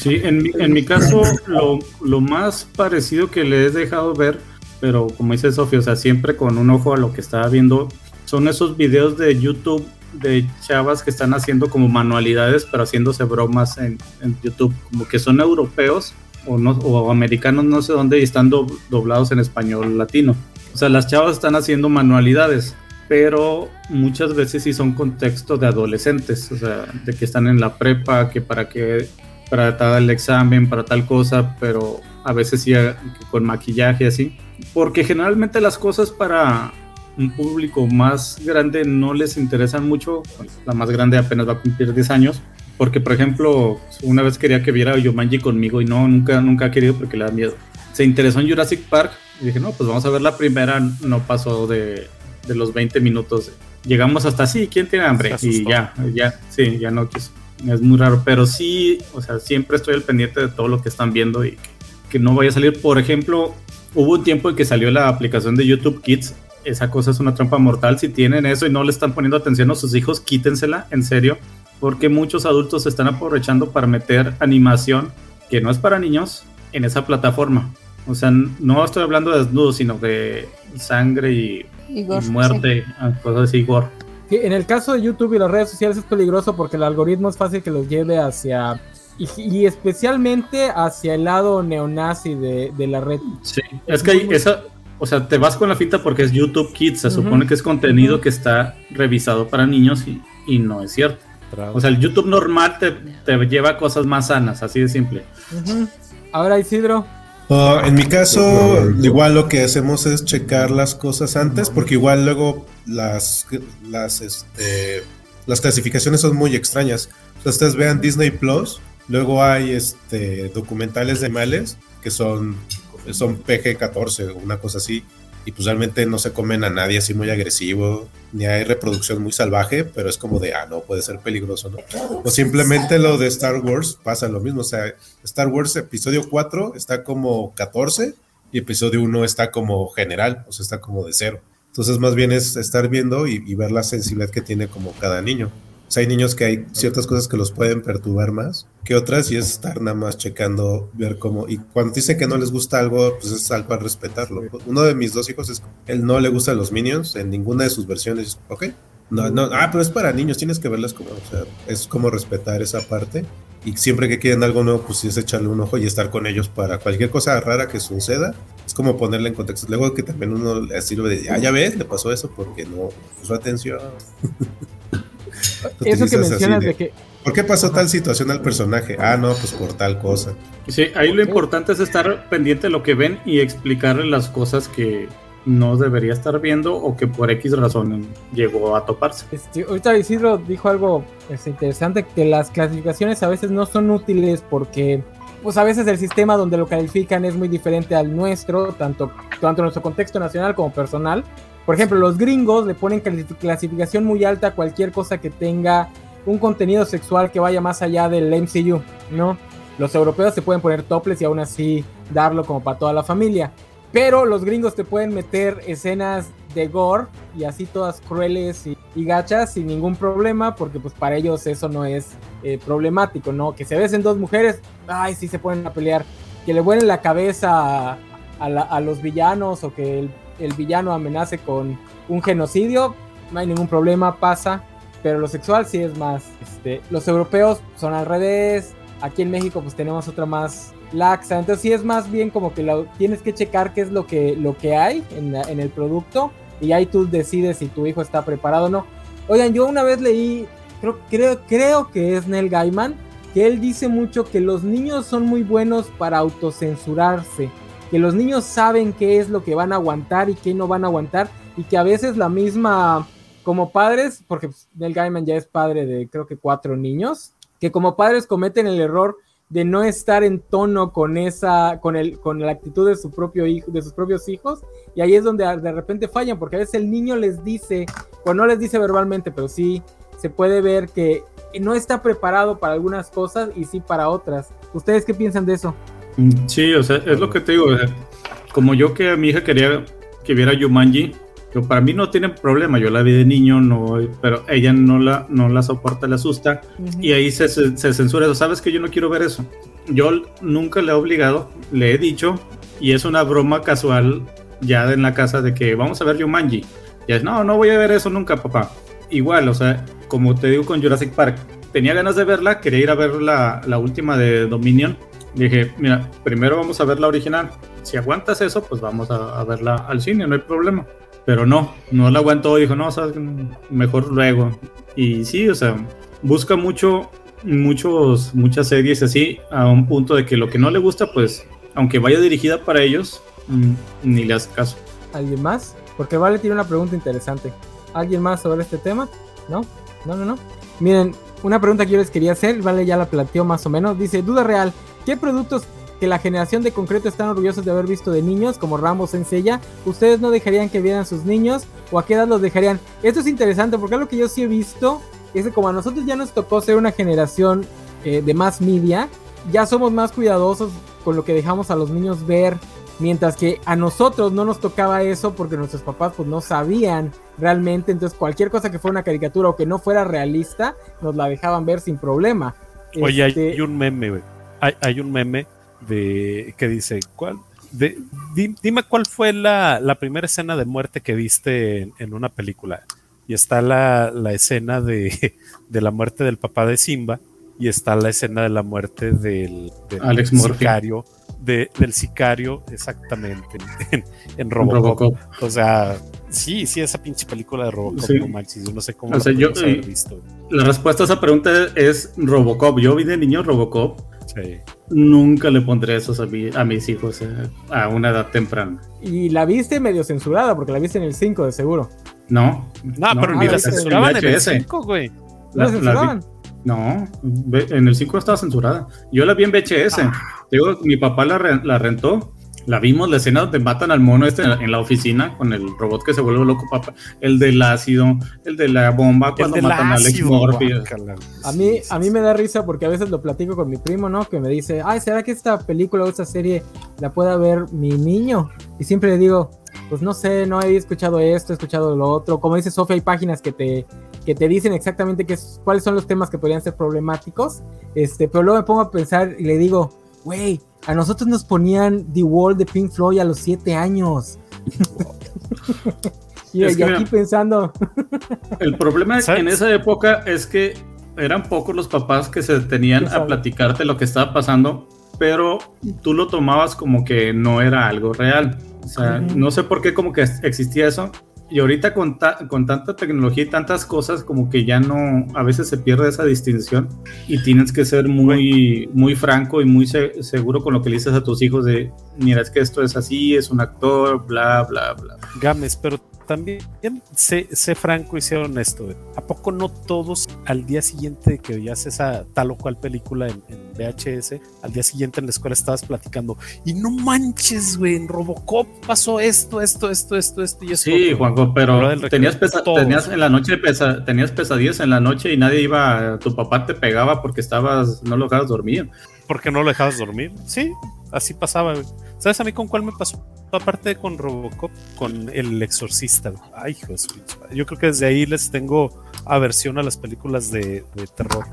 Sí, en mi, en mi caso, lo, lo más parecido que le he dejado ver, pero como dice Sofía, o sea, siempre con un ojo a lo que estaba viendo, son esos videos de YouTube de chavas que están haciendo como manualidades, pero haciéndose bromas en, YouTube, como que son europeos o, no, o americanos, no sé dónde, y están do- doblados en español latino. O sea, las chavas están haciendo manualidades, pero muchas veces sí son contextos de adolescentes, o sea, de que están en la prepa, que para que para tal examen, para tal cosa, pero a veces sí eh, con maquillaje así. Porque generalmente las cosas para un público más grande no les interesan mucho. La más grande apenas va a cumplir 10 años. Porque, por ejemplo, una vez quería que viera Yomanji conmigo y no, nunca, nunca ha querido porque le da miedo. Se interesó en Jurassic Park y dije, no, pues vamos a ver la primera. No pasó de, de los 20 minutos. Llegamos hasta así, ¿quién tiene hambre? Y ya, ya, sí, ya no quiso. Es muy raro, pero sí, o sea, siempre estoy al pendiente de todo lo que están viendo y que, que no vaya a salir. Por ejemplo, hubo un tiempo en que salió la aplicación de YouTube Kids. Esa cosa es una trampa mortal. Si tienen eso y no le están poniendo atención a sus hijos, quítensela, en serio. Porque muchos adultos se están aprovechando para meter animación que no es para niños en esa plataforma. O sea, no estoy hablando de desnudos, sino de sangre y, Y y gore, muerte, ah, cosas así, gore. Sí, en el caso de YouTube y las redes sociales es peligroso porque el algoritmo es fácil que los lleve hacia. Y, y especialmente hacia el lado neonazi de, de la red. Sí, es que hay esa, o sea, te vas con la finta porque es YouTube Kids, se supone que es contenido que está revisado para niños y, y no es cierto. O sea, el YouTube normal te, te lleva a cosas más sanas, así de simple. Ahora, Isidro. Ah, en mi caso, igual lo que hacemos es checar las cosas antes, porque igual luego las, las, este, las clasificaciones son muy extrañas. O sea, ustedes vean Disney Plus, luego hay este, documentales de animales que son, son PG-14 o una cosa así, y pues realmente no se comen a nadie así muy agresivo, ni hay reproducción muy salvaje, pero es como de, ah, no, puede ser peligroso, ¿no? O simplemente lo de Star Wars pasa lo mismo, o sea, Star Wars episodio 4 está como 14 y episodio 1 está como general, o sea, está como de cero. Entonces más bien es estar viendo y ver la sensibilidad que tiene como cada niño. O sea, hay niños que hay ciertas cosas que los pueden perturbar más que otras y es estar nada más checando, ver cómo... Y cuando dicen que no les gusta algo, pues es algo a respetarlo. Uno de mis dos hijos, es, él no le gustan los Minions en ninguna de sus versiones. Ok, no, no, ah, pero es para niños, tienes que verlas como, o sea, es como respetar esa parte. Y siempre que quieren algo nuevo, pues es echarle un ojo y estar con ellos para cualquier cosa rara que suceda. Es como ponerle en contexto. Luego que también uno le sirve de, ah, ya ves, le pasó eso porque no puso atención. Eso que mencionas de, de que. ¿Por qué pasó tal situación al personaje? Ah, no, pues por tal cosa. Sí, ahí lo importante es estar pendiente de lo que ven y explicarle las cosas que, no debería estar viendo o que por X razón llegó a toparse. Este, ahorita Isidro dijo algo este, interesante, que las clasificaciones a veces no son útiles porque pues a veces el sistema donde lo califican es muy diferente al nuestro, tanto, tanto nuestro contexto nacional como personal. Por ejemplo, los gringos le ponen clasificación muy alta a cualquier cosa que tenga un contenido sexual que vaya más allá del MCU, ¿no? Los europeos se pueden poner toples y aún así darlo como para toda la familia. Pero los gringos te pueden meter escenas de gore y así todas crueles y, gachas sin ningún problema, porque pues para ellos eso no es eh, problemático, ¿no? Que se besen dos mujeres, ay, sí se ponen a pelear. Que le vuelen la cabeza a, los villanos o que el, el, villano amenace con un genocidio, no hay ningún problema, pasa. Pero lo sexual sí es más. Este, los europeos son al revés. Aquí en México pues tenemos otra más laxa. Entonces sí es más bien como que lo, tienes que checar qué es lo que, lo que hay en, en, el producto y ahí tú decides si tu hijo está preparado o no. Oigan, yo una vez leí, creo, creo, creo que es Neil Gaiman, que él dice mucho que los niños son muy buenos para autocensurarse, que los niños saben qué es lo que van a aguantar y qué no van a aguantar y que a veces la misma, como padres, porque pues, Neil Gaiman ya es padre de creo que cuatro niños, que como padres cometen el error de no estar en tono con esa, con el, con la actitud de su propio hijo, de sus propios hijos, y ahí es donde de repente fallan, porque a veces el niño les dice, o no les dice verbalmente, pero sí se puede ver que no está preparado para algunas cosas y sí para otras. ¿Ustedes qué piensan de eso? Sí, o sea, es lo que te digo, como yo que a mi hija quería que viera Yumanji, pero para mí no tiene problema, yo la vi de niño, no, pero ella no la, no la soporta, le asusta y ahí se, se, censura eso. Sabes que yo no quiero ver eso. Yo nunca le he obligado, le he dicho y es una broma casual ya en la casa de que vamos a ver Jumanji. Y es, no, no voy a ver eso nunca, papá. Igual, o sea, como te digo con Jurassic Park, tenía ganas de verla, quería ir a ver la, la última de Dominion. Dije, mira, primero vamos a ver la original. Si aguantas eso, pues vamos a, a verla al cine, no hay problema pero no, no la aguantó, dijo, no, ¿sabes? mejor luego. Y sí, o sea, busca mucho, muchos, muchas series así, a un punto de que lo que no le gusta, pues, aunque vaya dirigida para ellos, mm, ni le hace caso. ¿Alguien más? Porque Vale tiene una pregunta interesante. ¿Alguien más sobre este tema? ¿No? No, no, no. Miren, una pregunta que yo les quería hacer, Vale ya la planteó más o menos. Dice, duda real, ¿qué productos que la generación de concreto están orgullosos de haber visto de niños, como Rambo Senseiya, ¿ustedes no dejarían que vieran sus niños? ¿O a qué edad los dejarían? Esto es interesante porque algo que yo sí he visto es que como a nosotros ya nos tocó ser una generación eh, de más media, ya somos más cuidadosos con lo que dejamos a los niños ver, mientras que a nosotros no nos tocaba eso porque nuestros papás pues no sabían realmente, entonces cualquier cosa que fuera una caricatura o que no fuera realista, nos la dejaban ver sin problema. Oye, hay este un meme, güey. Hay, hay un meme de que dice, ¿cuál? De, dime cuál fue la, la, primera escena de muerte que viste en, una película. Y está la, la escena de, de, la muerte del papá de Simba y está la escena de la muerte del, Alex sicario. De, del sicario, exactamente, en, en Robocop. O sea, sí, sí, esa pinche película de Robocop, no manches, yo no sé cómo o yo, eh, visto. La respuesta a esa pregunta es Robocop. Yo vi de niño Robocop Nunca le pondré eso a, mis hijos eh, a una edad temprana. Y la viste medio censurada, porque la viste en el 5 de seguro. No. No, pero ni la censuraban en, el 5, güey. ¿La, censuraban? no, en el 5 estaba censurada. Yo la vi en VHS. Ah. Digo, mi papá la, la rentó la vimos, la escena donde matan al mono este en la, oficina con el robot que se vuelve loco, papá. El del ácido, el de la bomba cuando matan a Alex Morphy. A mí, a mí me da risa porque a veces lo platico con mi primo, ¿no? Que me dice, ay, ¿será que esta película o esta serie la pueda ver mi niño? Y siempre le digo, pues no sé, no he escuchado esto, he escuchado lo otro. Como dice Sofía, hay páginas que te, que te dicen exactamente qué, cuáles son los temas que podrían ser problemáticos. Este, pero luego me pongo a pensar y le digo, güey, a nosotros nos ponían The Wall de Pink Floyd a los 7 años. y, aquí pensando. el problema en esa época es que eran pocos los papás que se tenían a platicarte lo que estaba pasando, pero tú lo tomabas como que no era algo real. O sea, no sé por qué como que existía eso, Y ahorita con, ta- con tanta tecnología y tantas cosas, como que ya no, a veces se pierde esa distinción y tienes que ser muy, muy franco y muy se- seguro con lo que le dices a tus hijos de, mira, es que esto es así, es un actor, bla, bla, bla. Games, pero también sé, sé franco y sé honesto. ¿A poco no todos al día siguiente de que veías esa tal o cual película en, en VHS, al día siguiente en la escuela estabas platicando y no manches, güey, en Robocop pasó esto, esto, esto, esto, esto y esto? Sí, otro"? Juanjo, pero tenías, pesa- todos. tenías en la noche pesa- tenías pesadillas en la noche y nadie iba, tu papá te pegaba porque estabas, no lo dejabas dormir. Porque no lo dejabas dormir. Sí, así pasaba. güey. ¿Sabes a mí con cuál me pasó? Aparte de con Robocop, con El Exorcista. güey. Ay, hijo de su pinche madre. Yo creo que desde ahí les tengo aversión a las películas de, de terror.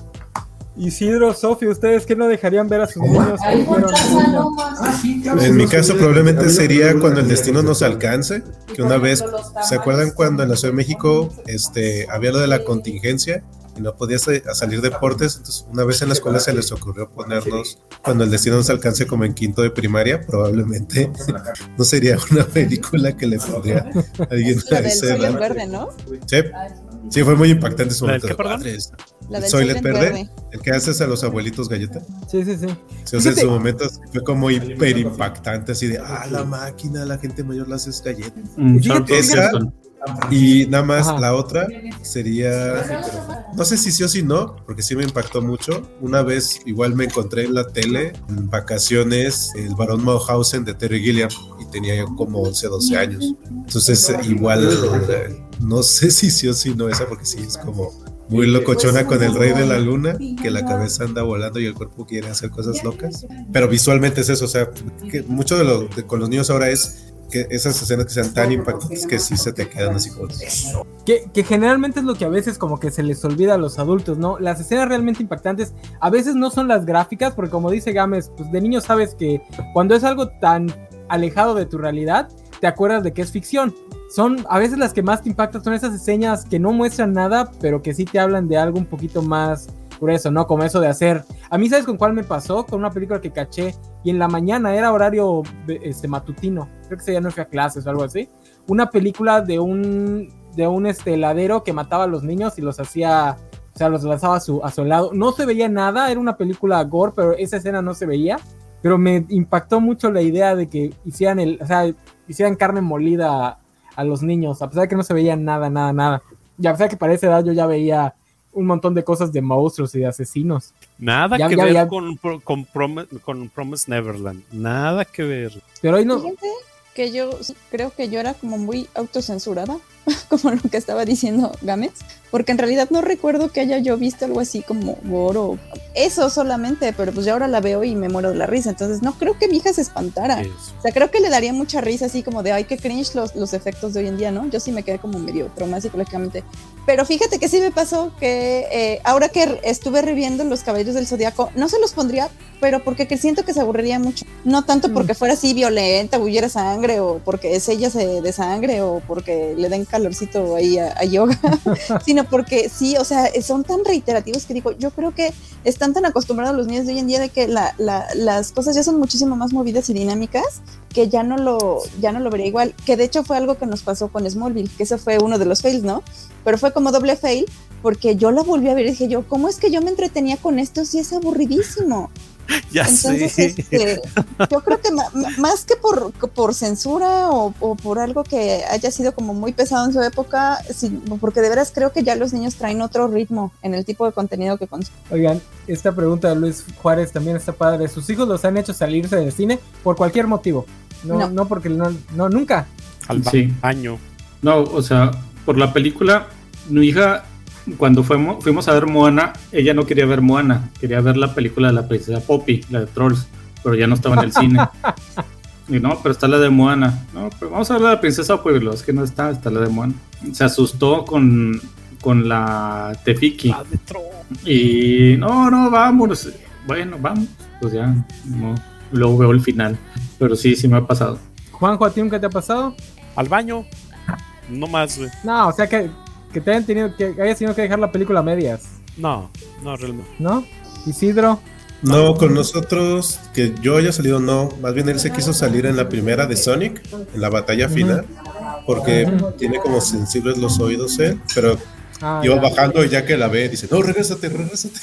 Isidro, Sofía, ¿ustedes qué no dejarían ver a sus niños niños? En mi caso probablemente sería cuando el destino nos alcance, que una vez, ¿se acuerdan cuando en la Ciudad de México este, había lo de la contingencia y no podías sa- a salir deportes? Entonces una vez en la escuela se les ocurrió ponernos cuando el destino nos alcance como en quinto de primaria, probablemente no sería una película que le pondría a alguien a esa edad. Verde, ¿no? Sí, sí, fue muy impactante ese ¿La del momento. qué, perdón? "Madres, La del Soylent Verde, el que haces a los abuelitos galleta. Sí, sí, sí. Sí, o sea, en su momento fue como hiper impactante, así de, ah, la máquina, la gente mayor la haces galletas. Mm, esa-. Y nada más, Ajá. la otra sería, no sé si sí o si no, porque sí me impactó mucho. Una vez igual me encontré en la tele, en vacaciones, el varón Mauthausen de Terry Gilliam, y tenía yo como 11, 12 años. Entonces, igual, no sé si sí o si no esa, porque sí es como muy locochona con el rey de la luna, que la cabeza anda volando y el cuerpo quiere hacer cosas locas. Pero visualmente es eso, o sea, que mucho de lo de, con los niños ahora es que esas escenas que sean tan impactantes que sí se te quedan así como... Que, que generalmente es lo que a veces como que se les olvida a los adultos, ¿no? Las escenas realmente impactantes a veces no son las gráficas, porque como dice Gámez, pues de niño sabes que cuando es algo tan alejado de tu realidad, te acuerdas de que es ficción. Son a veces las que más te impactan, son esas escenas que no muestran nada, pero que sí te hablan de algo un poquito más grueso, ¿no? Como eso de hacer... A mí, ¿sabes con cuál me pasó? Con una película que caché y en la mañana era horario este, matutino. Creo que ese día no fui a clases o algo así. Una película de un, de un este, heladero que mataba a los niños y los hacía, o sea, los lanzaba a su, a su lado. No se veía nada, era una película gore, pero esa escena no se veía. Pero me impactó mucho la idea de que hicieran, el, o sea, hicieran carne molida a, a los niños, a pesar de que no se veía nada, nada, nada. Y a pesar de que para esa edad yo ya veía un montón de cosas de monstruos y de asesinos. Nada Ya- que ya- ver ya- Con, con, Prom- con Promise Neverland. Nada que ver. Pero hoy no, Fíjate que yo creo que yo era como muy autocensurada, como lo que estaba diciendo Gámez, porque en realidad no recuerdo que haya yo visto algo así como gore o eso solamente, pero pues yo ahora la veo y me muero de la risa, entonces no creo que mi hija se espantara. Eso. O sea, creo que le daría mucha risa así como de, ay, qué cringe los, los efectos de hoy en día, ¿no? Yo sí me quedé como medio traumada psicológicamente. Pero fíjate que sí me pasó que eh, ahora que estuve reviendo Los Caballeros del Zodiaco, no se los pondría, pero porque que siento que se aburriría mucho. No tanto porque fuera así violenta, huyera sangre, o porque es ella se de sangre, o porque le den calorcito ahí a, a yoga, sino porque sí, o sea, son tan reiterativos que digo, yo creo que están tan acostumbrados los niños de hoy en día de que la- la- las cosas ya son muchísimo más movidas y dinámicas que ya no lo ya no lo vería igual que de hecho fue algo que nos pasó con Smallville que eso fue uno de los fails no pero fue como doble fail porque yo la volví a ver y dije yo cómo es que yo me entretenía con esto si es aburridísimo Ya entonces sé. este, yo creo que más que por, por censura o, o por algo que haya sido como muy pesado en su época sí, porque de veras creo que ya los niños traen otro ritmo en el tipo de contenido que consumen Oigan, esta pregunta de Luis Juárez también está padre. ¿Sus hijos los han hecho salirse del cine por cualquier motivo? No, no, No. porque no, no, nunca. Al ba- Sí. baño. No, o sea, por la película, mi hija, cuando fuimos, fuimos a ver Moana, ella no quería ver Moana, quería ver la película de la princesa Poppy, la de Trolls, pero ya no estaba en el cine. Y no, pero está la de Moana. No, pero vamos a ver la de princesa Poppy, es que no está, está la de Moana. Se asustó con, con la Tefiki. La de Tron. Y no, no, vamos. Bueno, vamos. Pues ya, no. Luego veo el final. Pero sí, sí me ha pasado. Juanjo, ¿a ti nunca te ha pasado? Al baño. No más, güey. No, o sea que, que te hayan tenido que hayas tenido que dejar la película a medias, No, no, realmente. ¿no? Isidro, No, con nosotros, que yo haya salido, no. Más bien él se quiso salir en la primera de Sonic, en la batalla final. porque tiene como sensibles los oídos él, pero Ah, iba ya. bajando y ya que la ve, dice, no, regrésate, regrésate.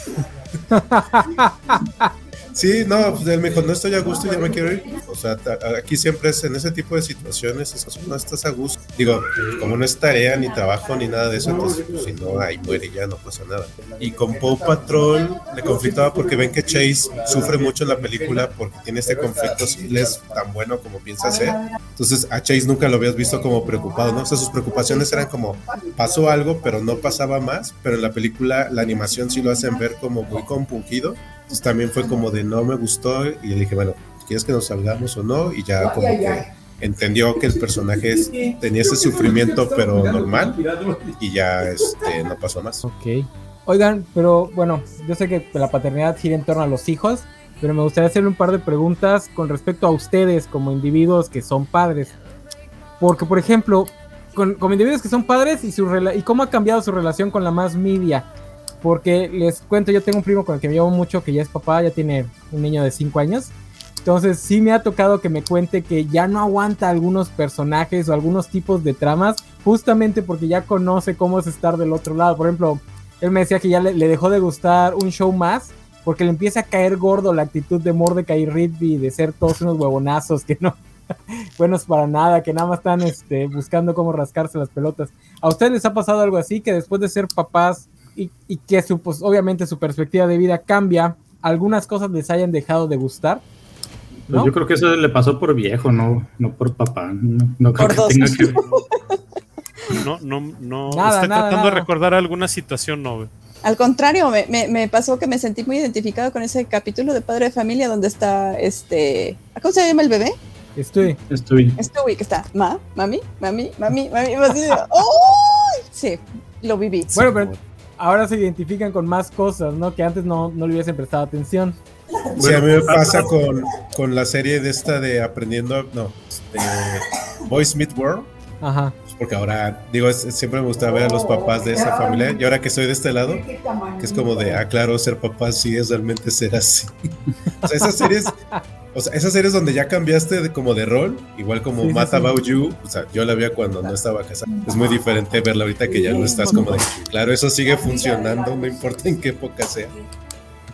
Sí, no, pues él me dijo, no estoy a gusto, ya me quiero ir. O sea, aquí siempre es en ese tipo de situaciones, es, no estás a gusto. Digo, como no es tarea, ni trabajo, ni nada de eso, entonces, pues, si no, ahí muere ya, no pasa nada. Y con Paw Patrol le conflictaba porque ven que Chase sufre mucho en la película porque tiene este conflicto, si él es tan bueno como piensa ser. Entonces, a Chase nunca lo habías visto como preocupado, ¿no? O sea, sus preocupaciones eran como, pasó algo, pero no pasaba más, pero en la película, la animación sí lo hacen ver como muy compungido. Entonces también fue como de no me gustó y le dije, bueno, ¿quieres que nos salgamos o no? Y ya como que entendió que el personaje tenía ese sufrimiento pero normal y ya este, no pasó más. Ok. Oigan, pero bueno, yo sé que la paternidad gira en torno a los hijos, pero me gustaría hacerle un par de preguntas con respecto a ustedes como individuos que son padres. Porque, por ejemplo, con, como individuos que son padres y, su rela- y cómo ha cambiado su relación con la más media. Porque les cuento, yo tengo un primo con el que me mucho, que ya es papá, ya tiene un niño de 5 años. Entonces sí me ha tocado que me cuente que ya no aguanta algunos personajes o algunos tipos de tramas, justamente porque ya conoce cómo es estar del otro lado. Por ejemplo, él me decía que ya le, le dejó de gustar un show más porque le empieza a caer gordo la actitud de Mordecai y Rigby de ser todos unos huevonazos que no buenos para nada, que nada más están este, buscando cómo rascarse las pelotas. ¿A ustedes les ha pasado algo así que después de ser papás y, y que su, pues, obviamente su perspectiva de vida cambia, algunas cosas les hayan dejado de gustar? Pues ¿No? yo creo que eso le pasó por viejo, no, no por papá. No, no creo Por que dos. tenga que. No, no, no. Nada, estoy nada, tratando de nada. recordar alguna situación, no. Al contrario, me, me- me pasó que me sentí muy identificado con ese capítulo de Padre de Familia donde está este. ¿Cómo se llama el bebé? Estoy. Estoy. Stewie, que está. Ma, mami, mami, mami, mami. así de, ¡ay! Sí, lo viví. Bueno, pero ahora se identifican con más cosas, ¿no? Que antes no, no le hubiesen prestado atención. Sí, a mí me pasa con, con la serie de esta de Aprendiendo, no, de Boys Meet World, Ajá. pues porque ahora, digo, es- siempre me gusta ver a los papás de esa familia y ahora que estoy de este lado, que es como de, ah, claro, ser papá sí es realmente ser así. o sea, esas series, o sea, esas series donde ya cambiaste de, como de rol, igual como Sí, Matt sí. About You, o sea, yo la veía cuando no estaba casada. Es muy diferente verla ahorita que ya no estás como de, claro, eso sigue funcionando, no importa en qué época sea.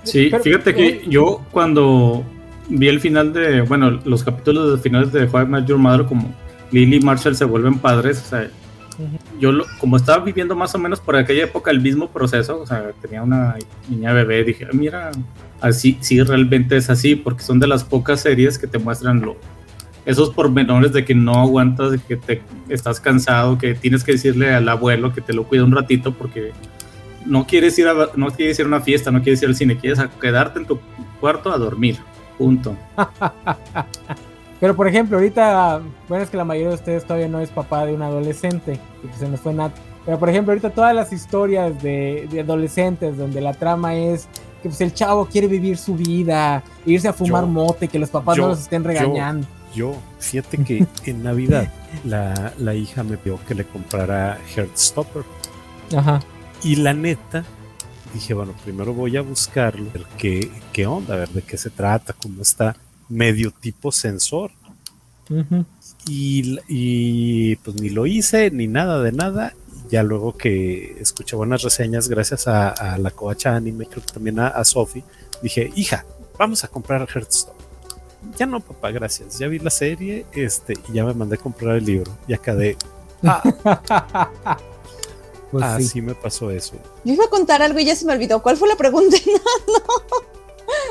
Sí, fíjate que yo cuando vi el final de, bueno, los capítulos de finales de How I Met Your Mother, como Lily y Marshall se vuelven padres, o sea, yo lo- como estaba viviendo más o menos por aquella época el mismo proceso, o sea, tenía una niña bebé, dije, "Ah, mira, así, sí, realmente es así, porque son de las pocas series que te muestran lo, esos pormenores de que no aguantas, de que te estás cansado, que tienes que decirle al abuelo que te lo cuida un ratito porque no quieres ir a, no quieres ir a una fiesta, no quieres ir al cine, quieres quedarte en tu cuarto a dormir. Punto. Pero por ejemplo, ahorita, bueno, es que la mayoría de ustedes todavía no es papá de un adolescente, y pues se nos fue Nat. Pero por ejemplo, ahorita todas las historias de, de adolescentes donde la trama es que pues el chavo quiere vivir su vida, irse a fumar Yo- mote, que los papás yo- no los estén yo- regañando. Yo, fíjate que en Navidad la, la hija me pidió que le comprara Heartstopper. Ajá. Y la neta, dije, bueno, primero voy a buscarlo, ver qué, qué onda, a ver de qué se trata, cómo está, medio tipo sensor. Y, y, pues ni lo hice, ni nada de nada. Ya luego que escuché buenas reseñas, gracias a, a la coacha anime, creo que también a, a Sophie, dije, hija, vamos a comprar Hearthstone. Ya no, papá, gracias. Ya vi la serie este, y ya me mandé a comprar el libro. Y acá de, Pues así sí. me pasó eso. Yo iba a contar algo y ya se me olvidó. ¿Cuál fue la pregunta?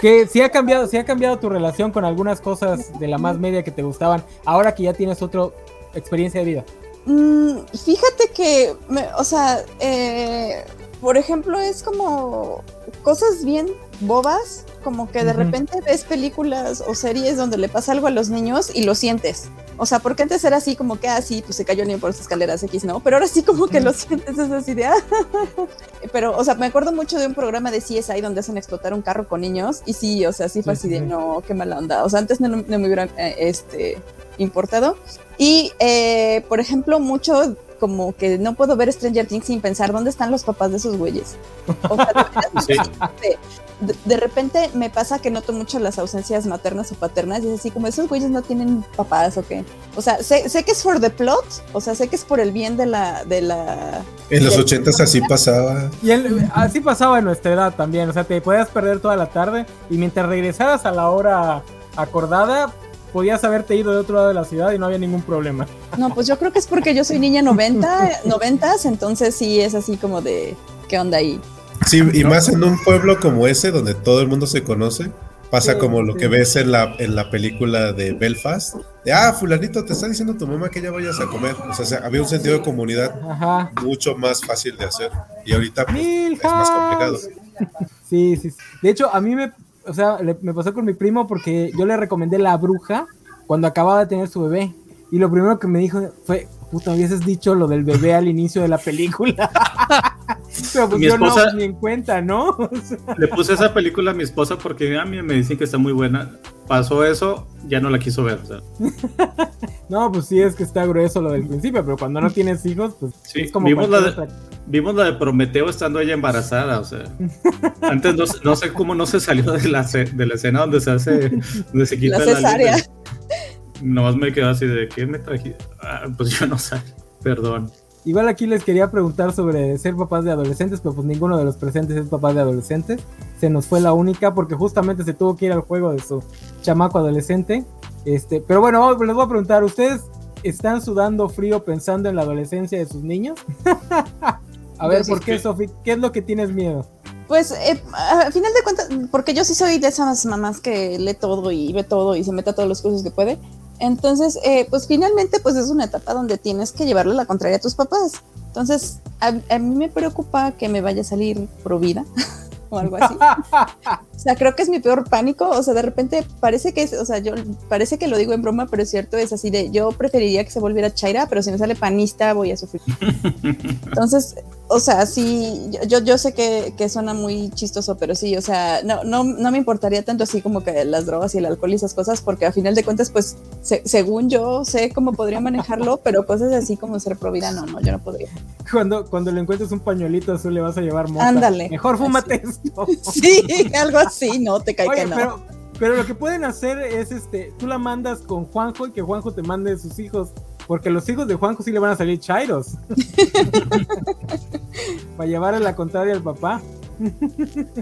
Que sí ha cambiado, sí ha cambiado tu relación con algunas cosas de la más media que te gustaban, ahora que ya tienes otra experiencia de vida. Mm, fíjate que, me- o sea, eh, por ejemplo, es como cosas bien bobas, como que de repente ves películas o series donde le pasa algo a los niños y lo sientes. O sea, porque antes era así como que, ah, sí, pues se cayó el niño por las escaleras X, ¿no? Pero ahora sí como que lo sientes, es así de, ah. Pero, o sea, me acuerdo mucho de un programa de CSI donde hacen explotar un carro con niños y sí, o sea, sí fue Sí, así de, no, qué mala onda. O sea, antes no, no me hubiera, eh, este, importado. Y, eh, por ejemplo, mucho como que no puedo ver Stranger Things sin pensar dónde están los papás de esos güeyes. O sea, de, de repente me pasa que noto mucho las ausencias maternas o paternas y es así como esos güeyes no tienen papás o qué. O sea, sé, sé que es for the plot, o sea, sé que es por el bien de la... De la En los ochentas así pasaba. Y él- así pasaba en nuestra edad también, o sea, te podías perder toda la tarde y mientras regresaras a la hora acordada, podías haberte ido de otro lado de la ciudad y no había ningún problema. No, pues yo creo que es porque yo soy niña 90, 90, entonces sí es así como de, ¿qué onda ahí? Sí, y más en un pueblo como ese, donde todo el mundo se conoce, pasa Sí, como lo sí. que ves en la, en la película de Belfast. De, ah, fulanito, te está diciendo tu mamá que ya vayas a comer. O sea, se- había un sentido de comunidad Ajá. mucho más fácil de hacer. Y ahorita pues, es más complicado. Sí, sí, sí. De hecho, a mí me, o sea, le- me pasó con mi primo porque yo le recomendé La Bruja cuando acababa de tener su bebé. Y lo primero que me dijo fue, puta, hubieses dicho lo del bebé al inicio de la película. Pero pues Mi yo no, esposa- ni en cuenta, ¿no? O sea, Le puse esa película a mi esposa porque a mí me dicen que está muy buena. Pasó eso, ya no la quiso ver. o sea. no, pues sí, es que está grueso lo del principio, pero cuando no tienes hijos, pues Sí, es como vimos la, de, otra- vimos la de Prometeo estando ella embarazada, o sea. Antes no, sé- no sé cómo no se salió de la, ce- de la escena donde se hace, donde se quita La la, cesárea. línea. Nomás me quedó así de, ¿qué me trajiste? Ah, pues yo no sé, perdón. Igual aquí les quería preguntar sobre ser papás de adolescentes, pero pues ninguno de los presentes es papás de adolescentes. Se nos fue la única porque justamente se tuvo que ir al juego de su chamaco adolescente. Este, pero bueno, les voy a preguntar, ¿ustedes están sudando frío pensando en la adolescencia de sus niños? a ver, Yo sí. ¿por qué, Sofi? ¿Qué es lo que tienes miedo? Pues eh, a final de cuentas, porque yo sí soy de esas mamás que lee todo y ve todo y se mete a todos los cursos que puede. Entonces, eh, pues finalmente, pues es una etapa donde tienes que llevarle la contraria a tus papás. Entonces, a, a mí me preocupa que me vaya a salir pro vida o algo así. O sea, creo que es mi peor pánico. O sea, de repente parece que es, o sea, yo parece que lo digo en broma, pero es cierto, es así de yo preferiría que se volviera Chaira, pero si me sale panista voy a sufrir. Entonces, o sea, sí, yo- yo, sé que, que suena muy chistoso, pero sí, o sea, no, no, no me importaría tanto así como que las drogas y el alcohol y esas cosas, porque a final de cuentas, pues, se- según yo sé cómo podría manejarlo, pero cosas así como ser pro vida, no, no, yo no podría. Cuando, cuando le encuentres un pañuelito azul le vas a llevar mota. Ándale. Mejor fúmate esto. Sí, algo así, no te cae Oye, que no. pero, pero lo que pueden hacer es este, tú la mandas con Juanjo y que Juanjo te mande sus hijos, porque los hijos de Juanjo sí le van a salir chairos. Para llevarle la contraria al papá.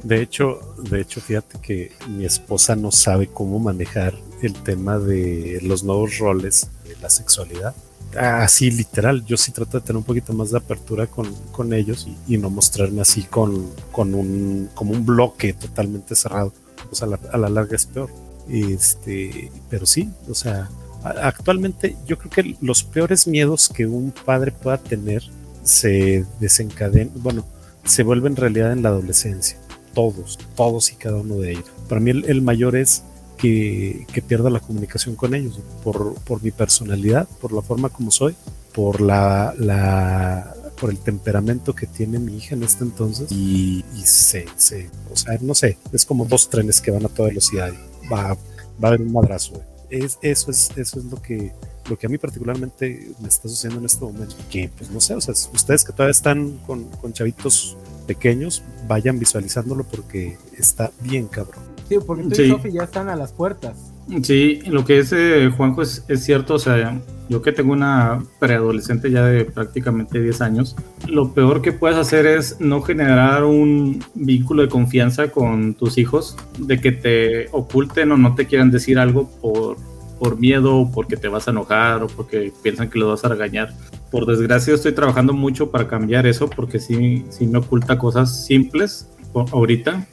De hecho, de hecho, fíjate que mi esposa no sabe cómo manejar el tema de los nuevos roles de la sexualidad. Así literal, yo sí trato de tener un poquito más de apertura con, con ellos y, y no mostrarme así con, con un como un bloque totalmente cerrado. Pues a la, a la larga es peor. Este, pero sí, o sea, a- actualmente yo creo que los peores miedos que un padre pueda tener se desencadenan, bueno, se vuelven realidad en la adolescencia. Todos, todos y cada uno de ellos. Para mí el, el mayor es que, que pierda la comunicación con ellos, por, por mi personalidad, por la forma como soy, por la, la por el temperamento que tiene mi hija en este entonces y, y se, se, o sea, no sé, es como dos trenes que van a toda velocidad y va, va a haber un madrazo. Es, eso es, eso es lo que, lo que a mí particularmente me está sucediendo en este momento. Que pues no sé, o sea, ustedes que todavía están con, con chavitos pequeños, vayan visualizándolo porque está bien cabrón. Sí, porque tú y Sí. Sofi ya están a las puertas. Sí, lo que es eh, Juanjo es, cierto, o sea, yo que tengo una preadolescente ya de prácticamente 10 años, lo peor que puedes hacer es no generar un vínculo de confianza con tus hijos, de que te oculten o no te quieran decir algo por, por miedo, o porque te vas a enojar o porque piensan que los vas a regañar. Por desgracia estoy trabajando mucho para cambiar eso porque sí, sí me oculta cosas simples ahorita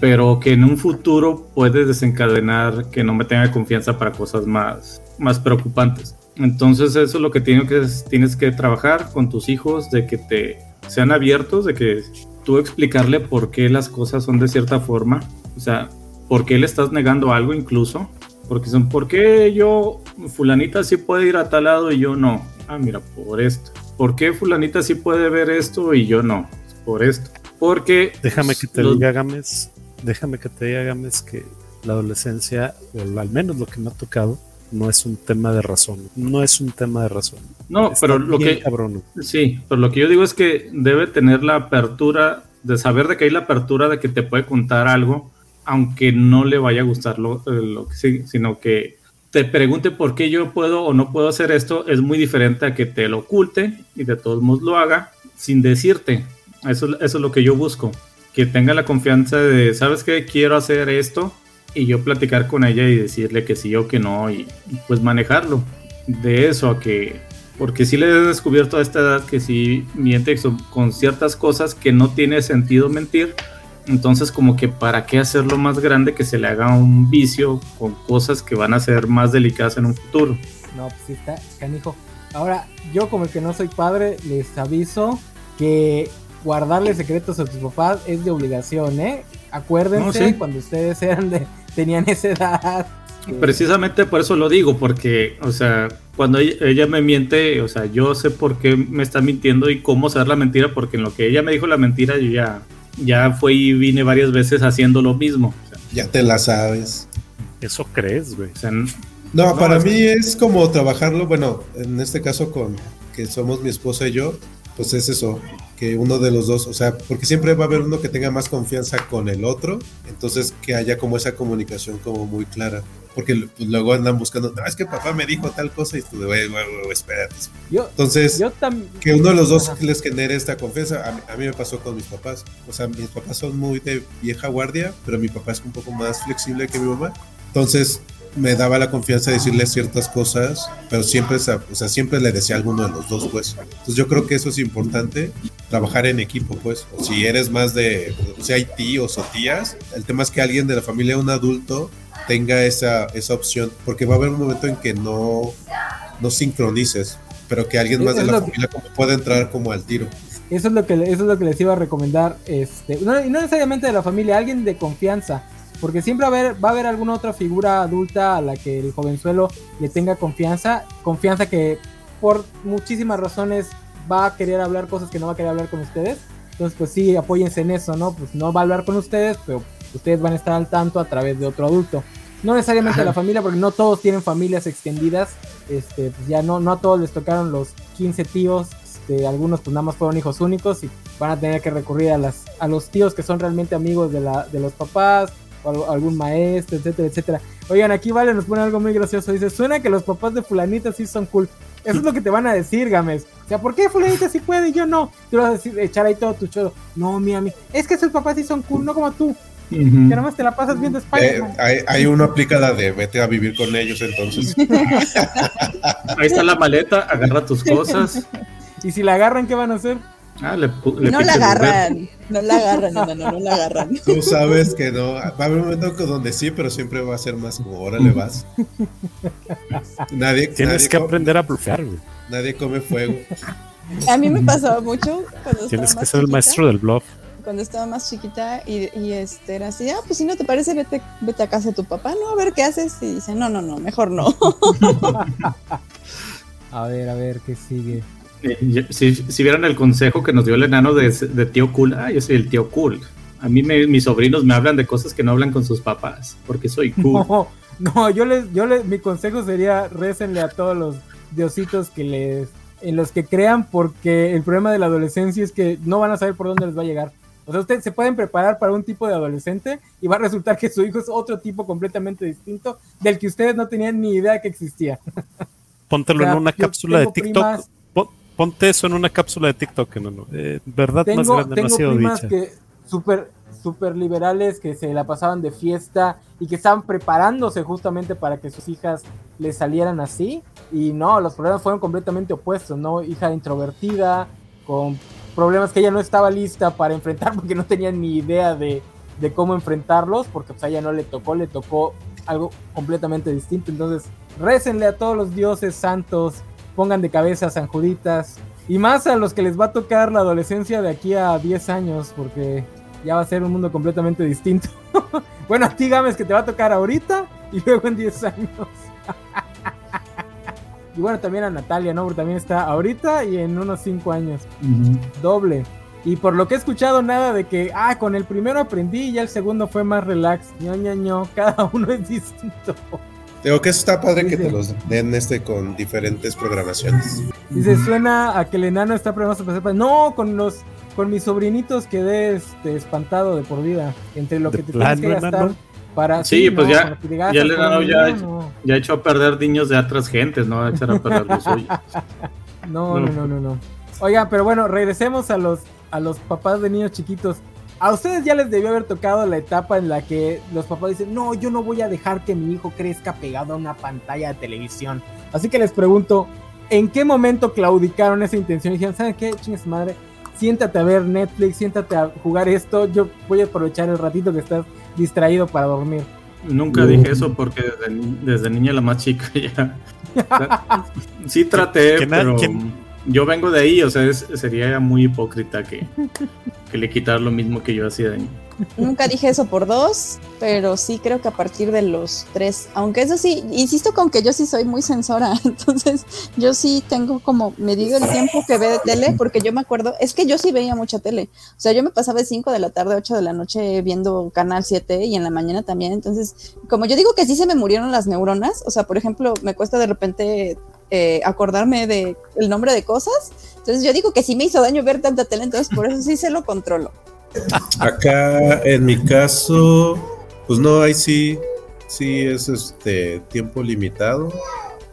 pero que en un futuro puede desencadenar que no me tenga confianza para cosas más, más preocupantes. Entonces eso es lo que, tienes que tienes que trabajar con tus hijos, de que te sean abiertos, de que tú explicarle por qué las cosas son de cierta forma, o sea, por qué le estás negando algo incluso, porque son, ¿por qué yo, fulanita sí puede ir a tal lado y yo no? Ah, mira, por esto. ¿Por qué fulanita sí puede ver esto y yo no? Por esto. Porque... Déjame que te los- diga, Gámez, déjame que te diga, Gámez, que la adolescencia, o al menos lo que me ha tocado, no es un tema de razón. No es un tema de razón. No, Está pero lo que cabrón. sí, pero lo que yo digo es que debe tener la apertura de saber de que hay la apertura de que te puede contar algo, aunque no le vaya a gustar lo, eh, lo que sí, sino que te pregunte por qué yo puedo o no puedo hacer esto, es muy diferente a que te lo oculte y de todos modos lo haga sin decirte. Eso, eso es lo que yo busco. Que tenga la confianza de, ¿sabes qué? Quiero hacer esto y yo platicar con ella y decirle que sí o que no y, pues manejarlo. De eso a que, porque sí le he descubierto a esta edad que sí miente con ciertas cosas que no tiene sentido mentir. Entonces como que para qué hacerlo más grande que se le haga un vicio con cosas que van a ser más delicadas en un futuro. No, pues sí está canijo. Ahora, yo como el que no soy padre, les aviso que guardarle secretos a tus papás es de obligación, ¿eh? Acuérdense No, sí. cuando ustedes eran de, tenían esa edad. Precisamente por eso lo digo, porque, o sea, cuando ella, ella me miente, o sea, yo sé por qué me está mintiendo y cómo saber la mentira, porque en lo que ella me dijo la mentira, yo ya, ya fui y vine varias veces haciendo lo mismo. O sea, Ya te la sabes. Eso crees, güey. o sea, n- No, No, para es mí es como trabajarlo, bueno, en este caso con que somos mi esposa y yo, pues es eso, que uno de los dos, o sea, porque siempre va a haber uno que tenga más confianza con el otro, entonces que haya como esa comunicación como muy clara, porque pues, luego andan buscando, no, es que papá me dijo tal cosa y tú güey, espérate. Yo, Entonces, yo que uno de los dos Ajá. les genere esta confianza. A a mí me pasó con mis papás. O sea, mis papás son muy de vieja guardia, pero mi papá es un poco más flexible que mi mamá. Entonces me daba la confianza de decirle ciertas cosas, pero siempre, o sea, siempre le decía a alguno de los dos, pues. Entonces yo creo que eso es importante, trabajar en equipo, pues. O si eres más de, o sea, hay tíos o tías, el tema es que alguien de la familia, un adulto, tenga esa, esa opción, porque va a haber un momento en que no, no sincronices, pero que alguien más de la familia como pueda entrar como al tiro. Eso es lo que eso es lo que les iba a recomendar, este, no, no necesariamente de la familia, alguien de confianza, porque siempre va a haber, va a haber alguna otra figura adulta a la que el jovenzuelo le tenga confianza, confianza que por muchísimas razones va a querer hablar cosas que no va a querer hablar con ustedes. Entonces, pues sí, apóyense en eso, ¿no? Pues no va a hablar con ustedes, pero ustedes van a estar al tanto a través de otro adulto. No necesariamente de la familia, porque no todos tienen familias extendidas. Este, pues ya no, no a todos les tocaron los 15 tíos. Este, algunos pues nada más fueron hijos únicos y van a tener que recurrir a las a los tíos que son realmente amigos de la de los papás algún maestro, etcétera, etcétera. Oigan, aquí Vale nos pone algo muy gracioso. Dice, suena que los papás de fulanita sí son cool. Eso es lo que te van a decir, Games. O sea, ¿por qué fulanita sí puede y yo no? Tú vas a decir, echar ahí todo tu choro. No, mi amigo. Es que sus papás sí son cool, no como tú. Que nada más te la pasas viendo Eh, Spider-Man. hay, hay uno aplica la de vete a vivir con ellos entonces. ahí está la maleta, agarra tus cosas. Y si la agarran, ¿qué van a hacer? Ah, le, le No la agarran, no la agarran, no, no, no, no la agarran. Tú sabes que no. Va a haber un momento donde sí, pero siempre va a ser más como, órale, vas. Nadie, Tienes nadie, que aprender a blufear, güey. nadie come fuego. A mí me pasaba mucho cuando estaba Tienes que más ser el chiquita, maestro del bluff. Cuando estaba más chiquita y, y este era así, ah, pues si no te parece, vete, vete a casa de tu papá, no, a ver qué haces. Y dice, no, no, no, mejor no. A ver, a ver, ¿qué sigue? Eh, Si, si vieran el consejo que nos dio el enano de, de tío cool, ah, yo soy el tío cool. A mí me- mis sobrinos me hablan de cosas que no hablan con sus papás, porque soy cool. No, no, yo les, yo les, mi consejo sería récenle a todos los diositos que les, en los que crean, porque el problema de la adolescencia es que no van a saber por dónde les va a llegar. O sea, ustedes se pueden preparar para un tipo de adolescente y va a resultar que su hijo es otro tipo completamente distinto del que ustedes no tenían ni idea que existía. Póntelo O sea, en una cápsula de TikTok. primas- Ponte eso en una cápsula de TikTok, no, no. Eh, verdad más tengo, grande no ha tengo sido primas dicha. que súper super liberales que se la pasaban de fiesta y que estaban preparándose justamente para que sus hijas les salieran así y no, los problemas fueron completamente opuestos, ¿no? Hija introvertida, con problemas que ella no estaba lista para enfrentar porque no tenía ni idea de, de cómo enfrentarlos, porque pues a ella no le tocó, le tocó algo completamente distinto, entonces récenle a todos los dioses santos, pongan de cabeza a San Juditas, y más a los que les va a tocar la adolescencia de aquí a 10 años, porque ya va a ser un mundo completamente distinto. bueno, a ti, Games, que te va a tocar ahorita y luego en 10 años. y bueno, también a Natalia, ¿no? Porque también está ahorita y en unos 5 años. Doble. Y por lo que he escuchado, nada de que, ah, con el primero aprendí y ya el segundo fue más relax. ño, ño, ño. Cada uno es distinto. Digo que eso está padre que Sí, te los den este con diferentes programaciones. Dice, suena a que el enano está preparado para hacer- No, con los con mis sobrinitos quedé este, espantado de por vida. Entre lo ¿De que te tienes que gastar enano? para. Sí, pues ya- gastas ya el enano ya- no. Ya hecho a perder niños de otras gentes, ¿no? A echar a perder los suyos. No, No. no, no, no, no. Oigan, pero bueno, regresemos a los, a los papás de niños chiquitos. A ustedes ya les debió haber tocado la etapa en la que los papás dicen, no, yo no voy a dejar que mi hijo crezca pegado a una pantalla de televisión. Así que les pregunto, ¿en qué momento claudicaron esa intención? Y dijeron, ¿saben qué? Chingue su madre, siéntate a ver Netflix, siéntate a jugar esto, yo voy a aprovechar el ratito que estás distraído para dormir. Nunca dije eso porque desde, ni- desde niña la más chica ya. Sí traté, ¿Quién ha- pero quién- yo vengo de ahí, o sea, es- sería muy hipócrita que, que le quitar lo mismo que yo hacía de niño. Nunca dije eso por dos, pero sí creo que a partir de los tres, aunque eso sí, insisto con que yo sí soy muy censora, entonces yo sí tengo como medido el tiempo que ve de tele, porque yo me acuerdo, es que yo sí veía mucha tele, o sea, yo me pasaba de 5 de la tarde, 8 de la noche viendo Canal 7 y en la mañana también, entonces, como yo digo que sí se me murieron las neuronas, o sea, por ejemplo, me cuesta de repente eh, acordarme de el nombre de cosas, entonces yo digo que sí me hizo daño ver tanta tele, entonces por eso sí se lo controlo. Acá, en mi caso, pues no, ahí sí, sí es este tiempo limitado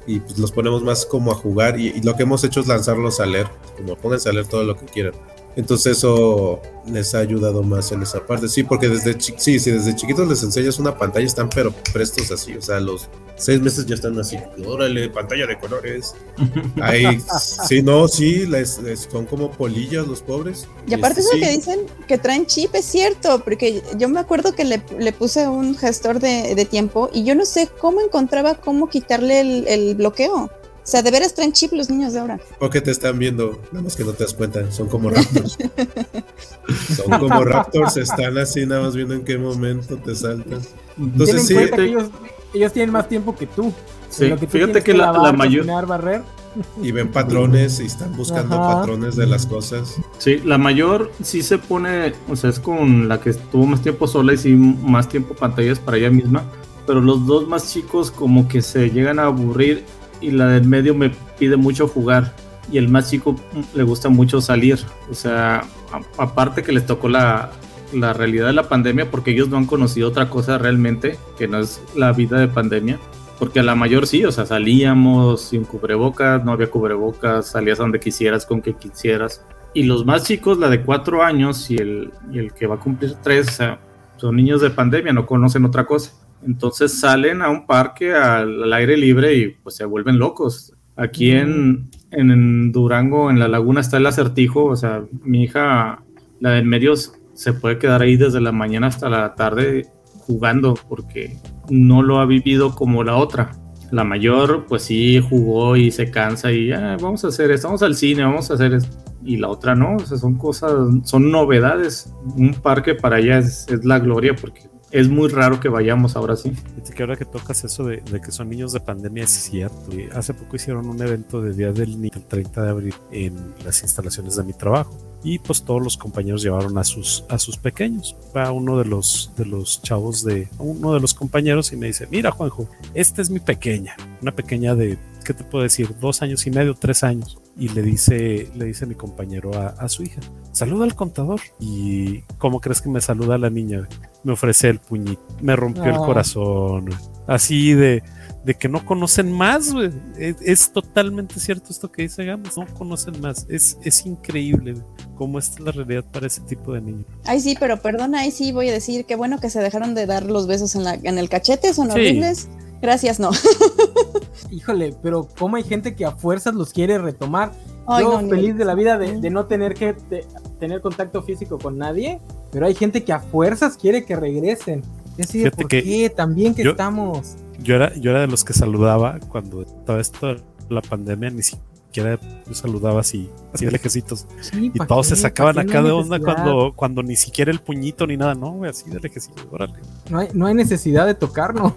y pues los ponemos más como a jugar y, lo que hemos hecho es lanzarlos a leer, como pónganse a leer todo lo que quieran. Entonces eso les ha ayudado más en esa parte. Sí, porque desde chi- sí, sí, desde chiquitos les enseñas una pantalla, están pero prestos así. O sea, los seis meses ya están así. Órale, pantalla de colores. Ahí, sí, no, sí, les, les- son como polillas los pobres. Y aparte este, eso que sí. dicen que traen chip es cierto, porque yo me acuerdo que le, le puse un gestor de, de tiempo y yo no sé cómo encontraba cómo quitarle el, el bloqueo. O sea, de veras traen chip los niños de ahora. Porque te están viendo, nada más que no te das cuenta, son como raptors. son como raptors, están así nada más viendo en qué momento te saltan. Entonces en sí, que ellos, ellos tienen más tiempo que tú. Sí, lo tú fíjate que la- la mayor- barrer. y ven patrones y están buscando Ajá. patrones de las cosas. Sí, la mayor sí se pone, o sea, es con la que estuvo más tiempo sola y sí más tiempo pantallas para ella misma, pero los dos más chicos como que se llegan a aburrir y la del medio me pide mucho jugar y el más chico le gusta mucho salir, o sea, a- aparte que les tocó la, la realidad de la pandemia porque ellos no han conocido otra cosa realmente que no es la vida de pandemia. Porque a la mayor sí, o sea, salíamos sin cubrebocas, no había cubrebocas, salías donde quisieras, con que quisieras. Y los más chicos, la de cuatro años y el, y el que va a cumplir tres, son niños de pandemia, no conocen otra cosa. Entonces salen a un parque al, al aire libre y pues se vuelven locos. Aquí en, en, en Durango, en la laguna, está el acertijo, o sea, mi hija, la del medio, se puede quedar ahí desde la mañana hasta la tarde jugando porque no lo ha vivido como la otra. La mayor, pues sí, jugó y se cansa y "Ah, vamos a hacer esto, vamos al cine, vamos a hacer esto. Y la otra no, o sea, son cosas, son novedades. Un parque para ella es, es la gloria porque es muy raro que vayamos ahora sí. Fíjate que ahora que tocas eso de, de que son niños de pandemia, es cierto. Y hace poco hicieron un evento de Día del Niño, el 30 de abril, en las instalaciones de mi trabajo. Y pues todos los compañeros llevaron a sus, a sus pequeños. Va uno de los, de los chavos de uno de los compañeros y me dice, mira Juanjo, esta es mi pequeña, una pequeña de, ¿qué te puedo decir? Dos años y medio, tres años. Y le dice, le dice mi compañero a, a su hija, saluda al contador. Y ¿cómo crees que me saluda la niña? Me ofrece el puñito, me rompió el Ah. corazón. Así de, de que no conocen más, güey. Es, es totalmente cierto esto que dice Games, no conocen más. Es, es increíble güey, cómo es la realidad para ese tipo de niños. Ay, sí, pero perdona, ahí sí voy a decir que bueno que se dejaron de dar los besos en, la, en el cachete, son Sí. horribles. Gracias, no. Híjole, pero ¿cómo hay gente que a fuerzas los quiere retomar? Ay, Yo no, feliz de la vida de, de no tener que te- tener contacto físico con nadie, pero hay gente que a fuerzas quiere que regresen. Así de, Fíjate ¿por que qué? También que yo- estamos. Yo era, yo era de los que saludaba cuando estaba esto la pandemia, ni siquiera yo saludaba así, así de lejecitos. Sí, Y ¿pa' todos se sacaban acá No de onda cuando, cuando ni siquiera el puñito ni nada, no, güey, así de lejecitos, órale. No hay, no hay necesidad de tocarnos.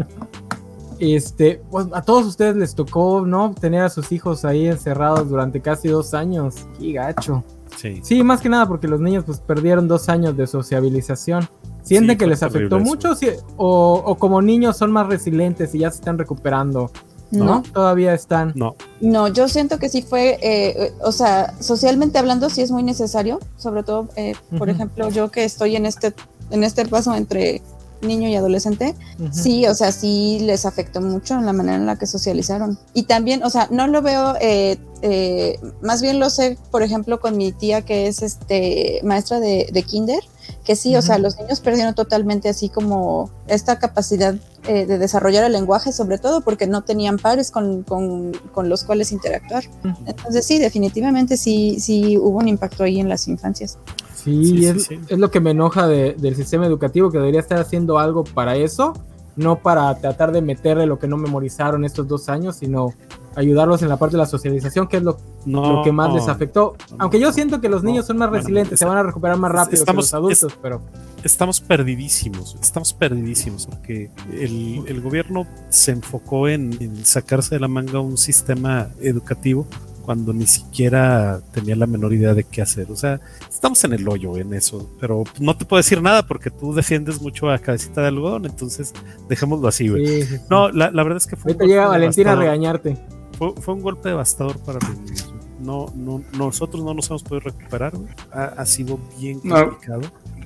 este, pues a todos ustedes les tocó, ¿no? Tener a sus hijos ahí encerrados durante casi dos años. Qué gacho. Sí. Sí, más que nada porque los niños pues perdieron dos años de sociabilización. ¿Sienten Sí, que les afectó mucho? O, o como niños son más resilientes y ya se están recuperando? ¿No? No. Todavía están. No. No, yo siento que sí fue, eh, o sea, socialmente hablando sí es muy necesario, sobre todo, eh, por ejemplo, yo que estoy en este, en este paso entre niño y adolescente, sí, o sea, sí les afectó mucho en la manera en la que socializaron. Y también, o sea, no lo veo, eh, eh, más bien lo sé, por ejemplo, con mi tía que es este maestra de, de kinder, que sí, o sea, los niños perdieron totalmente así como esta capacidad eh, de desarrollar el lenguaje, sobre todo porque no tenían pares con, con- con los cuales interactuar. Entonces sí, definitivamente sí, sí hubo un impacto ahí en las infancias. Sí, Sí, sí, es, sí. es lo que me enoja de- del sistema educativo, que debería estar haciendo algo para eso, no para tratar de meterle lo que no memorizaron estos dos años, sino ayudarlos en la parte de la socialización, que es lo, No, lo que más les afectó. Aunque yo siento que los niños son más resilientes, se van a recuperar más rápido estamos- que los adultos, pero estamos perdidísimos, estamos perdidísimos porque el, el gobierno se enfocó en, en sacarse de la manga un sistema educativo cuando ni siquiera tenía la menor idea de qué hacer. O sea, estamos en el hoyo en eso, pero no te puedo decir nada porque tú defiendes mucho a cabecita de algodón, entonces dejémoslo así, güey. sí, sí, sí. No, la, la verdad es que fue ahorita llega Valentina a regañarte. Fue, fue un golpe devastador para los. No, no, nosotros no nos hemos podido recuperar. Ha, ha sido bien No, complicado.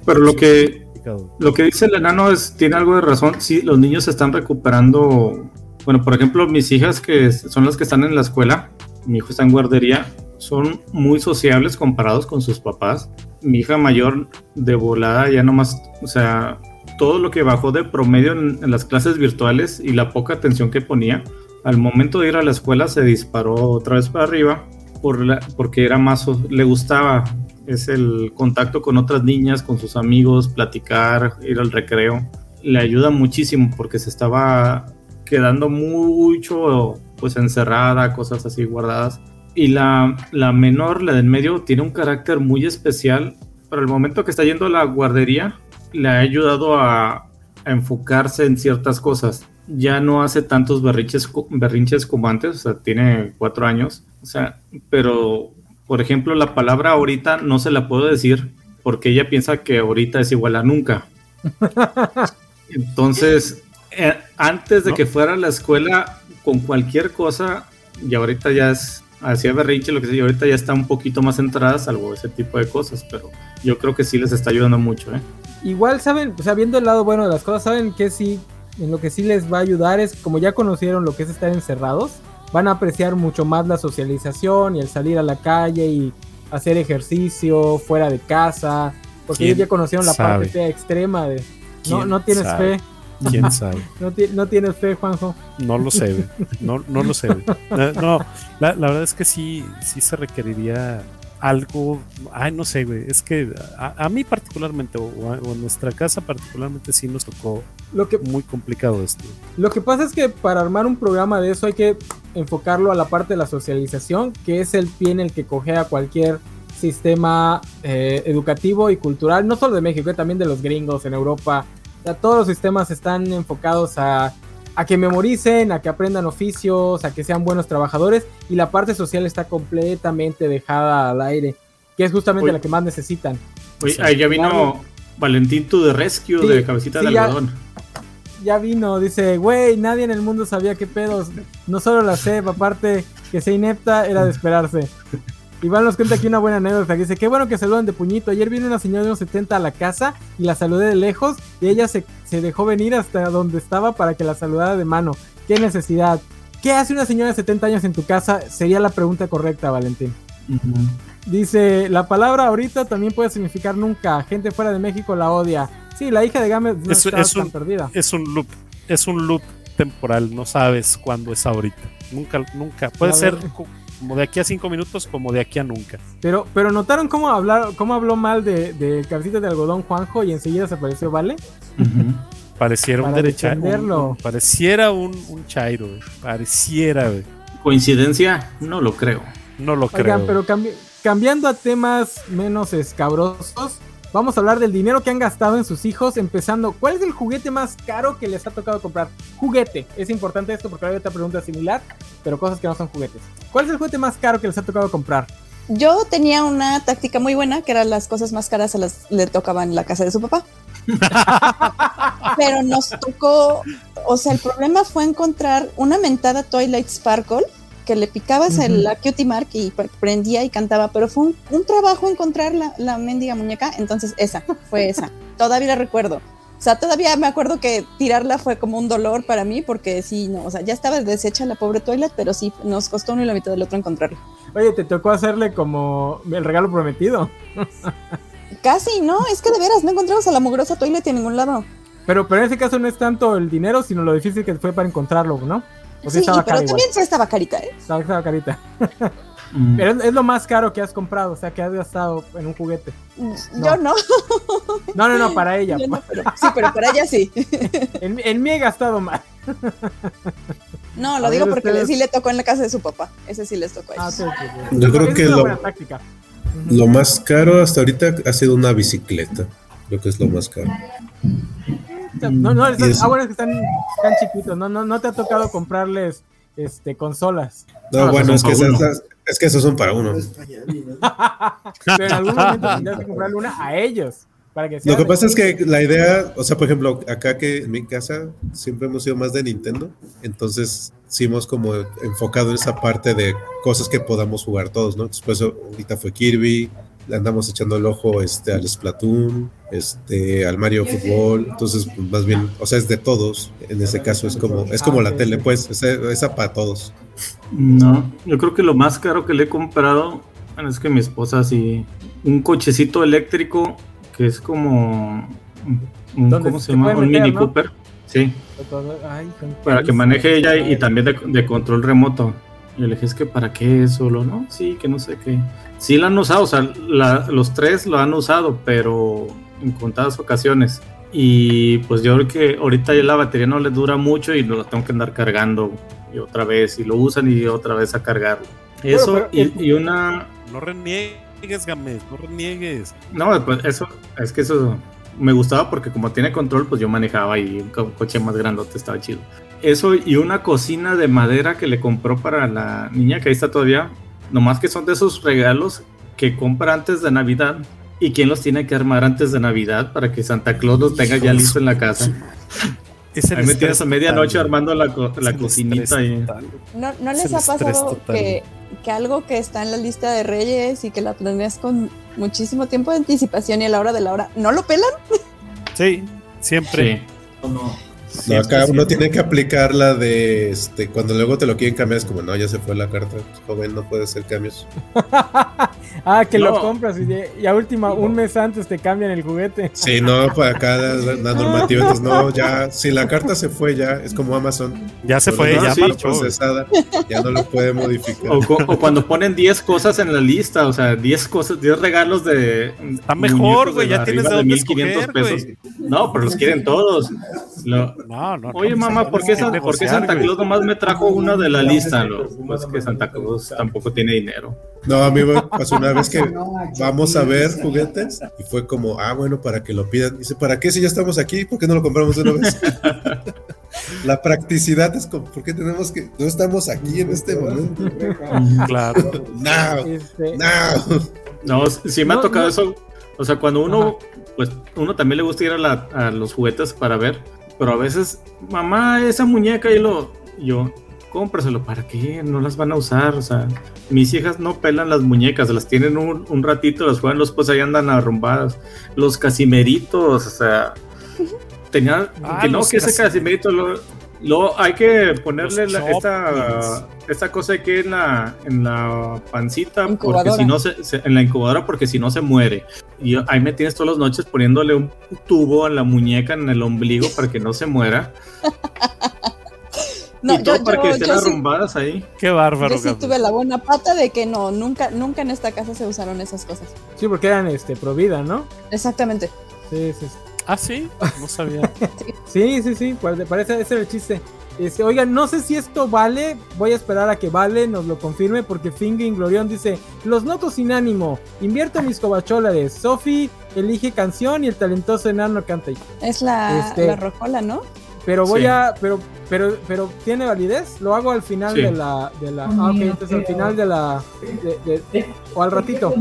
Pero lo que, complicado. Lo que dice el enano es, tiene algo de razón. Sí, los niños se están recuperando. Bueno, por ejemplo, mis hijas que son las que están en la escuela, mi hijo está en guardería, son muy sociables comparados con sus papás. Mi hija mayor de volada ya nomás, o sea, todo lo que bajó de promedio en, en las clases virtuales y la poca atención que ponía, al momento de ir a la escuela se disparó otra vez para arriba por la- porque era más, le gustaba, es el contacto con otras niñas, con sus amigos, platicar, ir al recreo. Le ayuda muchísimo porque se estaba quedando mucho pues encerrada, cosas así guardadas. Y la, la menor, la del medio, tiene un carácter muy especial. Para el momento que está yendo a la guardería, le ha ayudado a enfocarse en ciertas cosas. Ya no hace tantos berrinches, berrinches como antes, o sea, tiene cuatro años. O sea, pero, por ejemplo, la palabra ahorita no se la puedo decir porque ella piensa que ahorita es igual a nunca. Entonces, eh, antes de ¿No? que fuera a la escuela con cualquier cosa, y ahorita ya es, hacía berrinche, lo que sea, y ahorita ya está un poquito más centrada, salvo ese tipo de cosas, pero yo creo que sí les está ayudando mucho, ¿eh? Igual saben, o sea, viendo el lado bueno de las cosas, saben que sí, en lo que sí les va a ayudar es, como ya conocieron lo que es estar encerrados, van a apreciar mucho más la socialización y el salir a la calle y hacer ejercicio fuera de casa, porque ¿Quién ellos ya conocieron la sabe? parte fea extrema de... No, ¿Quién no tienes sabe? fe, ¿Quién sabe? no, no tienes fe, Juanjo. No lo sé. No, no lo sé. Eh, No, la, la verdad es que sí, sí se requeriría algo. Ay, no sé, güey. Es que a, a mí particularmente, o a, o a nuestra casa particularmente, sí nos tocó Lo que, muy complicado esto. Lo que pasa es que para armar un programa de eso hay que enfocarlo a la parte de la socialización, que es el pie en el que cogea cualquier sistema eh, educativo y cultural, no solo de México, eh, también de los gringos en Europa. O sea, todos los sistemas están enfocados a, a que memoricen, a que aprendan oficios, a que sean buenos trabajadores y la parte social está completamente dejada al aire, que es justamente Oye. la que más necesitan. Oye, ahí ya vino. Valentín to the rescue Sí, de cabecita sí, de algodón. ya vino, dice, güey, nadie en el mundo sabía qué pedos. No solo la CEP, aparte que sea inepta, era de esperarse. Iván nos cuenta aquí una buena anécdota. que Dice, qué bueno que saludan de puñito. Ayer vino una señora de unos 70 a la casa y la saludé de lejos y ella se, se dejó venir hasta donde estaba para que la saludara de mano. Qué necesidad. ¿Qué hace una señora de 70 años en tu casa? Sería la pregunta correcta, Valentín. Dice, la palabra ahorita también puede significar nunca. Gente fuera de México la odia. Sí, la hija de Gámez no Es- está es tan un- perdida. Es un loop, es un loop temporal. No sabes cuándo es ahorita. Nunca, nunca. Puede A ser como de aquí a cinco minutos, como de aquí a nunca. Pero, pero notaron cómo hablar, cómo habló mal de, de cabecita de algodón Juanjo y enseguida se apareció, ¿vale? Pareciera un derecha, un- un- pareciera un, un chairo, güey. pareciera, güey. ¿Coincidencia? No lo creo. No lo Oigan, creo. pero cambi- cambiando a temas menos escabrosos, vamos a hablar del dinero que han gastado en sus hijos, empezando, ¿cuál es el juguete más caro que les ha tocado comprar? Juguete, es importante esto porque hay otra pregunta similar, pero cosas que no son juguetes. ¿Cuál es el juguete más caro que les ha tocado comprar? Yo tenía una táctica muy buena, que eran las cosas más caras se las le tocaban en la casa de su papá. Pero nos tocó, o sea, el problema fue encontrar una mentada Twilight Sparkle que le picabas el, la cutie mark y pre- prendía y cantaba, pero fue un, un trabajo encontrar la, la mendiga muñeca, entonces esa, fue esa. Todavía la recuerdo. O sea, todavía me acuerdo que tirarla fue como un dolor para mí, porque sí, no, o sea, ya estaba deshecha la pobre Twilight, pero sí, nos costó uno y la mitad del otro encontrarla. Oye, te tocó hacerle como el regalo prometido. Casi, no, es que de veras, no encontramos a la mugrosa Twilight en ningún lado. Pero, pero en ese caso no es tanto el dinero, sino lo difícil que fue para encontrarlo, ¿no? O sea, Sí, estaba pero igual. también sí estaba carita, ¿eh? Estaba, estaba carita. Mm. Pero es, es lo más caro que has comprado, o sea, que has gastado en un juguete. Yo no. No, no, no, para ella. Yo no, pero- sí, pero para ella sí. en, en mí he gastado más. No, lo A digo ver, porque ustedes- sí le tocó en la casa de su papá. Ese sí les tocó a Ah, ellos. sí, sí, sí. Yo creo que es lo-. Lo más caro hasta ahorita ha sido una bicicleta. Creo que es lo más caro. No, no, están- ah, bueno, es que están, están chiquitos, no, no, no te ha tocado comprarles este consolas. No, bueno, es que, esas- es que esos son para uno. Pero en algún momento tendrías que comprarle una a ellos. Para que Lo que pasa es que la idea, o sea, por ejemplo, acá que en mi casa siempre hemos sido más de Nintendo, entonces sí hemos como enfocado en esa parte de cosas que podamos jugar todos, ¿no? Después ahorita fue Kirby, andamos echando el ojo este, al Splatoon, este, al Mario Fútbol, entonces pues, más bien, o sea, es de todos, en ese caso es como, es como la tele, pues, esa, esa para todos. No, yo creo que lo más caro que le he comprado bueno, es que mi esposa sí. Un cochecito eléctrico que es como. un- ¿Cómo se llama? Un meter, Mini ¿no? Cooper. Sí, para que maneje ella y también de, de control remoto. Y le dije, es que para qué eso, lo no, sí, que no sé qué. Sí lo han usado, o sea, la- los tres lo han usado, pero en contadas ocasiones. Y pues yo creo que ahorita ya la batería no le dura mucho y lo tengo que andar cargando y otra vez, y lo usan y otra vez a cargarlo. Eso pero y, y una... No reniegues, Games, no reniegues. No, pues eso, es que eso me gustaba porque como tiene control, pues yo manejaba y un co- coche más grandote estaba chido. Eso y una cocina de madera que le compró para la niña que ahí está todavía. Nomás que son de esos regalos que compra antes de Navidad. ¿Y quién los tiene que armar antes de Navidad para que Santa Claus los tenga ya listo en la casa? Ahí me tienes a medianoche armando la, co- la cocinita y... ¿No, no Es les ha pasado que, que algo que está en la lista de Reyes y que la planeas con muchísimo tiempo de anticipación y a la hora de la hora no lo pelan? Sí, siempre. Sí. No, acá uno tiene que aplicar la de, este, cuando luego te lo quieren cambiar, es como, no, ya se fue la carta, joven, no puede hacer cambios. Ah, que lo No. compras y, a última, un mes antes te cambian el juguete. Sí, no, para acá la, la normativa, entonces no, ya, si la carta se fue ya, es como Amazon. Ya se fue, no, ya sí, procesada, ya no lo puede modificar. O, cu- o cuando ponen 10 cosas en la lista, o sea, 10 cosas, 10 regalos de. Está mejor, güey, ya tienes de dónde escoger, güey. No, pero los quieren todos. Lo- No, no. Oye, no, mamá, ¿por qué, por Santa. Claus nomás me trajo una de la lista? Lo- pues que Santa Claus tampoco tiene dinero. No, a mí me pasó una vez que vamos a ver juguetes y fue como, ah, bueno, para que lo pidan. Dice, ¿para qué si ya estamos aquí? ¿Por qué no lo compramos de una vez? La practicidad es como, ¿por qué tenemos que, no estamos aquí en este momento? Claro. No, Este, no. No, sí me ha tocado eso. O sea, cuando uno, pues, uno también le gusta ir a, la- a los juguetes para ver, pero a veces, mamá, esa muñeca y lo, yo, cómpraselo, ¿para qué? No las van a usar, o sea, mis hijas no pelan las muñecas, las tienen un, un ratito, las juegan, los pues ahí andan arrumbadas. Los casimeritos, o sea, tenía, Ah, que no, que ese casi- casimerito lo, lo- hay que ponerle la- esta, esta cosa aquí en la, en la pancita, porque si no se, se- en la incubadora, porque si no se muere. Y ahí me tienes todas las noches poniéndole un tubo en la muñeca, en el ombligo, para que no se muera. No, y todo yo, para que estén yo sí- arrumbadas ahí. Qué bárbaro, yo sí tuve la buena pata de que no, nunca, nunca en esta casa se usaron esas cosas. sí, porque eran este, pro vida, ¿no? Exactamente. Sí, sí, sí. Ah, sí, no sabía. Sí, sí, sí, pues, parece ese era el chiste. Este, oigan, no sé si esto vale, voy a esperar a que vale nos lo confirme porque Fingering Glorión dice, los noto sin ánimo, invierto mis cobacholares, Sofi elige canción y el talentoso enano canta. Es la, Este- la rocola, ¿no? Pero voy Sí. a, pero, pero, pero tiene validez. Lo hago al final Sí. de la, de la. Ah, ok, entonces al final de la, de- de- o al ratito.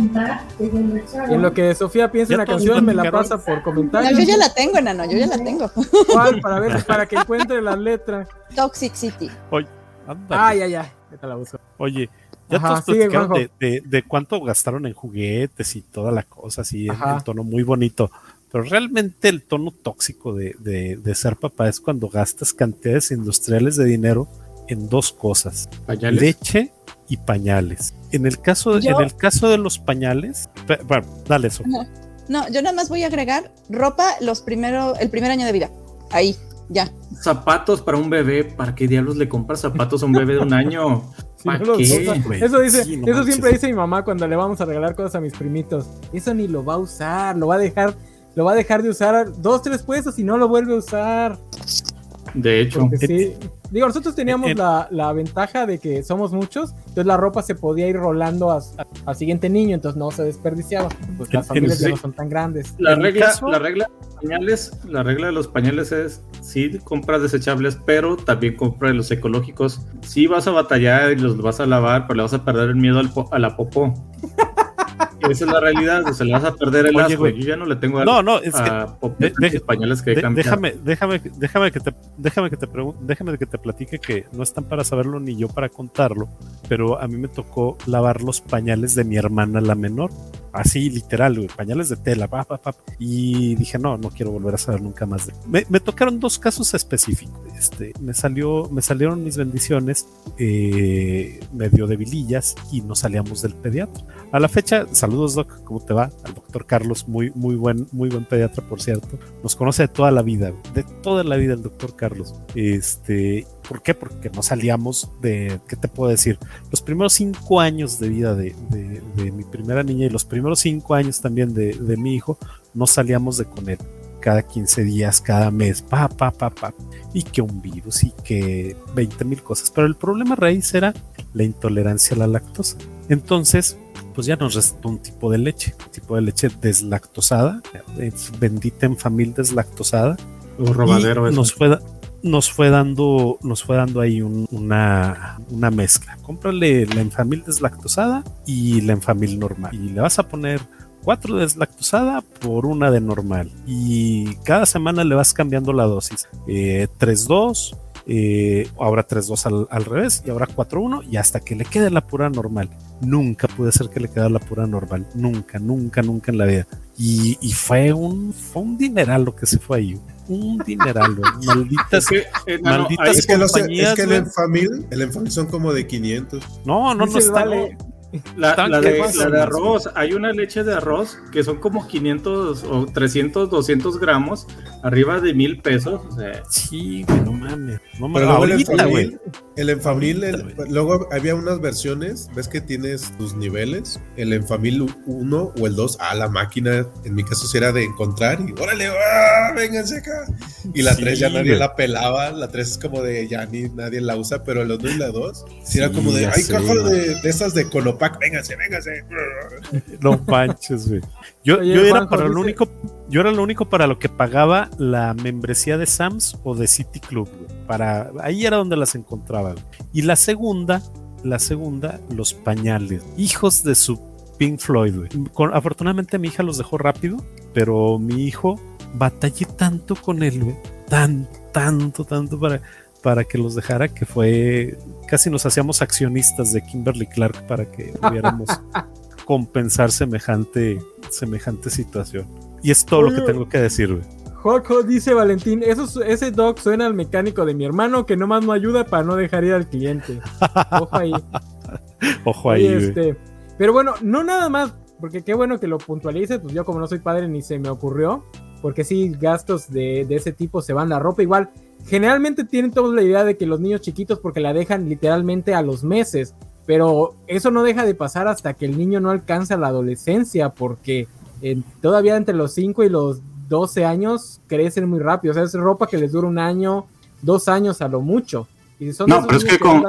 En lo que Sofía piensa Ya una todos canción, me la pasa por No, comentarios. yo ya la tengo, enano, yo ya la tengo. ¿Cuál? Para ver, para que encuentre las letras. Toxic City. Oye, ándale. Ah, ya, ya. Ahorita la uso. Oye, ya Ajá, todos sigue, de, de- de cuánto gastaron en juguetes y toda la cosa, así, en, Ajá. en tono muy bonito. Pero realmente el tono tóxico de, de- de ser papá es cuando gastas cantidades industriales de dinero en dos cosas: Pañales. leche y pañales. En el caso, Yo- en el caso de los pañales, bueno, dale eso. No, yo nada más voy a agregar ropa los primero, el primer año de vida. Ahí, ya. Zapatos para un bebé. ¿Para qué diablos le compras zapatos a un bebé de un año? Güey? Eso dice, Sí, no eso manches. siempre dice mi mamá cuando le vamos a regalar cosas a mis primitos. Eso ni lo va a usar, lo va a dejar, lo va a dejar de usar dos, tres puestos y no lo vuelve a usar. De hecho, sí. Digo, nosotros teníamos en- la, la ventaja de que somos muchos, entonces la ropa se podía ir rolando a- a- al siguiente niño, entonces no se desperdiciaba. Pues las familias ya no son tan grandes. la regla, caso- la regla de los pañales, la regla de los pañales es sí compras desechables, pero también compra los ecológicos. Sí vas a batallar y los vas a lavar, pero le vas a perder el miedo al po- a la popó. Esa es la realidad, o sea, le vas a perder el Oye, asco. güey. Yo ya no le tengo No, no, es que a popó de- de- pañales que De- déjame, déjame, déjame que te, déjame que te déjame que te platique que no están para saberlo ni yo para contarlo, pero a mí me tocó lavar los pañales de mi hermana la menor, así literal, güey, pañales de tela, pa, pa, pa, y dije no, no quiero volver a saber nunca más. de- Me, me tocaron dos casos específicos. Este, me salió, me salieron mis bendiciones eh, medio debilillas y nos salíamos del pediatra. A la fecha, saludos Doc, ¿cómo te va? Al doctor Carlos, muy, muy buen, muy buen pediatra, por cierto. Nos conoce de toda la vida, de toda la vida el doctor Carlos. Este, ¿por qué? Porque no salíamos de, ¿qué te puedo decir? Los primeros cinco años de vida de, de- de mi primera niña y los primeros cinco años también de, de mi hijo, no salíamos de con él. Cada 15 días, cada mes, pa, pa, pa, pa. Y que un virus y que 20 mil cosas. Pero el problema raíz era la intolerancia a la lactosa. Entonces, pues ya nos restó un tipo de leche, un tipo de leche deslactosada, es bendita en familia deslactosada. Un robadero Y nos fue, nos fue dando, nos fue dando ahí un- una, una mezcla. Cómprale la enfamil deslactosada y la enfamil normal. Y le vas a poner cuatro de deslactosada por una de normal. Y cada semana le vas cambiando la dosis. Eh, 3-2, eh, ahora 3-2 al, al revés y ahora 4-1 y hasta que le quede la pura normal. Nunca pude hacer que le quedara la pura normal. Nunca, nunca, nunca en la vida. Y, y fue un fue un dineral lo que se fue ahí. Un dineral, güey. Malditas, Es que, eh, malditas ahí- Es que, no sé, es que el. Enfamil, el Enfamil son como de 500. No, no, no está. Vale. La, la de, la de arroz, hay una leche de arroz que son como 500 o 300, 200 gramos, arriba de mil pesos. O sea, Sí, güey, no mames. No mames. Pero Ahorita, güey. El Enfamil, el- luego había unas versiones, ves que tienes tus niveles, el Enfamil 1 o el 2, a la máquina, en mi caso sí era de encontrar y órale, ¡ah! vénganse acá. Y la Sí, 3 ya nadie güey. la pelaba, la 3 es como de ya ni nadie la usa, pero el 1 y la 2 sí, era como de, sé, cajas de, de esas de Colopac, vénganse, vénganse. No manches, güey. Yo, Oye, yo era Juanjo, para lo dice- único, yo era lo único para lo que pagaba la membresía de Sams o de City Club, güey. Para, ahí era donde las encontraba. güey. Y la segunda, la segunda, los pañales. Hijos de su Pink Floyd, güey. Con- afortunadamente mi hija los dejó rápido, pero mi hijo batallé tanto con él, güey. Tan, tanto, tanto para, para que los dejara que fue casi nos hacíamos accionistas de Kimberly Clark para que pudiéramos compensar semejante, semejante situación. Y es todo lo que tengo que decir, güey. Joco dice Valentín, eso, ese dog suena al mecánico de mi hermano que nomás no ayuda para no dejar ir al cliente. Ojo ahí. Ojo ahí, este, pero bueno, no nada más, porque qué bueno que lo puntualices, pues yo como no soy padre ni se me ocurrió, porque sí, gastos de, de ese tipo se van la ropa igual. Generalmente tienen todos la idea de que los niños chiquitos porque la dejan literalmente a los meses, pero eso no deja de pasar hasta que el niño no alcanza la adolescencia, porque eh, todavía entre los 5 y los 12 años crecen muy rápido, o sea, es ropa que les dura un año, dos años a lo mucho. Y son No, pero es que con-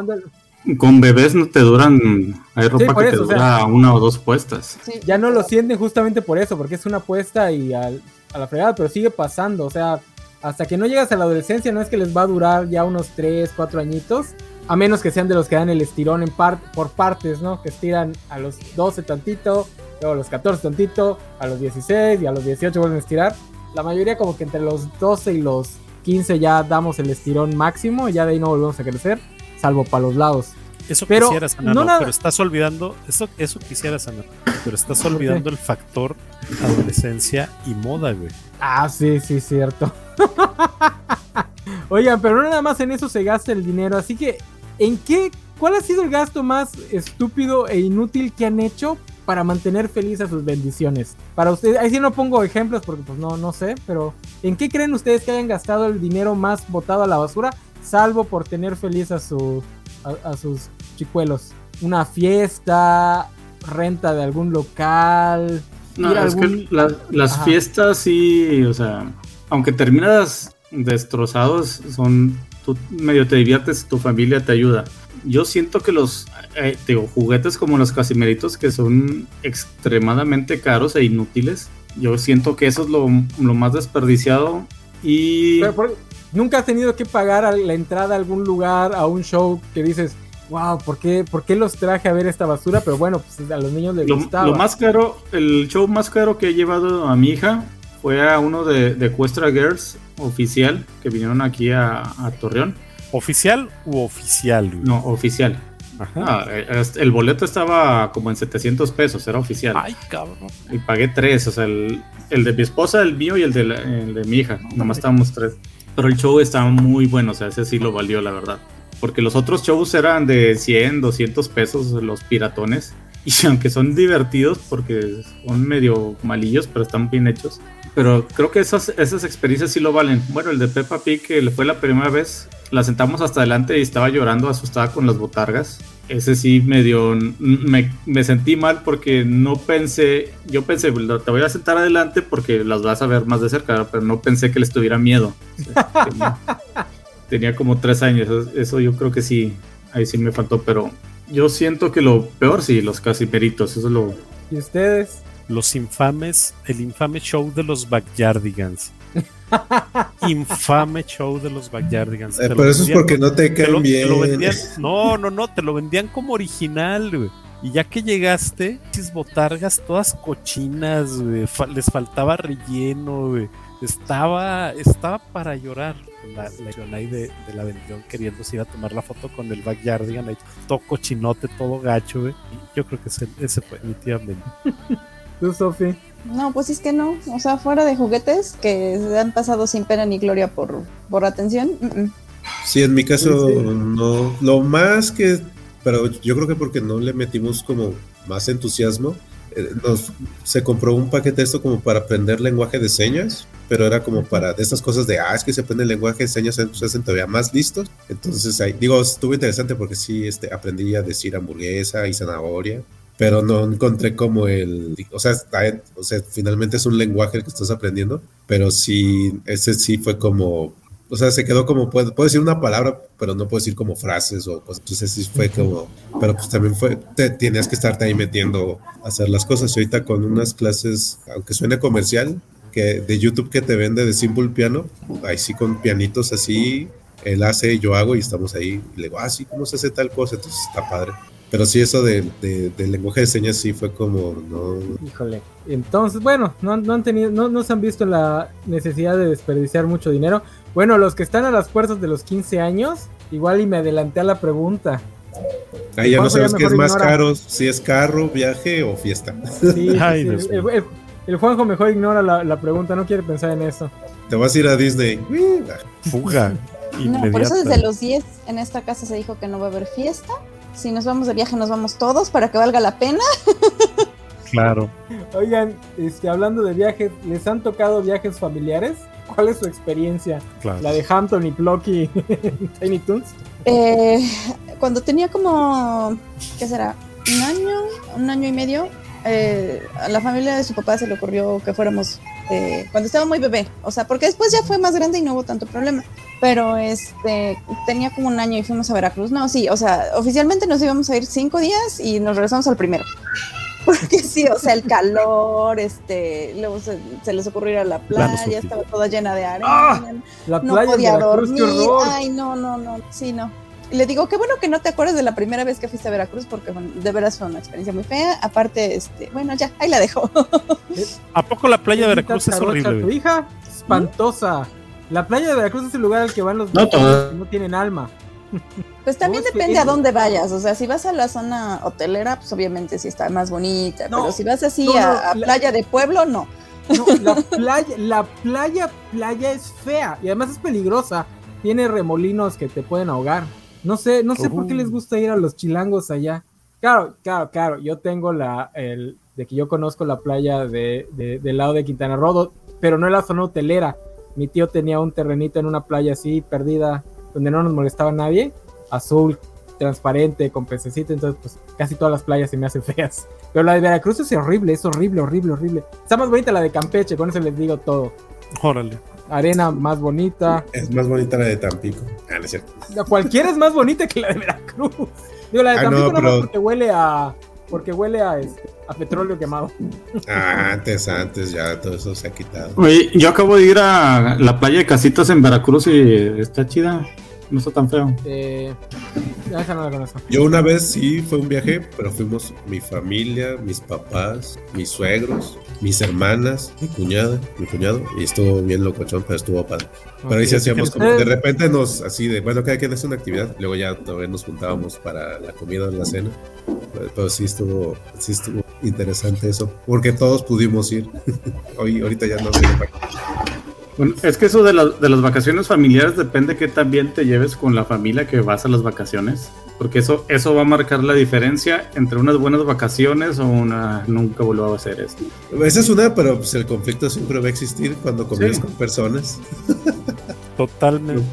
con bebés no te duran, hay ropa que te eso, o sea- dura una o dos puestas. Sí. ya no lo sienten justamente por eso, porque es una apuesta y al- a la fregada, pero sigue pasando. O sea, hasta que no llegas a la adolescencia no es que les va a durar ya unos 3, 4 añitos, a menos que sean de los que dan el estirón en par por partes, ¿no? Que estiran a los 12 tantito, luego a los 14 tantito, a los 16 y a los 18 vuelven a estirar. La mayoría como que entre los 12 y los 15 ya damos el estirón máximo, ya de ahí no volvemos a crecer, salvo para los lados. Eso Pero quisieras, Ana, no pero estás olvidando, eso, eso quisieras, Ana, pero estás olvidando el factor adolescencia y moda, güey. Ah, sí, sí, cierto. Oigan, pero no nada más en eso se gasta el dinero, así que ¿en qué? ¿Cuál ha sido el gasto más estúpido e inútil que han hecho para mantener feliz a sus bendiciones? Para ustedes, ahí sí no pongo ejemplos porque pues no, no sé, pero ¿en qué creen ustedes que hayan gastado el dinero más botado a la basura, salvo por tener feliz a su a, a sus chicuelos? Una fiesta, renta de algún local. No, es algún- que la- las Ajá. fiestas sí, o sea, aunque terminas destrozados, son, tú medio te diviertes, tu familia te ayuda. Yo siento que los, eh, digo, juguetes como los casimeritos que son extremadamente caros e inútiles, yo siento que eso es lo, lo más desperdiciado y... Pero, Nunca has tenido que pagar a la entrada a algún lugar, a un show que dices, wow, ¿por qué, ¿por qué los traje a ver esta basura? Pero bueno, pues a los niños les Lo, gustaba. lo más caro, el show más caro que he llevado a mi hija fue a uno de, de Cuestra Girls oficial que vinieron aquí a, a Torreón. ¿Oficial u oficial? güey? No, oficial. Ajá. Ah, el boleto estaba como en 700 pesos, era oficial. Ay, cabrón. Y pagué tres, o sea, el, el de mi esposa, el mío y el de, la- el de mi hija. Nomás estábamos tres. Pero el show estaba muy bueno, o sea, ese sí lo valió, la verdad. Porque los otros shows eran de 100, 200 pesos, los piratones. Y aunque son divertidos, porque son medio malillos, pero están bien hechos. Pero creo que esas, esas experiencias sí lo valen. Bueno, el de Peppa Pig, que le fue la primera vez, la sentamos hasta adelante y estaba llorando, asustada con las botargas. Ese sí medio me, me sentí mal porque no pensé, yo pensé, te voy a sentar adelante porque las vas a ver más de cerca, pero no pensé que les tuviera miedo. Tenía, tenía como tres años, eso- eso yo creo que sí, ahí sí me faltó, pero yo siento que lo peor sí, los casimeritos, eso es lo... ¿Y ustedes? Los infames, el infame show de los Backyardigans. Infame show de los Backyardigans. Eh, pero eso es porque no te te caen te bien. lo vendían- no, no, no, te lo vendían como original, güey. Y ya que llegaste, esas botargas todas cochinas, güey. fa- les faltaba relleno, güey. Estaba, estaba para llorar. La, la de, de la bendición queriéndose ir a tomar la foto con el backyardigan ahí, todo cochinote, todo gacho, güey. Y Yo creo que ese, ese fue, definitivamente. ¿Tú, Sofi? No, pues es que no. O sea, fuera de juguetes que se han pasado sin pena ni gloria por, por atención. mm, mm. Sí, en mi caso Sí, sí. no. Lo más que, pero yo creo que porque no le metimos como más entusiasmo, eh, nos, se compró un paquete de esto como para aprender lenguaje de señas, pero era como para de estas cosas de, ah, es que se aprende el lenguaje de señas, se hacen todavía más listos. Entonces, ahí, digo, estuvo interesante porque sí, este, aprendí a decir hamburguesa y zanahoria. Pero no encontré como el, o sea, está o sea, finalmente es un lenguaje el que estás aprendiendo, pero sí, ese sí fue como o sea, se quedó como, puedo, puedo decir una palabra, pero no puedo decir como frases o cosas. Entonces sí fue como, pero pues también fue, te, tenías que estarte ahí metiendo a hacer las cosas. Y ahorita con unas clases, aunque suene comercial, que de YouTube que te vende de Simple Piano, ahí sí con pianitos así, él hace yo hago y estamos ahí. Y le digo, ah, sí, ¿cómo se hace tal cosa? Entonces está padre. Pero sí, eso de, de- del lenguaje de señas sí fue como, no, Híjole. Entonces, bueno, no, han- no han tenido, no, no se han visto la necesidad de desperdiciar mucho dinero. Bueno, los que están a las puertas de los 15 años, igual y me adelanté a la pregunta. ahí ya no sabes qué es mejor más ignora. caro, si es carro, viaje o fiesta. Sí, sí, Ay, sí, Dios el, el- el Juanjo mejor ignora la, la pregunta, no quiere pensar en eso. Te vas a ir a Disney. Fuga. No, por eso inmediata. desde los 10 en esta casa se dijo que no va a haber fiesta. Si nos vamos de viaje, nos vamos todos para que valga la pena. Claro. Oigan, este, hablando de viajes, ¿les han tocado viajes familiares? ¿Cuál es su experiencia? Claro. ¿La de Hampton y Plucky en Tiny Toons? Eh, cuando tenía como, ¿qué será? Un año, un año y medio, eh, a la familia de su papá se le ocurrió que fuéramos eh, cuando estaba muy bebé. O sea, porque después ya fue más grande y no hubo tanto problema. Pero este tenía como un año y fuimos a Veracruz. No, sí, o sea, oficialmente nos íbamos a ir cinco días y nos regresamos al primero. Porque sí, o sea, el calor, este, luego se, se les ocurrió ir a la playa, estaba toda llena de arena, ¡Ah! La no playa podía dormir, ay, no, no, no, sí, no. Y le digo, qué bueno que no te acuerdas de la primera vez que fuiste a Veracruz, porque bueno, de veras fue una experiencia muy fea. Aparte, este, bueno, ya, ahí la dejo. ¿A poco la playa de Veracruz es horrible? tu hija? Espantosa. La playa de Veracruz es el lugar al que van los No, que no tienen alma. Pues también depende a dónde vayas, o sea, si vas a la zona hotelera, pues obviamente sí está más bonita, No, pero si vas así no, no, a, a la- playa de pueblo, no. No, la playa, la playa, playa es fea y además es peligrosa. Tiene remolinos que te pueden ahogar. No sé, no sé por qué les gusta ir a los chilangos allá. Claro, claro, claro. Yo tengo la, el, de que yo conozco la playa de, de- del lado de Quintana Roo, pero no en la zona hotelera. Mi tío tenía un terrenito en una playa así, perdida, donde no nos molestaba nadie. Azul, transparente, con pececito. Entonces, pues casi todas las playas se me hacen feas. Pero la de Veracruz es horrible, es horrible, horrible, horrible. Está más bonita la de Campeche, con eso les digo todo. Órale. Arena más bonita. Es más bonita la de Tampico. Ah, no es cierto. La- Cualquiera es más bonita que la de Veracruz. Digo, la de Ah, Tampico no, pero- porque huele a. Porque huele a, este, a petróleo quemado. Ah, antes, antes, ya todo eso se ha quitado. Oye, yo acabo de ir a la playa de Casitas en Veracruz y está chida. No está tan feo. Eh, ya esa no la conozco. Yo una vez sí fue un viaje, pero fuimos mi familia, mis papás, mis suegros, mis hermanas, mi cuñada, mi cuñado, y estuvo bien locochón, pero estuvo padre. Pero ahí sí hacíamos como, Ustedes- de repente nos, así de, bueno, cada quien hace una actividad, luego ya todavía nos juntábamos para la comida o la cena, pero, pero sí estuvo, sí estuvo interesante eso, porque todos pudimos ir. Hoy, ahorita ya no sé. Bueno, es que eso de, la- de las vacaciones familiares depende que también te lleves con la familia que vas a las vacaciones. Porque eso, eso va a marcar la diferencia entre unas buenas vacaciones o una nunca vuelvo a hacer esto. Esa es una, pero pues el conflicto siempre va a existir cuando convives Sí. con personas. Totalmente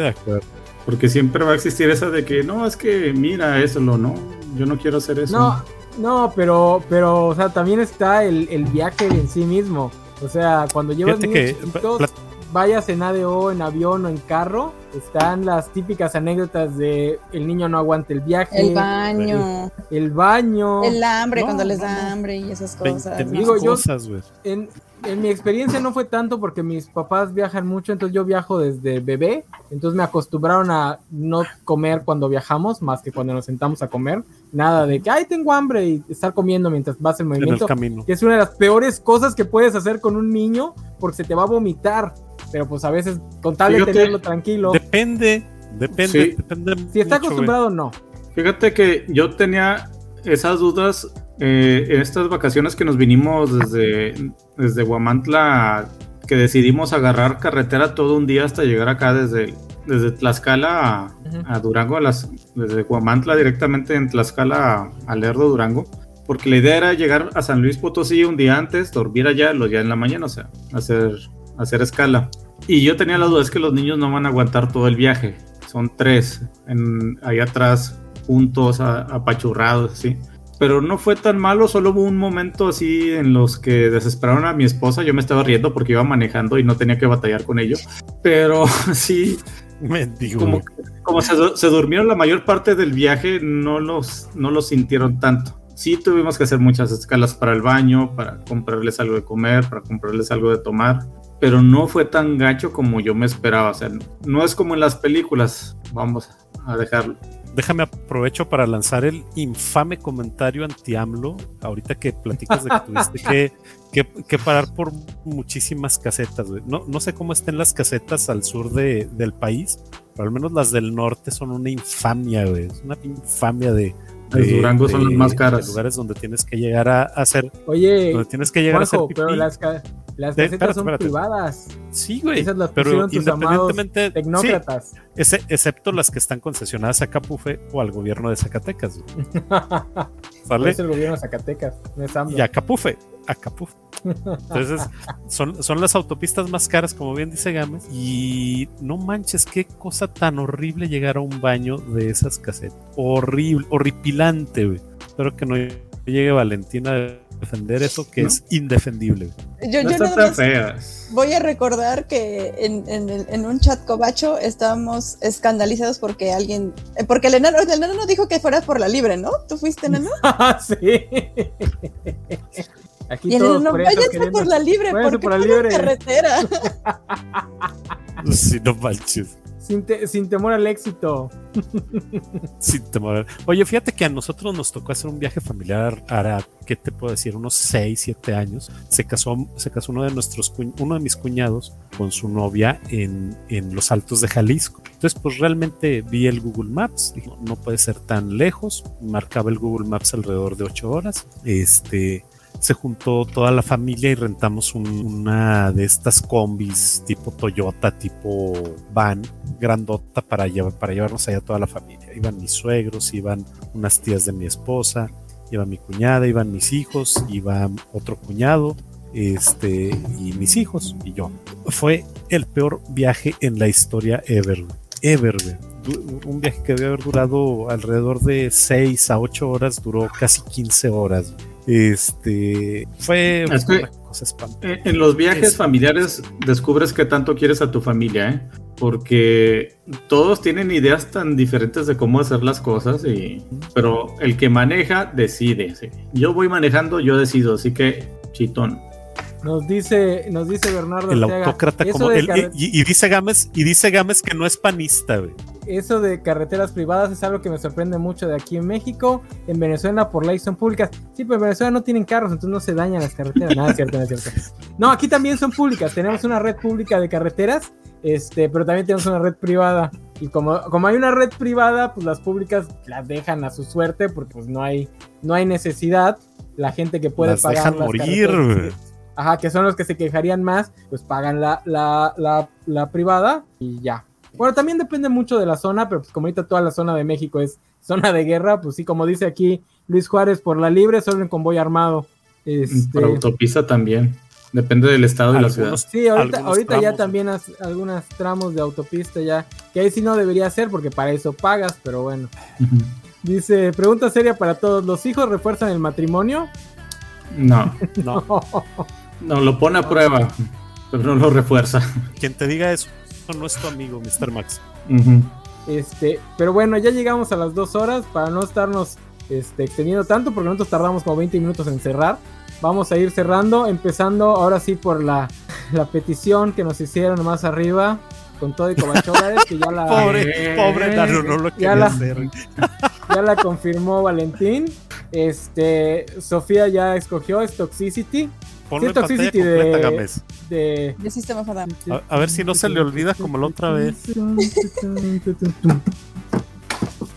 de acuerdo. Porque siempre va a existir esa de que no, es que mira eso, lo no, yo no quiero hacer eso. No, no, pero, pero, o sea, también está el, el viaje en sí mismo. O sea, cuando llevas Fíjate niños que, chiquitos, vayas en ADO, en avión o en carro, están las típicas anécdotas de el niño no aguanta el viaje, El baño, el baño. el hambre No, cuando les no, da hambre y esas cosas. 20 ¿no? mil Digo, yo- cosas. En, en mi experiencia no fue tanto porque mis papás viajan mucho, entonces yo viajo desde bebé, entonces me acostumbraron a no comer cuando viajamos, más que cuando nos sentamos a comer, nada de que, ay, tengo hambre y estar comiendo mientras vas En el movimiento, camino. que es una de las peores cosas que puedes hacer con un niño porque se te va a vomitar, pero pues a veces con tal de tenerlo tranquilo, Depende, depende, Sí. depende. si está mucho, acostumbrado no. Fíjate que yo tenía esas dudas eh, en estas vacaciones que nos vinimos desde, desde Huamantla, que decidimos agarrar carretera todo un día hasta llegar acá desde, desde Tlaxcala a, Durango, a las, desde Huamantla directamente en Tlaxcala a, a Lerdo, Durango. Porque la idea era llegar a San Luis Potosí un día antes, dormir allá, los días en la mañana, o sea, hacer, hacer escala. Y yo tenía la duda, es que los niños no van a aguantar todo el viaje. Son tres, en, ahí atrás, juntos, apachurrados, ¿sí? Pero no fue tan malo, solo hubo un momento así en los que desesperaron a mi esposa. Yo me estaba riendo porque iba manejando y no tenía que batallar con ello. Pero sí, Mendigo, como, como se, du- se durmieron la mayor parte del viaje, no los, no los sintieron tanto. Sí tuvimos que hacer muchas escalas para el baño, para comprarles algo de comer, para comprarles algo de tomar, pero no fue tan gacho como yo me esperaba. O sea, no es como en las películas, vamos a dejarlo. Déjame aprovecho para lanzar el infame comentario anti-AMLO, ahorita que platicas de que tuviste que, que, que parar por muchísimas casetas. güey. No, no sé cómo estén las casetas al sur de- del país, pero al menos las del norte son una infamia, güey. Es una infamia de... Las de- Durango son las más de caras. lugares donde tienes que llegar a, hacer... Oye, Donde tienes que llegar a hacer Juanjo, pipí. pero las, ca- las De- casetas espérate, son espérate. privadas, Sí, güey. esas las Pero independientemente... sí, tecnócratas. ese- excepto las que están concesionadas a Capufe o al gobierno de Zacatecas. ¿Sale? eso el gobierno de Zacatecas, no es y a Capufe, a Capufe. Entonces, son, son las autopistas más caras, como bien dice Gámez. Y no manches, qué cosa tan horrible llegar a un baño de esas casetas. Horrible, horripilante, güey. Espero que no llegue Valentina defender eso, que ¿No? es indefendible. Yo, No yo nada más voy a recordar que en, en el- en un chat cobacho estábamos escandalizados porque alguien, eh, porque el enano, el enano dijo que fuera por la libre, ¿no? ¿Tú fuiste enano? sí. Aquí Y el enano, váyanse por la libre, váyanse porque por la libre. carretera. Sí, no manches. Sin, sin temor al éxito. Sin temor. Oye, fíjate que a nosotros nos tocó hacer un viaje familiar, hará, ¿qué te puedo decir? Unos 6, 7 años. Se casó, se casó uno de nuestros, uno de mis cuñados con su novia en, en los altos de Jalisco. Entonces, pues realmente vi el Google Maps, no puede ser tan lejos. Marcaba el Google Maps alrededor de 8 horas. Este, se juntó toda la familia y rentamos un- una de estas combis tipo Toyota, tipo van, grandota para, llevar, para llevarnos allá toda la familia. Iban mis suegros, iban unas tías de mi esposa, iba mi cuñada, iban mis hijos, iba otro cuñado, este, y mis hijos y yo. Fue el peor viaje en la historia ever, ever. Un viaje que debe haber durado alrededor de 6 a 8 horas, duró casi 15 horas. Este fue Es que- una cosa espantosa. En, en los viajes Es- familiares descubres que tanto quieres a tu familia, ¿eh? Porque todos tienen ideas tan diferentes de cómo hacer las cosas, y, pero el que maneja decide. ¿sí? Yo voy manejando, yo decido, así que chitón. Nos dice, nos dice Bernardo El autócrata como y, y dice Gámez y dice Gámez que no es panista, güey. eso de carreteras privadas es algo que me sorprende mucho de aquí en México. En Venezuela por ley son públicas. Sí, pero en Venezuela no tienen carros, entonces no se dañan las carreteras. Nada, es cierto, no es cierto. No, aquí también son públicas. Tenemos una red pública de carreteras, este, pero también tenemos una red privada. Y como, como hay una red privada, pues las públicas las dejan a su suerte porque pues no hay, no hay necesidad. La gente que puede Las pagar dejan las morir, carreteras- güey. Ajá, que son los que se quejarían más, pues pagan la, la, la, la privada y ya. Bueno, también depende mucho de la zona, pero pues como ahorita toda la zona de México es zona de guerra, pues sí, como dice aquí Luis Juárez, por la libre, solo en convoy armado. Este, Por autopista también. Depende del estado y la ciudad. Algunos- sí, ahorita, algunos ahorita ya también has- algunos tramos de autopista ya, que ahí sí no debería ser porque para eso pagas, pero bueno. Dice, pregunta seria para todos, ¿los hijos refuerzan el matrimonio? No, No, no, lo pone a prueba, pero no lo refuerza. quien te diga eso no es tu amigo, Mr. Max. Este, pero bueno, ya llegamos a las dos horas para no estarnos este, extendiendo tanto, porque nosotros tardamos como 20 minutos en cerrar. Vamos a ir cerrando, empezando ahora sí por la, la petición que nos hicieron más arriba, con todo y cobacholares, que ya la, Pobre, pobre Nano, no lo Ya quería la- hacer. ya la confirmó Valentín. Este, Sofía ya escogió, es Toxicity. Ponlo en Sí, pantalla Toxicity completa, de, Gámez. de, De System of a ver si no se le olvida como la otra vez.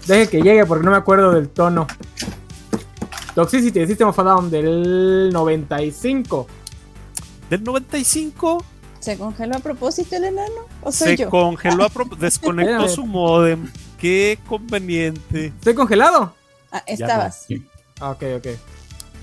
Deje que llegue porque no me acuerdo del tono. Toxicity de System of a Down del 95. Del 95 ¿Se congeló a propósito el enano? ¿O soy se yo? congeló, a pro- desconectó su modem. Qué conveniente. ¿Estoy congelado? Ah, estabas. Sí. Ah, ok, ok.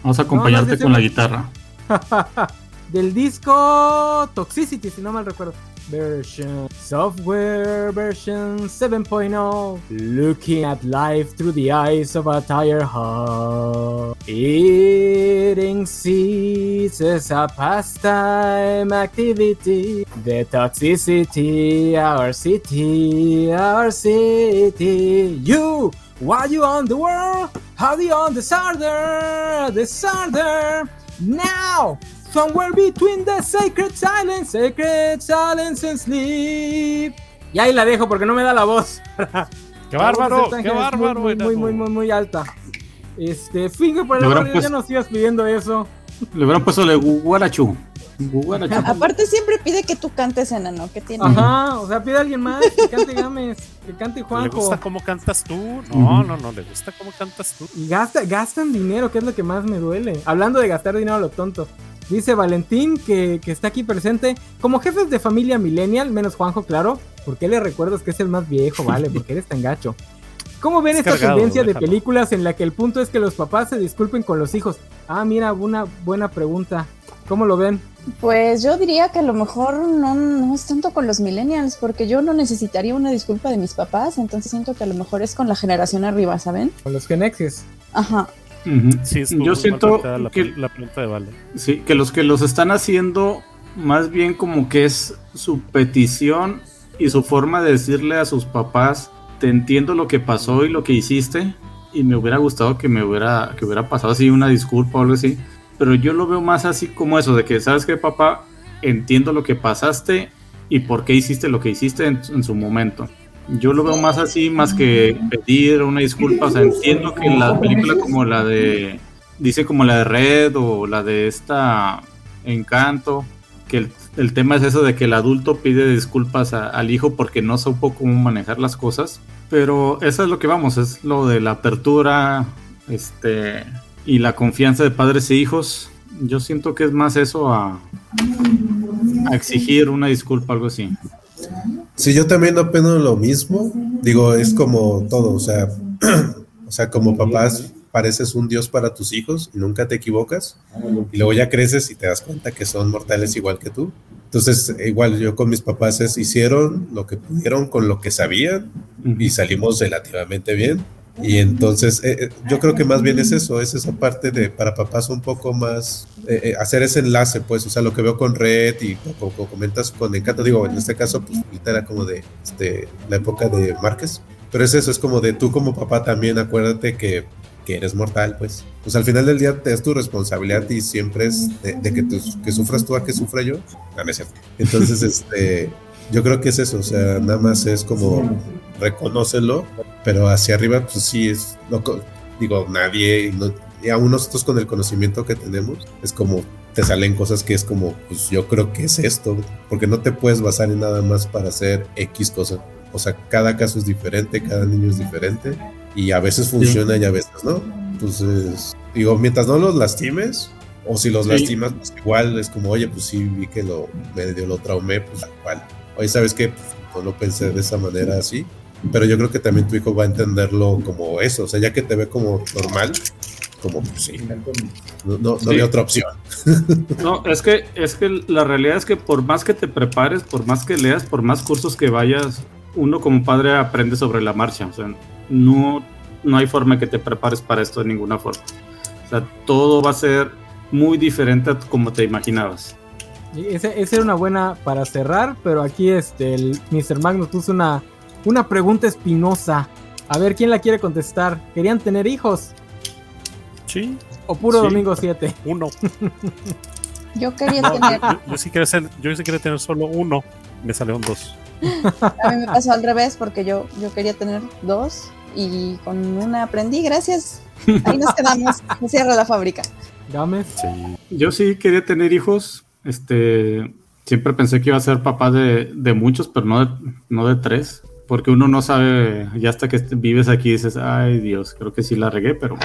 Vamos a acompañarte No, no, con la guitarra. Del disco Toxicity, si no mal recuerdo. Version Software version 7.0 Looking at life through the eyes of a tire hub Eating seeds is a pastime activity The toxicity, our city, our city You, why you on the world? How do you on disorder? Disorder Now Somewhere between the sacred silence, sacred silence and sleep. Y ahí la dejo porque no me da la voz. Qué bárbaro, qué bárbaro. Muy, muy, muy, muy, muy, muy alta. Este, finge por el ya no sigas pidiendo eso. Le hubieran puesto de Guarachu. Aparte siempre pide que tú cantes enano, que tiene. Ajá, o sea, pide a alguien más, que cante Gámez, que cante ¿Le Juanjo. gusta cómo cantas tú? No, no, no, le gusta cómo cantas tú. Y gasta, gastan dinero, que es lo que más me duele. Hablando de gastar dinero a lo tonto. Dice Valentín, que, que está aquí presente, como jefes de familia millennial, menos Juanjo, claro, porque le recuerdas que es el más viejo, ¿vale? Porque eres tan gacho. ¿Cómo ven Es esta cargado, tendencia de películas en la que el punto es que los papás se disculpen con los hijos? Ah, mira, una buena pregunta. ¿Cómo lo ven? Pues yo diría que a lo mejor no, no es tanto con los millennials, porque yo no necesitaría una disculpa de mis papás, entonces siento que a lo mejor es con la generación arriba, ¿saben? Con los Genexes. Ajá. Sí, estuvo Yo siento la, que, la pregunta de Vale. sí, que los que los están haciendo, más bien como que es su petición y su forma de decirle a sus papás, te entiendo lo que pasó y lo que hiciste, y me hubiera gustado que me hubiera, que hubiera pasado así una disculpa o algo así, pero yo lo veo más así como eso, de que, ¿sabes qué, papá? Entiendo lo que pasaste y por qué hiciste lo que hiciste en, en su momento. Yo lo veo más así, más que pedir una disculpa. O sea, entiendo que la película como la de, dice como la de Red o la de esta Encanto, que el, tema es eso de que el adulto pide disculpas al hijo porque no supo cómo manejar las cosas. Pero eso es lo que vamos, es lo de la apertura, este, y la confianza de padres e hijos. Yo siento que es más eso a, exigir una disculpa, algo así. Sí, yo también opino lo mismo. Digo, es como todo, o sea, o sea, como papás pareces un dios para tus hijos y nunca te equivocas. Y luego ya creces y te das cuenta que son mortales igual que tú. Entonces, igual yo con mis papás es, hicieron lo que pudieron con lo que sabían y salimos relativamente bien. Y entonces, eh, eh, yo creo que más bien es eso, es esa parte de para papás un poco más eh, eh, hacer ese enlace, pues, o sea, lo que veo con Red y como, como comentas con Encanto, digo, en este caso, pues, era como de este, la época de Márquez, pero es eso, es como de tú como papá también, acuérdate que, que eres mortal, pues. Pues al final del día es tu responsabilidad y siempre es de, de que, tú- que sufras tú a que sufra yo. No, no es cierto. Entonces, este, yo creo que es eso, o sea, nada más es como reconócelo, pero hacia arriba, pues sí, es, no, digo, nadie, y no- y aún nosotros con el conocimiento que tenemos, es como te salen cosas que es como, pues yo creo que es esto, porque no te puedes basar en nada más para hacer X cosa. O sea, cada caso es diferente, cada niño es diferente, y a veces funciona y a veces no. Entonces, digo, mientras no los lastimes, o si los Sí. lastimas, pues igual es como, oye, pues sí, vi que lo medio lo traumé, pues igual. Oye, ¿sabes qué? Pues, no lo pensé de esa manera así. Pero yo creo que también tu hijo va a entenderlo como eso. O sea, ya que te ve como normal, como pues sí. No, no, no Sí. hay otra opción. No, es que, es que la realidad es que por más que te prepares, por más que leas, por más cursos que vayas, uno como padre aprende sobre la marcha. O sea, no, no hay forma que te prepares para esto de ninguna forma. O sea, todo va a ser muy diferente a como te imaginabas. Ese- Esa era una buena para cerrar, pero aquí este, el Mr. Magnus puso una, una pregunta espinosa. A ver, ¿quién la quiere contestar? ¿Querían tener hijos? Sí. ¿O puro Sí. domingo 7? Uno. Yo quería No, tener. yo, yo sí quería ser, yo sí quería tener solo uno. Me salieron dos. A mí me pasó al revés porque yo, yo quería tener dos y con una aprendí, gracias. Ahí nos quedamos. Se cierra la fábrica. Gámez. Yo sí quería tener hijos. Este, siempre pensé que iba a ser papá de, de muchos, pero no de, no de tres. Porque uno no sabe, ya hasta que vives aquí dices, ay Dios, creo que sí la regué, pero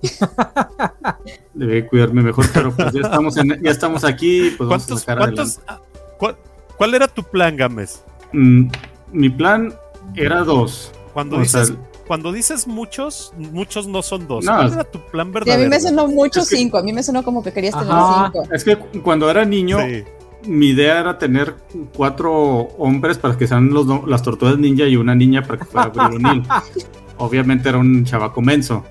debí cuidarme mejor. Pero pues ya estamos, en- ya estamos aquí. Pues vamos a ¿Cuántos, sacar cuántos, ah, cuál, cuál era tu plan, Gámez? Mm, mi plan era dos. Cuando O dices, sea, cuando dices muchos, muchos no son dos. No. ¿Cuál era tu plan Y a verdadero? mí me sonó mucho Es que- cinco. A mí me sonó como que querías tener Ajá. cinco. Es que cu- cuando era niño, Sí. mi idea era tener cuatro hombres para que sean los, las tortugas ninja y una niña para que fuera O'Neill. Obviamente era un chavaco menso.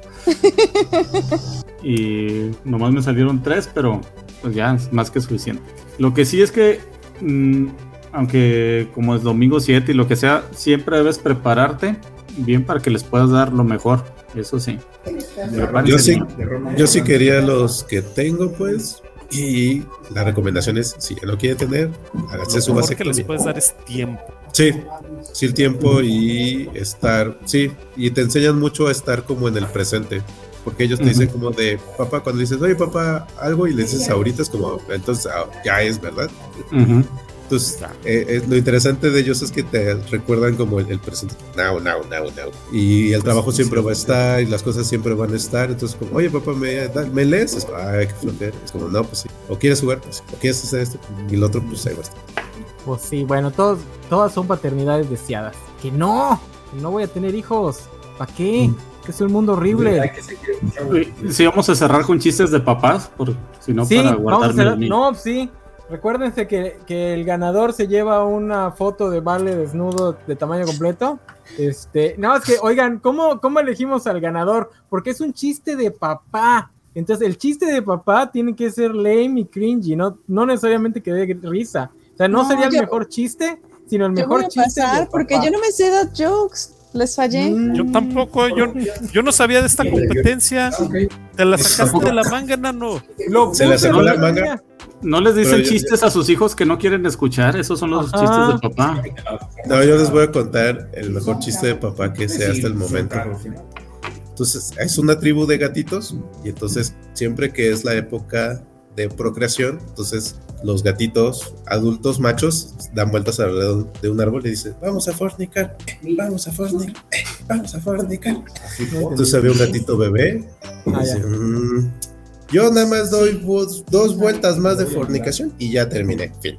y nomás me salieron tres, pero pues ya es más que suficiente. Lo que sí es que, mm, aunque como es domingo 7 y lo que sea, siempre debes prepararte bien para que les puedas dar lo mejor. Eso sí. Yo sí, yo sí quería los que tengo, pues. Y la recomendación es, si ya no quiere tener, hágase su Lo mejor que les puedes dar es tiempo. Sí, sí, el tiempo y estar, sí, y te enseñan mucho a estar como en el presente, porque ellos te dicen como de, papá, cuando dices, oye, papá, algo y le dices ahorita, es como, entonces ah, ya es, ¿verdad? Entonces, eh, eh, lo interesante de ellos es que te recuerdan como el, el presente, now, now, now, now, y el trabajo siempre va a estar y las cosas siempre van a estar, entonces como, oye, papá, ¿me, da- ¿me lees? Es como, ay, qué flojera, es como, no, pues sí, o quieres jugar, pues, o quieres hacer esto, y el otro, pues ahí va a estar. Pues sí, bueno, todos, todas son paternidades deseadas. Que no, que no voy a tener hijos. ¿Para qué? Que es un mundo horrible. Sí, vamos a cerrar con chistes de papás, por, si no sí, para mío. No, sí. Recuérdense que, que el ganador se lleva una foto de Vale desnudo de tamaño completo. Este, no, es que, oigan, ¿cómo, ¿cómo elegimos al ganador? Porque es un chiste de papá. Entonces, el chiste de papá tiene que ser lame y cringy, no, no necesariamente que dé risa. O sea, no, No, sería el yo- mejor chiste, sino el Yo mejor voy a chiste. de pasar porque papá. yo no me sé dar jokes. Les fallé. Mm. Yo tampoco, yo, yo no sabía de esta competencia. Te la sacaste de la manga, nano. Lo Se la sacó la la manga. No les dicen yo- chistes a sus hijos que no quieren escuchar. Esos son los Ajá. chistes de papá. No, yo les voy a contar el mejor chiste de papá que sé hasta el momento. Entonces, es una tribu de gatitos y entonces siempre que es la época de procreación, entonces los gatitos adultos machos dan vueltas alrededor de un árbol y dicen, vamos a fornicar, vamos a fornicar, vamos a fornicar. Entonces había un gatito bebé y Ah, dice, ya. "Mm, yo nada más doy dos vueltas más de fornicación y ya terminé. Fin.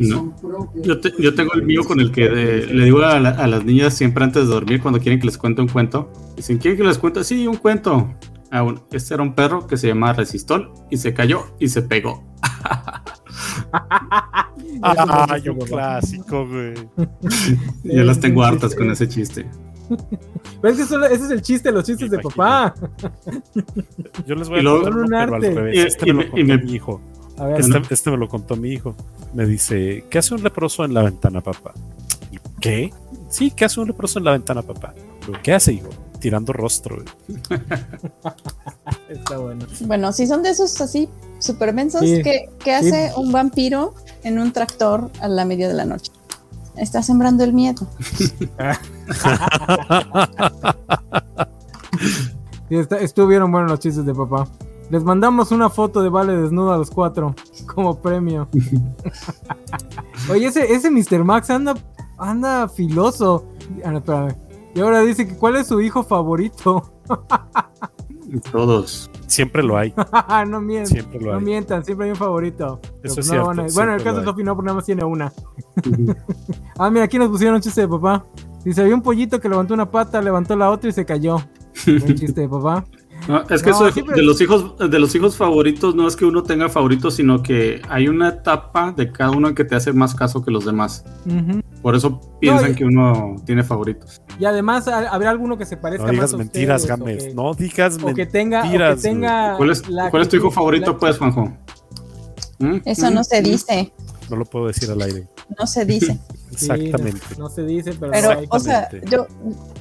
No. Yo, te- yo tengo el mío con el que de- le digo a, la- a las niñas siempre antes de dormir cuando quieren que les cuente un cuento. Dicen, ¿quieren que les cuente? Sí, un cuento. Ah, bueno, este era un perro que se llamaba Resistol y se cayó y se pegó. Ay, un clásico, güey. Ya las tengo hartas con ese chiste. Pero es que solo- ese es el chiste, los chistes de papá. Yo les voy a contar Un arte. Este y me lo y contó me- mi hijo. A ver, Este, este me lo contó mi hijo. Me dice, ¿qué hace un leproso en la ventana, papá? Y, ¿Qué? Sí, ¿qué hace un leproso en la ventana, papá? ¿Qué hace, hijo? Tirando rostro. güey. está bueno. Bueno, si son de esos así super mensos, Sí. ¿qué, qué hace un vampiro en un tractor a la media de la noche? Está sembrando el miedo. Estuvieron buenos los chistes de papá. Les mandamos una foto de Vale desnudo a los cuatro como premio. Oye, ese, ese Mr. Max anda, anda filoso. Ah. Y ahora dice que cuál es su hijo favorito. Todos. Siempre lo hay. no mientan, Siempre lo no hay. mientan, siempre hay un favorito. Eso es no cierto, a- Bueno, en el caso de. Sofi no, porque nada más tiene una. ah, mira, aquí nos pusieron un chiste de papá. Dice, había un pollito que levantó una pata, levantó la otra y se cayó. Buen chiste de papá. No, es que No, eso de, de los hijos de los hijos favoritos no es que uno tenga favoritos, sino que hay una etapa de cada uno en que te hace más caso que los demás. Por eso piensan y- que uno tiene favoritos. Y además ha- habrá alguno que se parezca No digas más a mentiras, ustedes, o Gámez. que- No digas o que tenga, o que mentiras. tenga ¿Cuál es, la cuál es tu hijo favorito, la- pues, Juanjo? ¿Mm? Eso no se dice, No lo puedo decir al aire. no se dice. Sí, Exactamente. No, no se dice, pero, Pero, no hay- o sea, yo,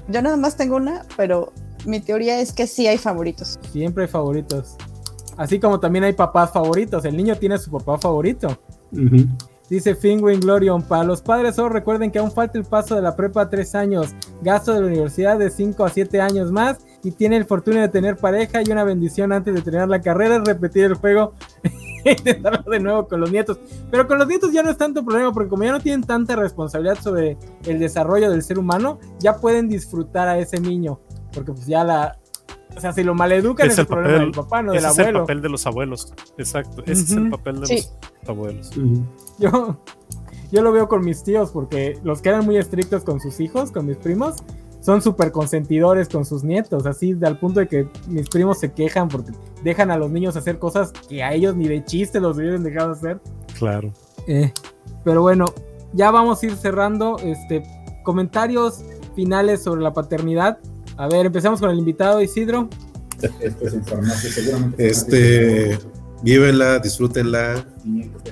yo nada más tengo una, pero mi teoría es que sí hay favoritos. siempre hay favoritos. Así como también hay papás favoritos. El niño tiene su papá favorito. Dice Fingwin Glorion, para los padres solo recuerden que aún falta el paso de la prepa a 3 años, gasto de la universidad de 5 a 7 años más y tiene el fortuna de tener pareja y una bendición antes de terminar la carrera, repetir el juego e intentarlo de nuevo con los nietos. Pero con los nietos ya no es tanto problema porque como ya no tienen tanta responsabilidad sobre el desarrollo del ser humano, ya pueden disfrutar a ese niño. Porque pues ya la... O sea, si lo maleducan es, Es el el problema papel, del papá, no del ese es el abuelo. papel de los abuelos. Exacto. Ese es el papel de Sí. los abuelos. Yo, yo lo veo con mis tíos porque los que eran muy estrictos con sus hijos, con mis primos, son súper consentidores con sus nietos, así al punto de que mis primos se quejan porque dejan a los niños hacer cosas que a ellos ni de chiste los hubieran dejado hacer. Claro. Eh, pero bueno, ya vamos a ir cerrando. Este, comentarios finales sobre la paternidad. A ver, empezamos con el invitado Isidro. Este, vívenla, disfrútenla,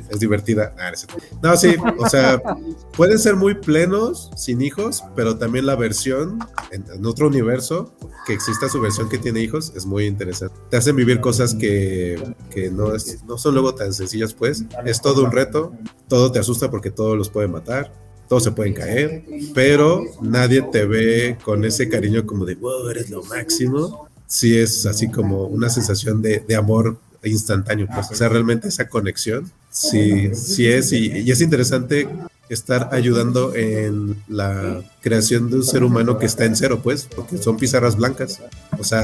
es divertida. Ah, no es sí, o sea, pueden ser muy plenos sin hijos, pero también la versión en, en otro universo, que exista su versión que tiene hijos, es muy interesante. Te hacen vivir cosas que, que no, es- no son luego tan sencillas, pues. Es todo un reto, todo te asusta porque todos los pueden matar. Todos se pueden caer, pero nadie te ve con ese cariño como de, wow, eres lo máximo sí es así como una sensación de, de amor instantáneo, pues, o sea, realmente esa conexión, sí, sí es, y, y es interesante estar ayudando en la creación de un ser humano que está en cero, pues, porque son pizarras blancas. O sea,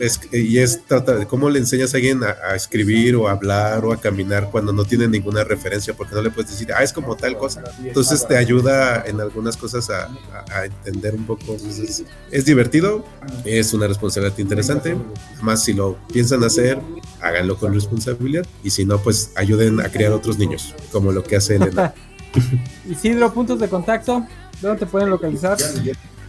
es, y es trata de cómo le enseñas a alguien a, a escribir o a hablar o a caminar cuando no tiene ninguna referencia, porque no le puedes decir, ah, es como tal cosa. Entonces te ayuda en algunas cosas a, a- a entender un poco. Entonces, es divertido, es una responsabilidad interesante. Más si lo piensan hacer, háganlo con responsabilidad. Y si no, pues ayuden a crear otros niños, como lo que hace Elena. Isidro, puntos de contacto. ¿Dónde te pueden localizar?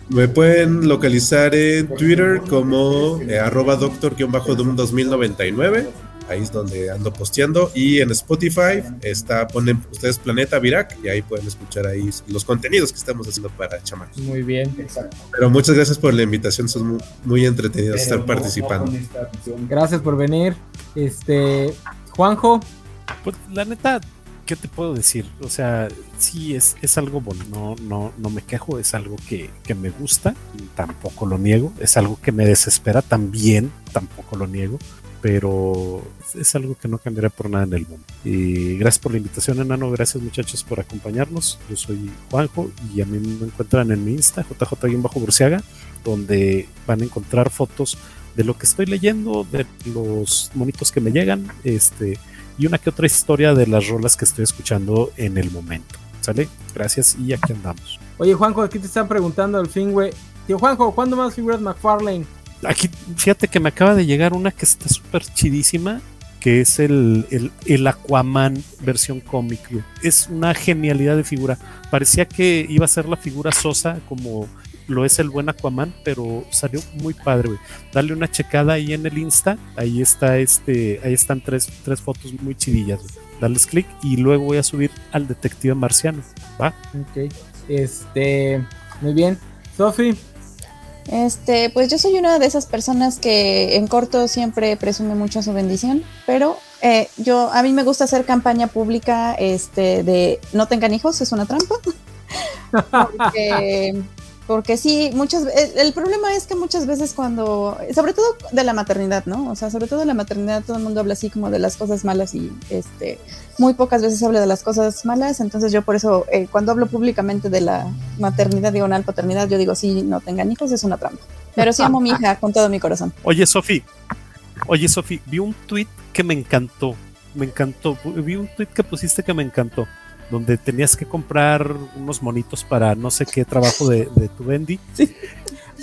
Me pueden localizar en Twitter como eh, arroba doctor-doom 2099. Ahí es donde ando posteando. Y en Spotify está, ponen ustedes Planeta Virac y ahí pueden escuchar ahí los contenidos que estamos haciendo para chamán. Muy bien. Pero muchas gracias por la invitación, son muy, muy entretenidos estar participando. Gracias por venir. Este, Juanjo, Pues la neta, ¿qué te puedo decir? O sea, sí es, es algo bueno, no, no, no me quejo, es algo que, que me gusta, tampoco lo niego, es algo que me desespera también, tampoco lo niego, pero es algo que no cambiaré por nada en el mundo. Y gracias por la invitación, Enano, gracias muchachos por acompañarnos. Yo soy Juanjo y a mí me encuentran en mi Insta, JJ-Burciaga, donde van a encontrar fotos de lo que estoy leyendo, de los monitos que me llegan, este, y una que otra historia de las rolas que estoy escuchando en el momento. ¿Sale? Gracias y aquí andamos. oye Juanjo, aquí te están preguntando al fin, güey. Tío Juanjo, ¿cuándo más figuras McFarlane? Aquí, fíjate que me acaba de llegar una que está súper chidísima, que es el, el, el Aquaman versión cómic. Es una genialidad de figura. Parecía que iba a ser la figura sosa como lo es el buen Aquaman, pero salió muy padre, güey. Dale una checada ahí en el Insta, ahí está este, ahí están tres, tres fotos muy chidillas, güey. Dales clic y luego voy a subir al detective marciano, ¿va? Ok. Este, muy bien. Sofi, Este, pues yo soy una de esas personas que en corto siempre presume mucho su bendición, pero eh, yo a mí me gusta hacer campaña pública, este, de no tengan hijos, es una trampa. porque, porque sí, muchas el, el problema es que muchas veces cuando, sobre todo de la maternidad, ¿no? O sea, sobre todo de la maternidad todo el mundo habla así como de las cosas malas y este muy pocas veces habla de las cosas malas, entonces yo por eso eh, cuando hablo públicamente de la maternidad diagonal paternidad, yo digo, sí, no tengan hijos, es una trampa. Pero sí amo a mi hija con todo mi corazón. Oye, Sofi, oye, Sofi, vi un tweet que me encantó. Me encantó. Vi un tweet que pusiste que me encantó. Donde tenías que comprar unos monitos para no sé qué trabajo de, de tu Bendy. Sí.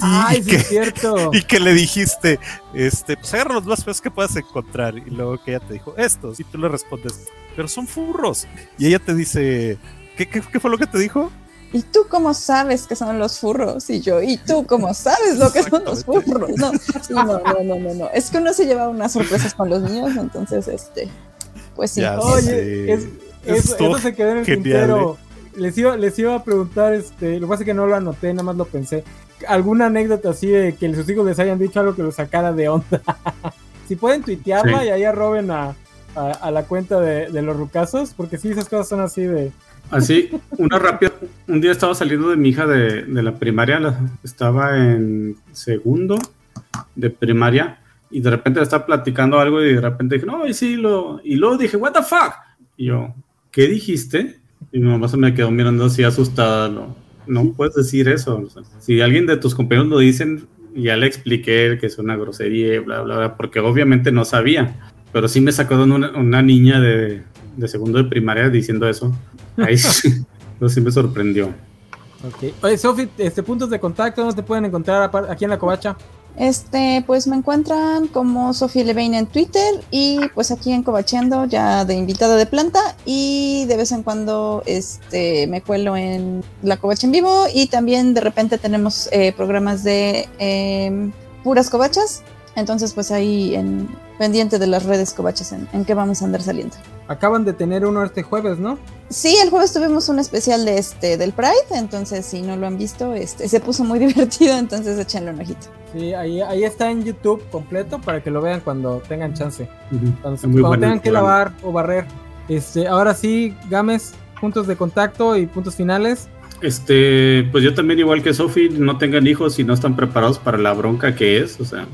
Ay, sí que, es cierto. y que le dijiste, este, pues agarra los más feos que puedas encontrar. Y luego que ella te dijo, estos. Y tú le respondes, pero son furros. Y ella te dice, ¿qué, qué, qué fue lo que te dijo? ¿Y tú cómo sabes que son los furros? Y yo, ¿y tú cómo sabes lo que son los furros? No, sí, no, no, no, no, no. Es que uno se lleva unas sorpresas con los niños, entonces, este, pues sí. Ya Oye, es- eso, se quedó en el genial, tintero. Les iba, les iba a preguntar, este, lo que pasa es que no lo anoté, nada más lo pensé. ¿Alguna anécdota así de que sus hijos les hayan dicho algo que los sacara de onda? si pueden tuitearla Sí. y ahí arroben a, a, a la cuenta de, de los rucasos, porque sí, esas cosas son así de... Así, una rápida. Un día estaba saliendo de mi hija de, de la primaria, la- estaba en segundo de primaria, y de repente le estaba platicando algo y de repente dije, no, y sí, lo. Y luego dije, ¿What the fuck? Y yo, ¿qué dijiste? Y mi mamá se me quedó mirando así asustada. No, no puedes decir eso. o sea, si alguien de tus compañeros lo dicen, ya le expliqué que es una grosería, bla, bla, bla, porque obviamente no sabía. Pero sí me sacó una, una niña de, de segundo de primaria diciendo eso. Ahí sí, eso sí me sorprendió. Ok. Oye, Sofi, este, puntos de contacto, ¿dónde te pueden encontrar aquí en la covacha? Este, pues me encuentran como Sofía Levain en Twitter y pues aquí en Covacheando ya de invitada de planta y de vez en cuando este me cuelo en la Covacha en vivo y también de repente tenemos eh, programas de em, puras covachas, entonces pues ahí en pendiente de las redes covachas en, en que vamos a andar saliendo. Acaban de tener uno este jueves, ¿no? Sí, el jueves tuvimos un especial de este del Pride, entonces si no lo han visto, este se puso muy divertido, entonces échenle un ojito. Sí, ahí, ahí está en YouTube completo para que lo vean cuando tengan chance. Cuando, Es muy cuando bueno tengan que lavar o barrer. Este, ahora sí, Gámez, puntos de contacto y puntos finales. Este, pues yo también, igual que Sofi, no tengan hijos si no están preparados para la bronca que es, o sea.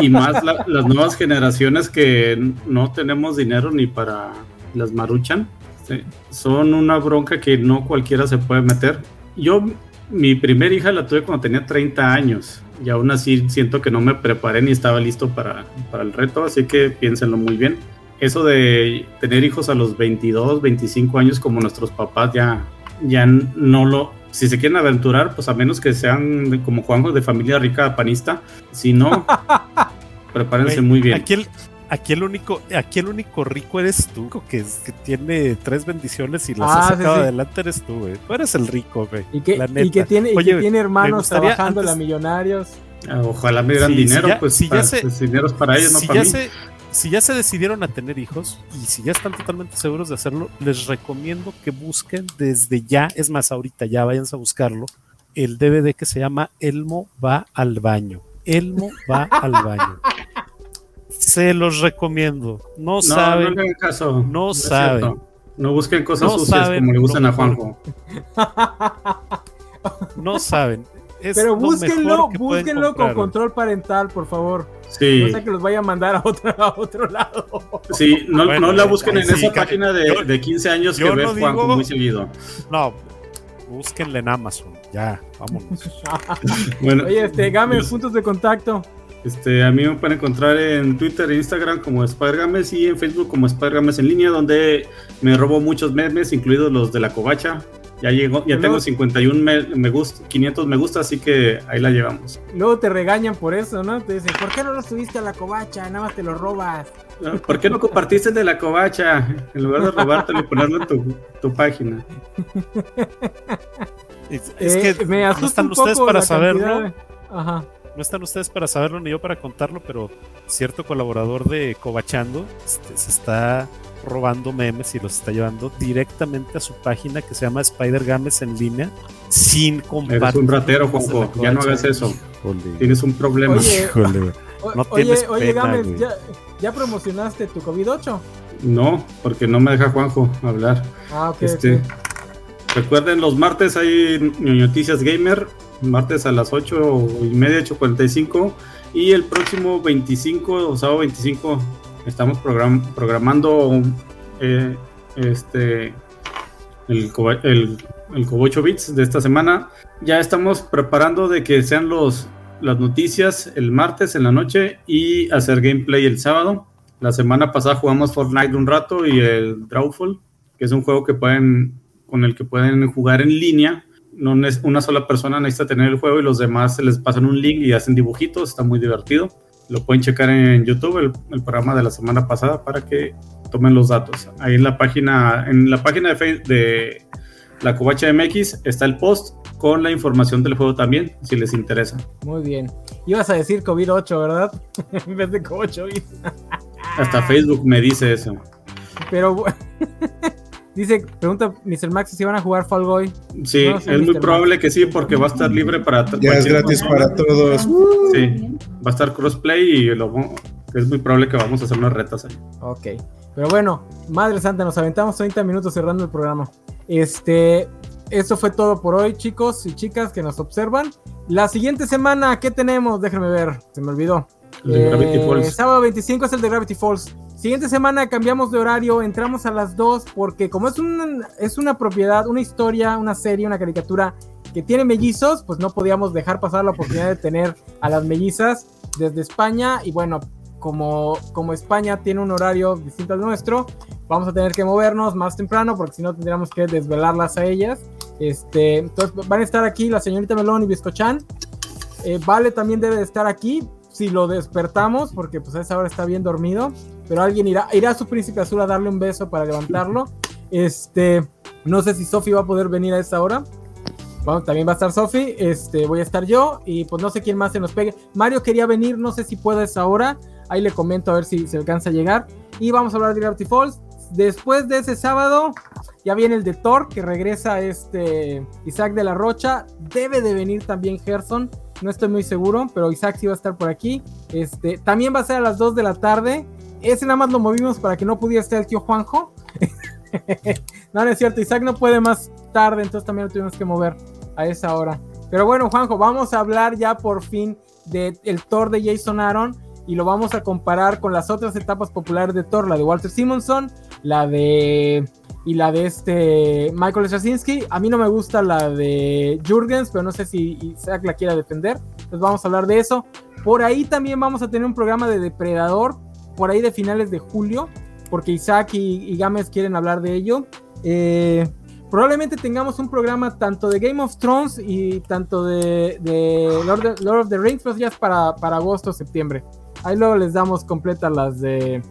Y más la- las nuevas generaciones que no tenemos dinero ni para las maruchan. este, son una bronca que no cualquiera se puede meter. Yo, mi primera hija la tuve cuando tenía 30 años y aún así siento que no me preparé ni estaba listo para, para el reto, así que piénsenlo muy bien. Eso de tener hijos a los 22, 25 años como nuestros papás ya, ya no lo... Si se quieren aventurar, pues a menos que sean como Juanjo de familia rica panista, si no, prepárense muy bien. Aquí el, aquí el único, aquí el único rico eres tú, que, es- que tiene tres bendiciones y las Ah, has sacado sí. adelante eres tú, güey. Tú eres el rico, güey. Y que, la y neta. que tiene, y que tiene hermanos trabajando en antes- la millonarios. Ah, Ojalá me dieran Sí, dinero, si ya- pues, si ya para- se- pues, dinero es para ellos, no para ya mí. se, si ya se decidieron a tener hijos y si ya están totalmente seguros de hacerlo, les recomiendo que busquen desde ya, es más, ahorita ya váyanse a buscarlo, el DVD que se llama Elmo va al baño. Elmo va al baño. Se los recomiendo. No, No, saben. no le hagan caso. No saben. No busquen cosas No sucias saben como le gustan a. Juanjo. No saben. Es Pero lo búsquenlo, mejor que pueden búsquenlo con control parental, por favor. Sí. No sea que los vaya a mandar a otro, a otro lado. Sí, no, Bueno, no la busquen en sí, esa página de, yo- de 15 años que ve no digo- muy seguido. No, búsquenle en Amazon. Ya, vámonos. Bueno, Oye, este, Game, yo- puntos de contacto. Este, a mí me pueden encontrar en Twitter e Instagram como Spider-Games y en Facebook como Spider-Games en línea, donde me robo muchos memes, incluidos los de la covacha. Ya llegó, ya Luego- tengo 51 me, me gusta, 500 me gusta, así que ahí la llevamos. Luego te regañan por eso, ¿no? Te dicen, ¿por qué no lo subiste a la covacha? Nada más te lo robas. ¿Por qué no compartiste el de la covacha? En lugar de robártelo y ponerlo en tu, tu página. Es, es Eh, que me no están un ustedes poco para saberlo. cantidad de- Ajá. No están ustedes para saberlo ni yo para contarlo, pero cierto colaborador de Covachando este, se está robando memes y los está llevando directamente a su página que se llama Spider Games en línea sin compartir. Eres un ratero, Juanjo. Ya no hagas eso. Híjole. Tienes un problema. Oye, Híjole, No oye, tienes oye, pena, Gámez, güey. ¿ya, ¿ya promocionaste tu COVID-8? No, porque no me deja Juanjo hablar. Ah, ok. Este. Recuerden, los martes hay Noticias Gamer, martes a las 8 y media, 8.45. Y el próximo 25, o sábado 25, estamos program- programando eh, este el, el, el Cobo 8 Bits de esta semana. Ya estamos preparando de que sean los, las noticias el martes en la noche y hacer gameplay el sábado. La semana pasada jugamos Fortnite un rato y el Drawful, que es un juego que pueden con el que pueden jugar en línea. No es una sola persona necesita tener el juego y los demás se les pasan un link y hacen dibujitos. Está muy divertido. Lo pueden checar en YouTube, el, el programa de la semana pasada, para que tomen los datos. Ahí en la página, en la página de, Face- de la Covacha MX está el post con la información del juego también, si les interesa. Muy bien. Ibas a decir COVID-8, ¿verdad? en vez de COVID. Hasta Facebook me dice eso. Pero bu- dice, pregunta Mr. Max si van a jugar Fall Guy. Sí, No es muy probable que sí, porque va a estar libre para Ya es gratis persona. para todos. Sí, va a estar crossplay y lo, es muy probable que vamos a hacer unas retas ahí. Ok. Pero bueno, Madre Santa, nos aventamos 30 minutos cerrando el programa. Este, eso fue todo por hoy, chicos y chicas que nos observan. La siguiente semana, ¿qué tenemos? Déjenme ver, se me olvidó. El de Gravity Eh, Falls. Sábado 25 es el de Gravity Falls. Siguiente semana cambiamos de horario, entramos a las 2 porque como es, un, es una propiedad, una historia, una serie, una caricatura que tiene mellizos, pues no podíamos dejar pasar la oportunidad de tener a las mellizas desde España y bueno, como, como España tiene un horario distinto al nuestro, vamos a tener que movernos más temprano porque si no tendríamos que desvelarlas a ellas. Este, entonces van a estar aquí la señorita Melón y Biscochan. Eh, vale también debe de estar aquí si lo despertamos porque pues a esa hora está bien dormido. Pero alguien irá, irá a su príncipe azul a darle un beso para levantarlo. Este, no sé si Sofi va a poder venir a esa hora. Bueno, también va a estar Sofi, este, voy a estar yo y pues no sé quién más se nos pegue. Mario quería venir, no sé si puede a esa hora. Ahí le comento a ver si se alcanza a llegar. Y vamos a hablar de Gravity Falls. Después de ese sábado, ya viene el de Thor, que regresa este Isaac de la Rocha. Debe de venir también Gerson. No estoy muy seguro, pero Isaac sí va a estar por aquí. Este, también va a ser a las 2 de la tarde. Ese nada más lo movimos para que no pudiera estar el tío Juanjo. no, no es cierto. Isaac no puede más tarde, entonces también lo tuvimos que mover a esa hora. Pero bueno, Juanjo, vamos a hablar ya por fin del Thor de Jason Aaron y lo vamos a comparar con las otras etapas populares de Thor, la de Walter Simonson, la de y la de este Michael Straczynski. A mí no me gusta la de Jurgens, pero no sé si Isaac la quiera defender. Entonces vamos a hablar de eso. Por ahí también vamos a tener un programa de Depredador, por ahí de finales de julio, porque Isaac y, Gámez quieren hablar de ello. Eh, probablemente tengamos un programa tanto de Game of Thrones y tanto de, Lord, of the Rings, pues ya es para, para agosto, septiembre. Ahí luego les damos completas las de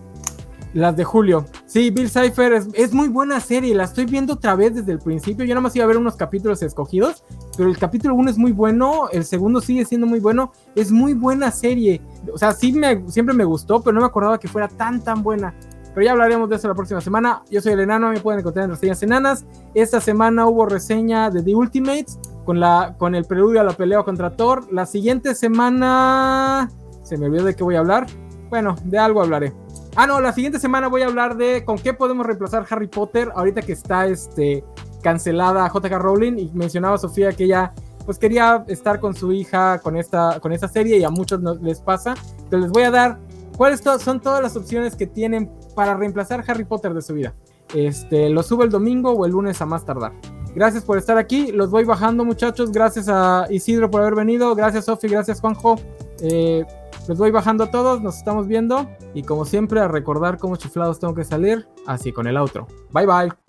las de julio. Sí, Bill Cipher es, muy buena serie. La estoy viendo otra vez desde el principio. Yo nada más iba a ver unos capítulos escogidos. Pero el capítulo 1 es muy bueno. El segundo sigue siendo muy bueno. Es muy buena serie. O sea, sí me, siempre me gustó, pero no me acordaba que fuera tan, tan buena. Pero ya hablaremos de eso la próxima semana. Yo soy el enano, me pueden encontrar en reseñas enanas. Esta semana hubo reseña de The Ultimates con, la, con el preludio a la pelea contra Thor. La siguiente semana... Se me olvidó de qué voy a hablar. Bueno, de algo hablaré. Ah, no, la siguiente semana voy a hablar de con qué podemos reemplazar Harry Potter ahorita que está este, cancelada JK Rowling y mencionaba Sofía que ella pues quería estar con su hija con esta, con esta serie y a muchos les pasa. Entonces les voy a dar cuáles son todas las opciones que tienen para reemplazar Harry Potter de su vida. Este, lo subo el domingo o el lunes a más tardar. Gracias por estar aquí. Los voy bajando, muchachos. Gracias a Isidro por haber venido. Gracias, Sofi. Gracias, Juanjo. Eh, los voy bajando a todos. Nos estamos viendo. Y como siempre, a recordar cómo chiflados tengo que salir. Así con el outro. Bye bye.